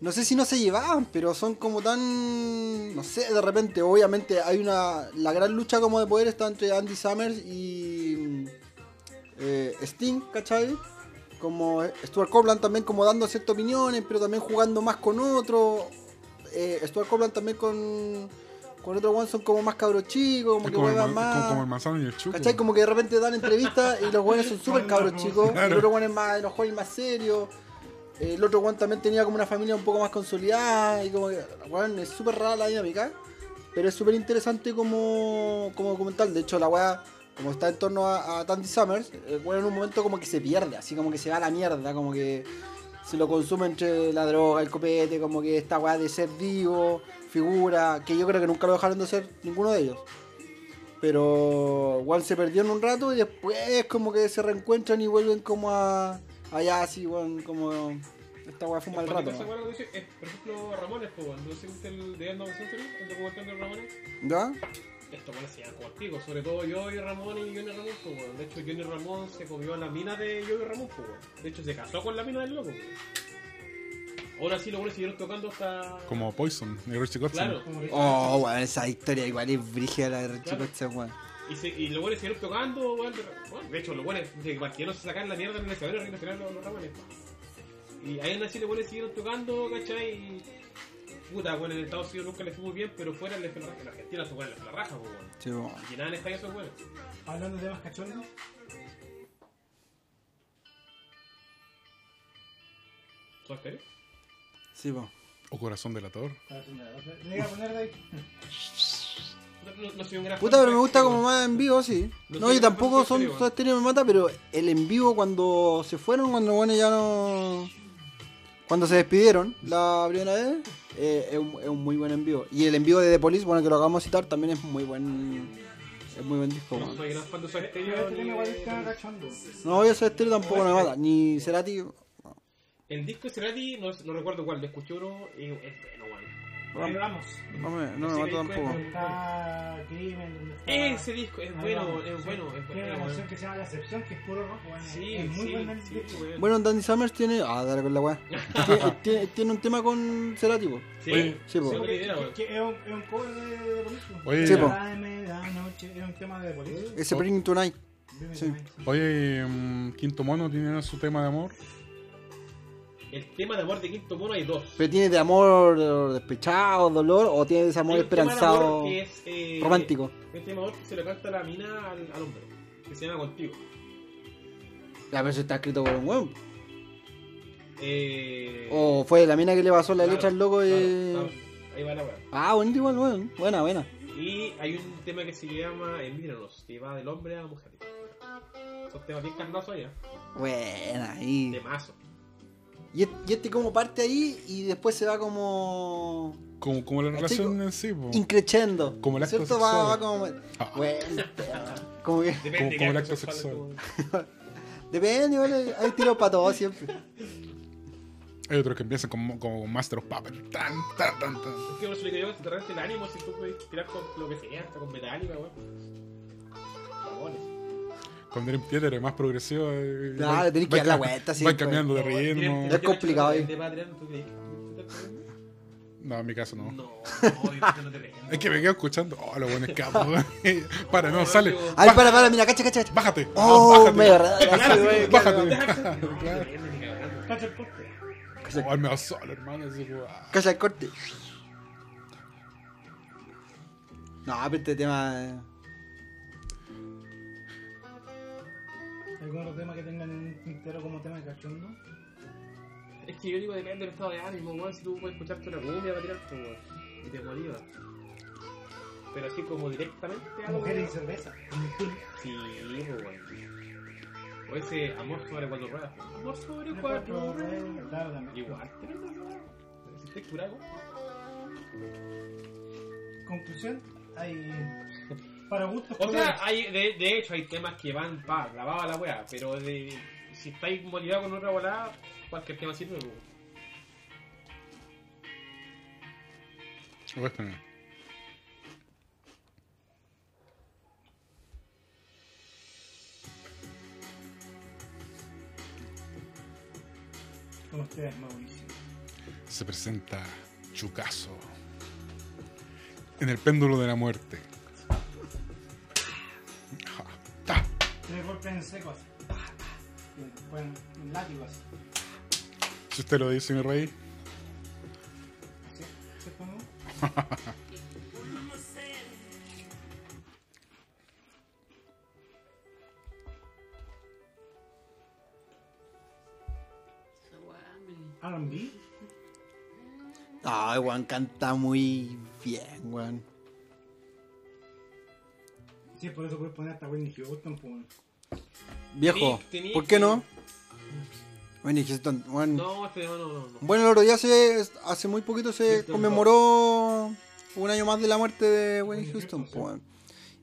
No sé. Si no se llevaban, pero son como tan. No sé, de repente, obviamente hay una. La gran lucha como de poder está entre Andy Summers y. eh, Sting, ¿cachai? Como Stuart Copeland también como dando ciertas opiniones, pero también jugando más con otro. Eh, Stuart Copeland también con. Con otro one son como más cabros chicos, como Es que juegan ma- como, más. como el manzano y el chuco. ¿Cachai? Como que de repente dan entrevistas y los buenos son súper cabros (laughs) chicos. Claro. Y el otro bueno es más enojado y más serio. El otro one también tenía como una familia un poco más consolidada. Y como que, weón, es súper rara la dinámica. Pero es súper interesante como, como documental. De hecho, la weá, como está en torno a, a Tandy Summers, el en un momento como que se pierde, así como que se va a la mierda. Como que se lo consume entre la droga, el copete, como que esta weá de ser divo, figura, que yo creo que nunca lo dejaron de ser ninguno de ellos. Pero Juan se perdió en un rato y después como que se reencuentran y vuelven como a allá así, weón, como esta weá fue un mal rato. Esa ¿no? weá lo que dice es, por ejemplo, Ramones, pues, cuando se viste el de End of the Century, el documental de Ramones, ¿Ya? estos buenos se llaman como pico, sobre todo yo y Ramón y Johnny Ramón, pues, weón. De hecho, Johnny Ramón se comió a la mina de yo y Ramón, pues, weón. De hecho, se casó con la mina del loco, pues. Ahora sí, los buenos siguieron tocando hasta. Como Poison, de Richie Kotzen. Claro. Oh, weón, esa historia igual es brígida la de Richie Claro. Kotzen, weón. Y, se, y los buenos siguieron tocando, weón. De, bueno, de hecho, los buenos de que no se sacan la mierda en el escenario, Reino Nacional, los, los Ramones. Y ahí en así los buenos siguieron tocando, ¿cachai? Y. Puta, bueno, en Estados Unidos nunca les fue muy bien, pero fuera les fue la raja. En Argentina se fue la raja, weón. Sí, weón. Y nada en España son buenos. Hablando de temas cachondos, ¿Son serio? Sí, po. O Corazón delator. le iba a poner de ahí. (laughs) No, no, no soy un gran Puta, pero me gusta como más en vivo, sí. No No, soy y un fan tampoco son estéreo me mata, pero el en vivo cuando se fueron, cuando bueno ya no. Cuando se despidieron la primera vez, eh, es, un, es un muy buen en vivo. Y el en vivo de The Police, bueno, que lo acabamos de citar, también es muy buen. Es muy buen disco, No soy gran fan de Soda Stereo. ni. No, yo tampoco me mata. Ni Cerati. El disco de Cerati, no, no recuerdo cuál, lo escuché uno y vamos. No me, no me mata tampoco. es- Está Crimen, donde está... Ese disco es bueno, vamos, es sí. bueno, es Tiene bueno. una canción que se llama La Excepción, que es puro rock, weón. Sí, es muy sí, buena el sí, disco. weón. Bueno, Danny Summers tiene. Ah, dale con la weá. tiene, (laughs) tiene, tiene un tema con Cerati, po. Sí, Oye, sí, po. es un, es un cover de, Police. Oye, Sí, po. Es un tema de Police. Ese Bring Tonight. Sí. Oye, mm, Quinto Mono tiene su tema de amor. El tema de amor de Quinto Mono hay dos. Pero tiene de amor despechado, dolor, o tiene de ese amor Hay un tema de esperanzado, amor que es, eh, romántico. Un tema de amor que se lo canta la mina al, al hombre, que se llama Contigo. A ver si está escrito por un weón. Eh, O fue la mina que le pasó la claro, letra al loco y. claro, claro. Ahí va la weá. Ah, bueno, igual, weón. Buena, buena. Y hay un tema que se llama Envíranos, que va del hombre a la mujer. Son temas bien carnosos allá, Buena, y. de mazo. Y este, y este como parte ahí y después se va como. Como, como la relación en sí, po. increchendo. Como el acto ¿Cierto? Va, sexual. va como. Ah. Bueno, como que. Depende Como- de como el acto sexual, sexual. (laughs) Depende, igual hay- tiros para todos siempre. Hay otros que empiezan como, como Master of Puppets. Tan, tan, tan, tan. Es que por eso le digo que te el ánimo si tú puedes tirar con lo que sea, hasta con metálica, weón. Con Dream Theater es más progresivo. eh, Claro, va- tenés que dar la vuelta, sí, Va pues. cambiando de No, ritmo. ¿tienes- Es complicado ahí. No, en mi caso no. No, no, no te veo. Es que me quedo escuchando. Oh, lo bueno es capo. (laughs) Para, no, sale. Ay, para, para, mira, cacha, cacha. cacha. Bájate. Oh, Ah, bájate. me. Bájate. Cacha el corte. Oh, él me va solo, hermano. Ah. Cacha el corte. No, pero este tema. ¿Algún otro tema que tengan en un tintero como tema de cachondo? Es que yo digo, depende del estado de ánimo, weón. Si tú puedes escucharte una cumbia para tirarte, weón. Y te motivas. Pero así como directamente algo. Mujeres y cerveza. Sí, weón. O ese amor sobre cuatro ruedas. Amor sobre cuatro ruedas. Claro, también. Igual, no. Si estás curado. Conclusión, hay. Para gustos. O sea, hay, de, de hecho, hay temas que van pa, clavado a la wea, pero de, si estáis motivados con otra volada, cualquier tema sirve. pues. Ves, Con ustedes, Mauricio. Se presenta Chucazo. En el péndulo de la muerte. Tres golpes en seco así. Y después un látigo así. Si usted lo dice, mi rey. ¿Sí? ¿Sí, pongo? R&B. Ay, weón, canta muy bien, weón. Sí, por eso puedes poner hasta Whitney Houston, pues. Viejo, Tení- ¿por qué no? Bueno, Houston, weón. No, este no, no, no. Bueno, el otro día se, hace muy poquito se Houston conmemoró un año más de la muerte de Wayne Houston. pues.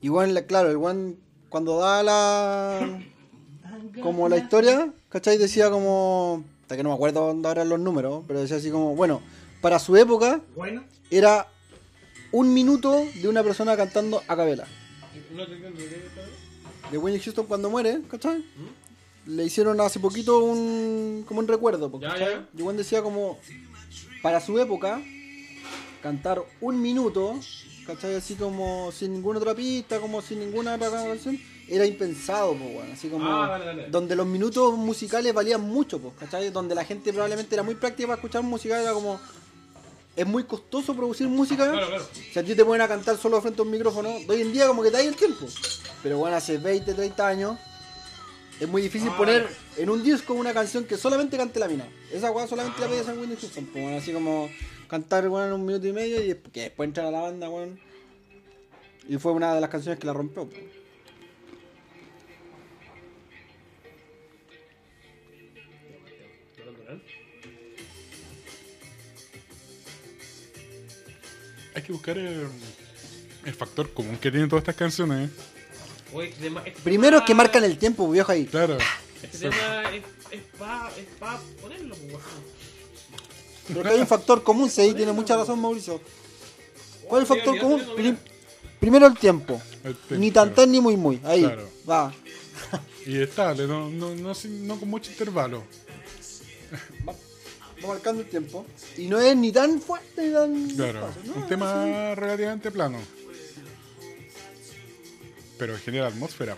Y la- claro, el weón cuando da la como la historia, ¿cachai? Decía como, hasta que no me acuerdo dónde eran los números, pero decía así como, bueno, para su época Bueno, era un minuto de una persona cantando a capela. No te entiendo, ¿qué es De Wayne Houston cuando muere, ¿cachai? Le hicieron hace poquito un como un recuerdo, porque Ya, decía como para su época cantar un minuto, ¿cachai? Así como sin ninguna otra pista, como sin ninguna otra canción, era impensado, pues, weón. Así como Ah, dale, dale. donde los minutos musicales valían mucho, pues, ¿cachai? Donde la gente probablemente era muy práctica para escuchar música, era como es muy costoso producir música. Claro, claro. Si a ti te ponen a cantar solo frente a un micrófono, hoy en día como que te da el tiempo. Pero bueno, hace 20, 30 años es muy difícil Ah, poner en un disco una canción que solamente cante la mina. Esa weá solamente la pedías en Windows Houston. Pues, bueno, así como cantar weón, en un minuto y medio y después, que después entrar a la banda, weón. Y fue una de las canciones que la rompió. pues. Hay que buscar el, el factor común que tienen todas estas canciones. Oye, este tema- este Primero es tema- que marcan el tiempo, viejo ahí. Claro. Este tema es, es pa, es pa ponerlo, pues, weón. Pero que hay un factor común, sí, tiene mucha razón Mauricio. ¿Cuál es el factor común? Prim- primero el tiempo. El Ni tan tan ni muy muy. Ahí, Claro. va. Y estable, no, no, no, sin- no con mucho intervalo. Va marcando el tiempo. Y no es ni tan fuerte ni tan. Claro. fácil, ¿no? Un tema relativamente plano. Pero genera atmósfera.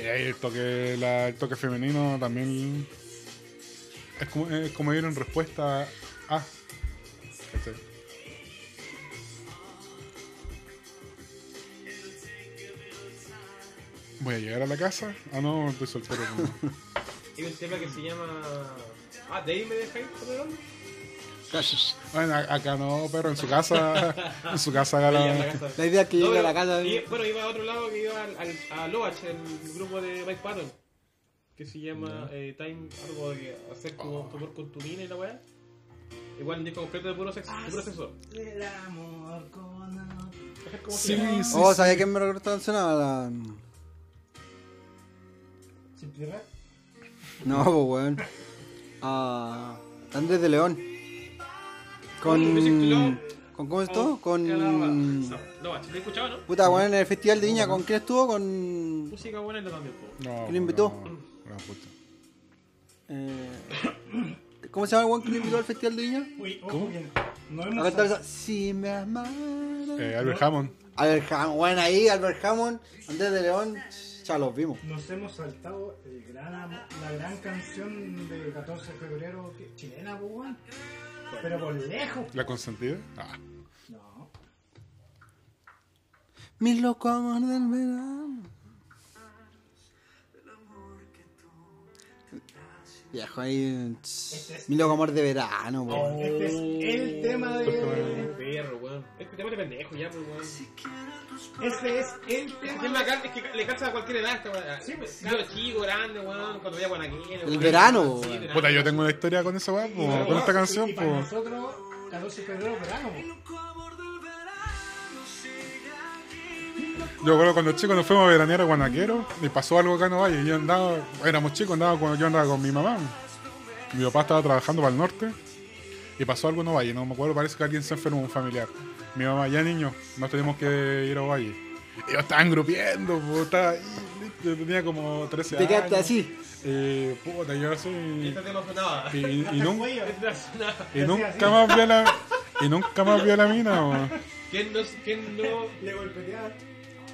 Y ahí el toque, la- el toque femenino también es como, es como ir en respuesta a. Voy a llegar a la casa. Ah, no, estoy soltero. no. (laughs) Hay un tema que se llama. Ah, de ahí me dejáis ponerlo. Bueno, acá no, pero en su casa. (laughs) En su casa haga la la. casa. La idea es que No, llegue a la casa. y- bueno, iba a otro lado que iba al, al, a Loach, el grupo de Mike Patton. Que se llama eh, Time, algo de hacer como tu amor con tu mina y la weá. Igual un disco completo de puro sexo. De puro sexo. El amor con amor. ¿Cachai cómo se Sí, llama? sí. Oh, sí. ¿sabía quién me recuerda esta canción? La. Simple Rap. No, pues weón. A. Andrés de León. Con. Love. ¿Con cómo es esto? Con. No, ¿lo he escuchado, no? Puta, weón, en el Festival de Viña, ¿con quién estuvo? Con. Música buena y lo también. No, ¿Quién lo invitó? no, no, puta. Eh, ¿Cómo se llama el weón que lo invitó al Festival de Viña? Uy, ojo ¿Cómo? bien. No A hemos cantar sal- esa. Si me amaras. Eh, Albert Hammond. Albert Hammond, bueno, ahí, Albert Hammond, Andrés de León, ya los vimos. Nos hemos saltado el gran am- la gran canción del 14 de febrero que- chilena, pues, weón. Pero por lejos. ¿La consentida? Ah. No. Mi loco amor del verano. Viejo ahí. tss, Mi loco amor de verano, weón. Este es el tema de. Perro, weón. Este tema de pendejo ya, pues, weón. Ese es el tema. tema acá es que le calza a cualquier edad, esta weón. Sí, pues. Cabro chico, grande, weón. Cuando veía Guanaquín. El verano, Sí, verano. Puta, yo tengo una historia con esa weá, Y con esta canción, y para pues. nosotros, 14 de febrero, verano. Yo recuerdo cuando chicos nos fuimos a veranear a Guanaquero y pasó algo acá en Ovalle. Yo andaba, éramos chicos, andaba con- yo andaba con mi mamá. Mi papá estaba trabajando para el norte y pasó algo en Ovalle. No me acuerdo, parece que alguien se enfermó, un familiar. Mi mamá, ya niños, nos tenemos que ir a Ovalle. Y yo estaba engrupiendo, po, estaba ahí, yo tenía como 13 Te años. quedaste así. Y puta, yo así. Y, y, y nun- Cuello. Tema sonaba. y nunca más vi a la. Y nunca más vi a la mina. ¿Quién no, quién no, Le golpeaba.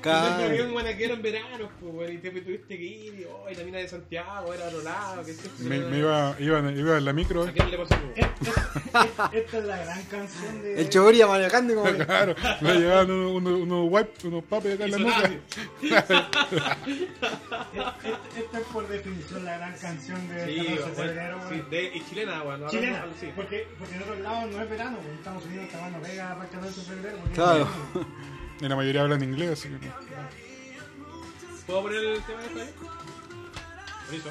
Quién no Ca- vio en Guanaquero en verano, pues? Y te tuviste que ir, y, oh, y la mina de Santiago era a otro lado, que siempre Me, me iba, iba, iba en la micro. ¿A quién le pasó? (laughs) Esta es la gran canción de. El chogoría manejando como. (laughs) Claro, me llevaban unos, unos, unos wipes, unos papes acá en la (laughs) nuca. Esta es por definición la gran canción de Sí, 14 de febrero. sí, de, y chilena, weón. ahora Chilena, no- sí. porque, porque en otros lados no es verano, porque en Estados Unidos esta mano pega para el 14 de febrero. Claro. Y la mayoría hablan inglés, así que no. ¿Puedo poner el tema de esta vez? Listo.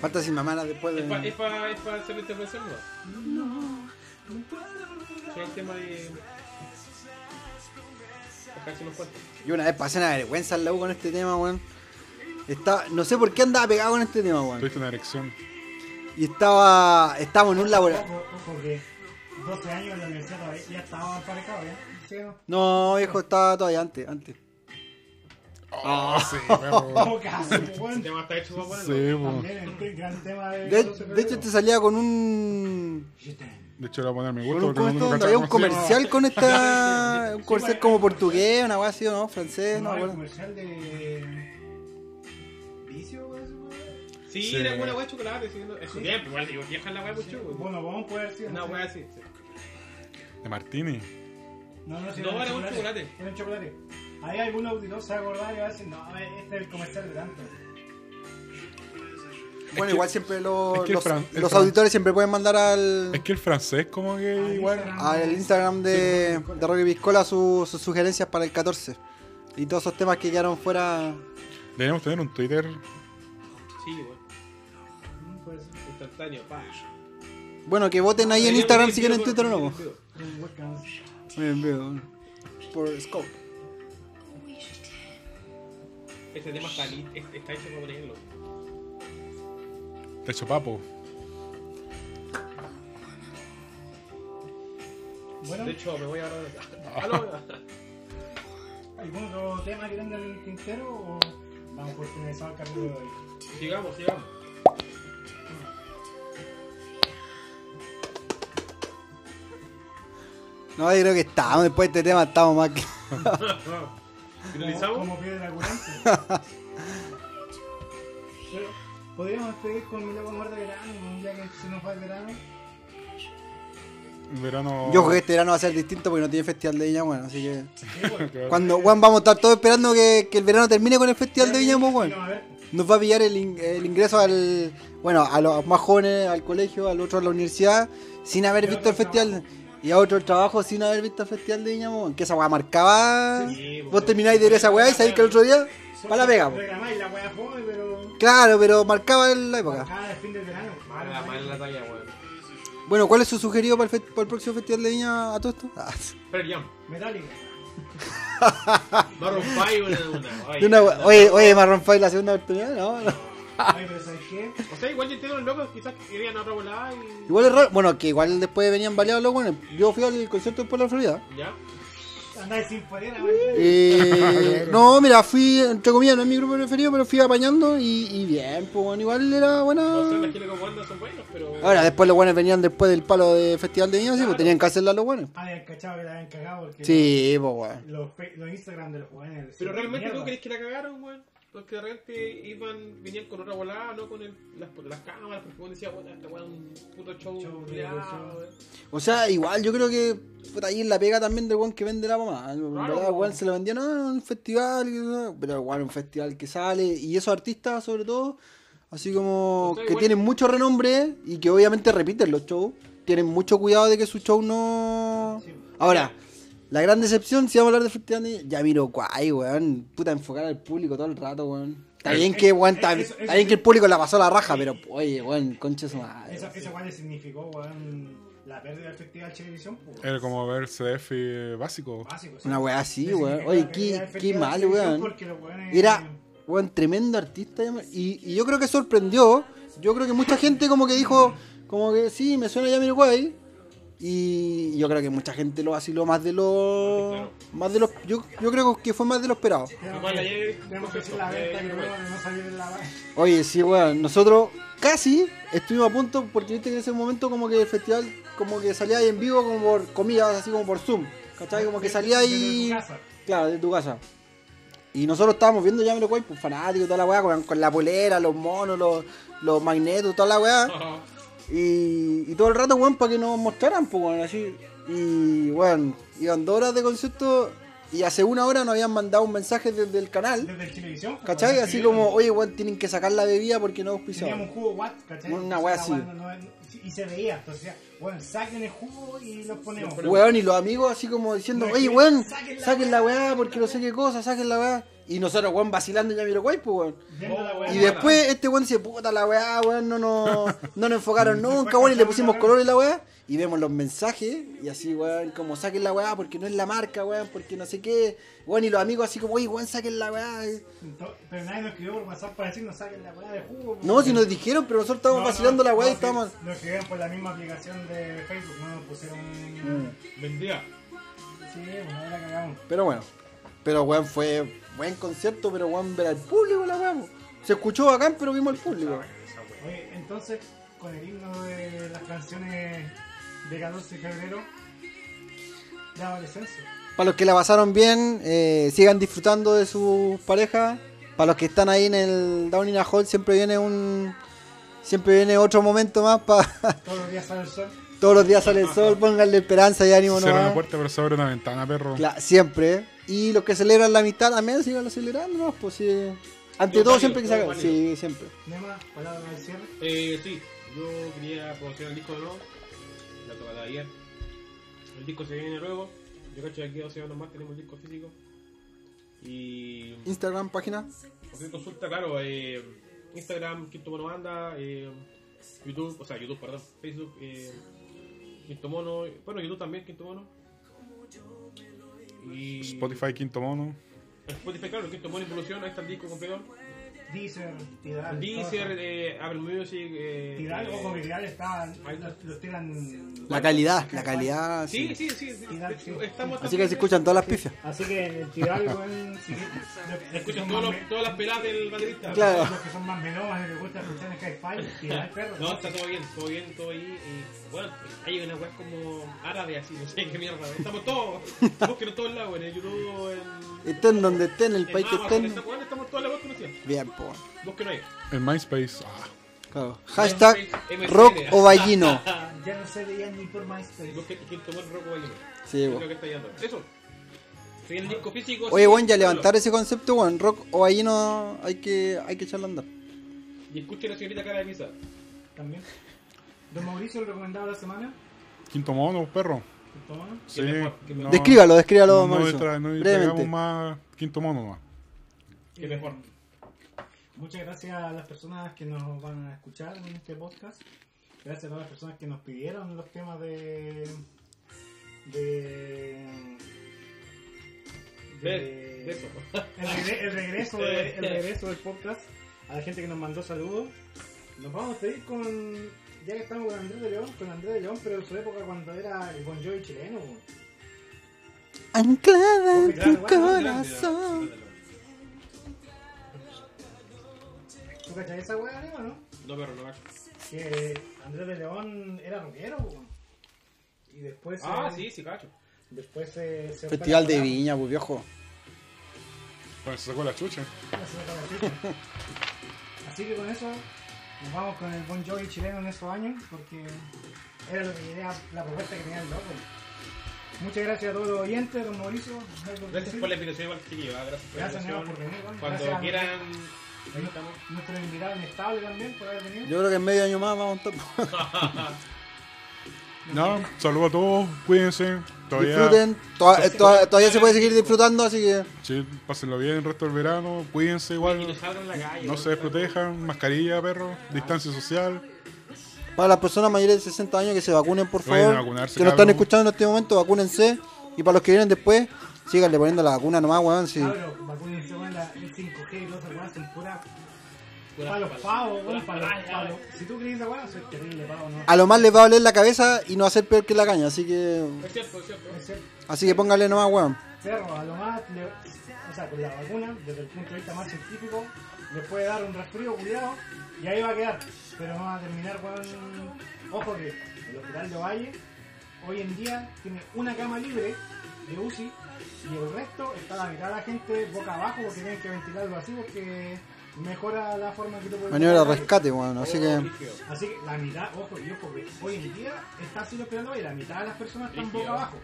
Falta sin mamá después ¿Es para de. es pa, es pa hacer la intervención no? Sí, el tema de... Acá se nos cuenta. Yo una vez pasé una vergüenza en la U con este tema, weón. Estaba, no sé por qué andaba pegado con este tema, weón. Tuviste una erección. Y estaba. Estábamos en un laboratorio. Ojo, ojo, que 12 años en la universidad todavía ya estaba emparejado, ¿ya? ¿Sí no? Viejo, estaba todavía antes, antes. Oh, sí, (laughs) perro. Oh, casi, El weón. tema está hecho para ponerlo. Sí. También el, el gran tema de. De, 14 de hecho, este salía con un. De hecho, le voy a poner mi Con gusto un porque ¿cómo no, había un cómo se llamaba. comercial con esta. (laughs) Un comercial como portugués, una weá así, ¿o no? Francés, no, No, el comercial de. Vicio, weón. Sí, Sí. era buena weá de chocolate. Sí, no- es su tiempo, igual digo, vieja la weá mucho. weón. Bueno, vamos a poder decir. Una weá así. sí. De Martini. No, no, sí, No, era un chocolate. Era un chocolate. Ahí algún auditor se va a acordar y va a decir, no, este es el comercial de tanto. Bueno, que- igual siempre los, los, auditores siempre pueden mandar al, Es que el francés, como que igual. al Instagram de, de Rocky Piscola sus, sugerencias para el 14. Y todos esos temas que quedaron fuera. Deberíamos tener un Twitter. Sí, weón. Puede ser. Instantáneo, pa. Bueno, que voten ahí en Instagram si quieren Twitter o no. Bien, bien. Por Scope. Este tema está, está hecho para ponerlo. De hecho, papo. Bueno, De hecho, me voy ahora. ¿Aló? ¿algún otro tema que tenga el tintero o vamos por finalizar el capítulo de hoy? sigamos, sigamos. No, yo creo que estamos, después de este tema estamos más que... (laughs) ¿Finalizamos? como piedra curante. Pero (laughs) podríamos despedir con mi loco amor de verano, ya que se nos va el verano. Verano. Yo creo que este verano va a ser distinto porque no tiene festival de Viña, bueno, así que... Claro. Cuando, weón, vamos a estar todos esperando que, que el verano termine con el festival de Viña, pues, weón. No, a ver, Nos va a pillar el, in- el ingreso al... Bueno, a los más jóvenes al colegio, al otro a la universidad, sin haber visto el festival... Y a otro el trabajo sin haber visto el festival de Viña, weón. Que esa weá marcaba... Sí, Vos termináis de ver esa weá y sabéis que el otro día... Para la pega, pues. Reclamáis la wea fome, pero. Claro, pero marcaba en la época. Cada fin del verano. La talla, weón. Bueno, ¿cuál es su sugerido para el, para el próximo festival de Viña a todo esto? Ah, Pero ya. Metallica. (laughs) Maroon 5 una, una. oye, oye, Marron Five la segunda oportunidad, no, no. Ay, pero ¿sabes qué? O sea, igual yo entiendo los locos, quizás querían otra volada y. Igual es raro, bueno, que igual después venían baleados los buenos. Yo fui al concierto después de la Florida. Ya. Andáis sin polera, Eh, no, mira, fui, entre comillas, no es mi grupo preferido, pero fui apañando y, y bien, pues bueno, igual era No sé, buena. las que bandas son buenos, pero. Ahora, después los buenos venían después del palo de Festival de Viña, sí, pues tenían que hacerla los buenos. Habían cachado que la habían cagado porque. Sí, pues bueno. Los, los Instagram de los jóvenes. Pero realmente mierda. tú crees que la cagaron, weón. Porque de repente iban, venían con otra volada, no con el, las, las cámaras, porque uno decía, weón, esta weón es un puto show, Show. O sea, igual yo creo que puta, ahí en la pega también del weón que vende la mamá. En Claro, weón se lo vendió, no, un festival, pero igual un festival que sale. Y esos artistas, sobre todo, así como O sea, que igual- tienen mucho renombre y que obviamente repiten los shows. Tienen mucho cuidado de que su show no. Sí. Ahora, la gran decepción, si vamos a hablar de de- ya miro guay, weón. Puta, enfocar al público todo el rato, weón. Está bien que, weón, está, Eso- eso- está bien que el público la pasó la raja, pero, oye, weón, concha su madre. Eso, eso igual le significó, weón, la pérdida del festival Televisión. Pues, Era como ver CDF básico. básico. sí. Una weá así, weón. Oye, qué, qué mal, weón. Era, weón, tremendo artista. Y, y yo creo que sorprendió. Yo creo que mucha gente como que dijo, como que sí, me suena Jamiroquai. Y yo creo que mucha gente lo vaciló más de lo... Claro. Más de los... Yo, yo creo que fue más de lo esperado. Oye, sí, weón. Nosotros casi estuvimos a punto, porque viste que en ese momento como que el festival como que salía ahí en vivo como por comillas, así como por Zoom. ¿Cachai? Como que salía ahí... Desde tu casa. Claro, de tu casa. Y nosotros estábamos viendo ya Guay, pues fanáticos, toda la weá, con, con la polera, los monos, los, los magnetos, toda la weá. Y, y todo el rato, weón, para que nos mostraran, pues, weón, así. Y, weón, iban dos horas de concierto y hace una hora nos habían mandado un mensaje desde el canal, Desde el televisión. pues, ¿cachai? weón, Así sí, como, oye, weón, tienen que sacar la bebida porque no Teníamos auspiciaban. un jugo Watt, ¿cachai? Una weá así. no- no- y se veía, entonces decía, bueno, saquen el jugo y los ponemos. Weón, y los amigos así como diciendo, oye, weón, saquen la weá porque no sé qué cosa, saquen la weá. Y nosotros, weón, vacilando ya Guay, pues, weón. Y después este weón dice, puta la weá, weón, no nos, (laughs) no nos enfocaron nunca, weón, y le pusimos color en la weá. Y vemos los mensajes, y así, weón, como saquen la weá porque no es la marca, weón, porque no sé qué. Weón, y los amigos así como, oye, weón, saquen la weá. Pero nadie nos escribió por WhatsApp para decirnos saquen la weá de jugo. No, pues. si nos dijeron, pero nosotros estábamos No, vacilando no, la weá y no, sí, estábamos... Nos escribieron por la misma aplicación de Facebook, no nos pusieron. Mm. Vendía. Sí, bueno, ahí la cagamos. Pero bueno, pero weón, fue buen concierto, pero weón, ver al público la weá. po. Se escuchó bacán, pero vimos al público. Oye, entonces, con el himno de las canciones de 14 de febrero de adolescencia. Para los que la pasaron bien, eh, sigan disfrutando de sus parejas. Para los que están ahí en el Downing Hall, siempre viene un. Siempre viene otro momento más para. (laughs) Todos los días sale el sol. Todos los días sale el sol, pónganle esperanza y ánimo Cierra una nomás. puerta pero se abre una ventana, perro. Cla- siempre. Y los que celebran la amistad también sigan celebrando, ¿no? Pues sí. Ante Todo todo, válido, siempre que se haga. Sí, siempre. Nema, palabra del cierre. Eh, sí, yo quería promocionar el disco de nuevo. La tocada ayer. El disco se viene luego. Yo cacho que aquí dos semanas más tenemos el disco físico. Y. Instagram, página. Cualquier consulta, claro, eh, Instagram, Quinto Mono Banda, eh, YouTube, o sea, YouTube, perdón, Facebook, eh, Quinto Mono. Bueno, YouTube también, Quinto Mono. Y. Spotify, Quinto Mono. Spotify, claro, Quinto Mono Involución, ahí está el disco completo. Deezer, Tidal. Deezer, eh, Apple Music. Eh, Tidal, eh, ojo que Tidal está, los, los tiran... La calidad, la calidad. Sí, Sí. sí, sí. sí, Tidal, sí, sí. Estamos Así que se escuchan todas las pifias. Así que en el Tidal, (laughs) weón, Escuchan son todos más los- todas las peladas del baterista. Claro. Los que son más melómanos y les gusta escuchar Skype, Tidal, perro. No, está todo bien, todo bien, todo ahí. Y, bueno, hay una weá como árabe así, no sé qué mierda. Estamos todos, (laughs) busquen en todos lados, en el YouTube, en, Estén donde estén, el en país que estén. bueno, estamos todas las weas conocidas. Bien, po. Busquen ahí. En MySpace. Ah, Claro. Hashtag MSN. rock o ballino. (laughs) Ya no se veían ni por MySpace. Busquen Quinto Mono Roco Ballino. Sí, Yo po. creo que está llegando. Eso. Si el disco físico. Oye, sí, bueno, ya levantar ese concepto, bueno, rock o ballino hay que, hay que echarlo a andar. Y escuchen a la señorita cara de misa. También. Don Mauricio, el recomendado de la semana. Quinto Mono, perro. Toma. Sí. mejor, qué no- Descríbalo, descríbalo, no, no, Mauricio. detra- no brevemente. más Quinto Mono nomás. Que mejor. Muchas gracias a las personas que nos van a escuchar en este podcast. Gracias a todas las personas que nos pidieron los temas de. de. De, de eso. El, regre- el regreso de- el regreso del podcast. A la gente que nos mandó saludos. Nos vamos a pedir con. Ya que estamos con Andrés de León, con Andrés de León, pero en su época cuando era el Bon Jovi chileno. Anclada en tu corazón. ¿Tú cachai esa weá, Leo, no? No, perro, no gacho. Que Andrés de León era rockero. po. Y después. Ah, eh, sí, sí, cacho. Después se. se Festival fue a de la Viña, pues viejo. Bueno, se sacó (laughs) la chucha. Así que con eso nos vamos con el Bon Jovi chileno en esos años porque era lo que quería, la propuesta que tenía el loco. Muchas gracias a todos los oyentes, don Mauricio. ¿algo que Gracias por la invitación, igual chiquillo. Gracias por la Gracias, invitación. por venir. bueno. Cuando Gracias quieran. nuestro- Ahí estamos. Nuestro invitado inestable también por haber venido. Yo creo que en medio año más vamos a estar. (laughs) No, saludos a todos, cuídense. Todavía, Disfruten. Toda- eh, toda- todavía se puede seguir disfrutando, así que. Sí, pásenlo bien el resto del verano, cuídense igual. no salgan a la calle. No se desprotejan, mascarilla, perro, distancia social. Para las personas mayores de 60 años que se vacunen, por favor. vacunarse, que nos están cabrón. escuchando en este momento, vacúnense. Y para los que vienen después, síganle poniendo la vacuna nomás, weón. Sí. Cabros, vacúnense la el 5G y todas esas weas son pura. Para los pavos, weón. Para los parralla, pavos. Si tú crees esa wea, soy terrible pavo, ¿no? A lo más les va a doler la cabeza y no va a ser peor que la caña, así que. Es cierto, es cierto. Es cierto. Así que póngale nomás, weón. Perro, a lo más, le- o sea, con la vacuna, desde el punto de vista más científico, le puede dar un resfrío cuidado y ahí va a quedar. Pero no va a terminar con. Ojo que el hospital de Valle hoy en día tiene una cama libre de UCI y el resto está la mitad de la gente boca abajo porque tienen que ventilarlo así porque mejora la forma que tú puedes. Maniobra de rescate, weón. Así que. Así que la mitad, ojo, y ojo, que hoy en día está así el de Valle, la mitad de las personas están boca abajo.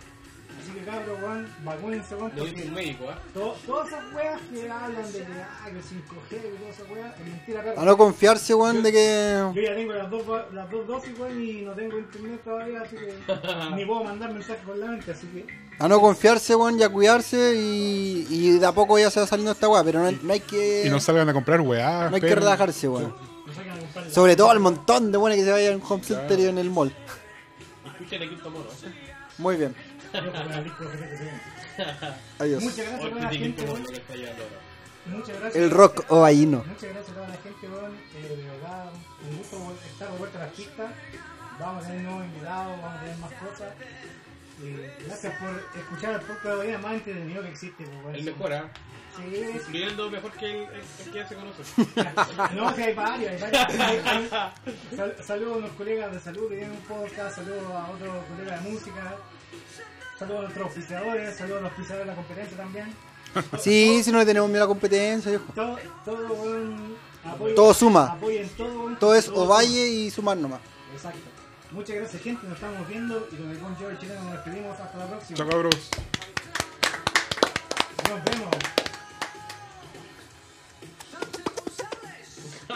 Así que cabrón, weón, vacúnense, weón, Lo dice un médico, ¿eh? to- todas esas weas que hablan de que, ah, que 5G y todas esas weas, es mentira, perro. A no confiarse, weón, de que. Yo ya tengo las dos, las dos dosis, weón, y no tengo internet todavía, así que (laughs) ni puedo mandar mensajes por la mente, así que A no confiarse, weón, y a cuidarse. Y, y de a poco ya se va saliendo esta weá. Pero no, no hay que. Y no salgan a comprar weá. no hay que esperen. relajarse, weón. no Sobre todo al montón de weones que se vayan en home center y en el mall. Escuchen el quinto mono. Muy bien. Que. Adiós. Muchas gracias a toda la el gente, weón. que. Muchas gracias. El rock o. Muchas gracias a toda la gente, weón. Eh, de verdad, un gusto estar de vuelta a las pistas. Vamos a tener nuevos invitados, vamos a tener más cosas. Eh, gracias por escuchar el podcast de hoy, más entretenido que existe. pues. El mejor, ¿ah? Sí, Incluyendo mejor que el, el, el que ya se conoce. (laughs) No, si hay varios, hay varios. Hay- hay- sal- saludos a unos colegas de salud que tienen un podcast, saludos a otros colegas de música, saludos a nuestros oficiadores, saludos a los oficiadores de la competencia también. Sí, si no le tenemos miedo a la competencia, viejo. Todo, todo, weón, apoyen- Todo suma. Apoyen todo, Todo es todo Ovalle y sumar nomás. Exacto. Muchas gracias, gente. Nos estamos viendo y con el buen George Chileno nos despedimos. Hasta la próxima. Chao, cabros. Nos vemos.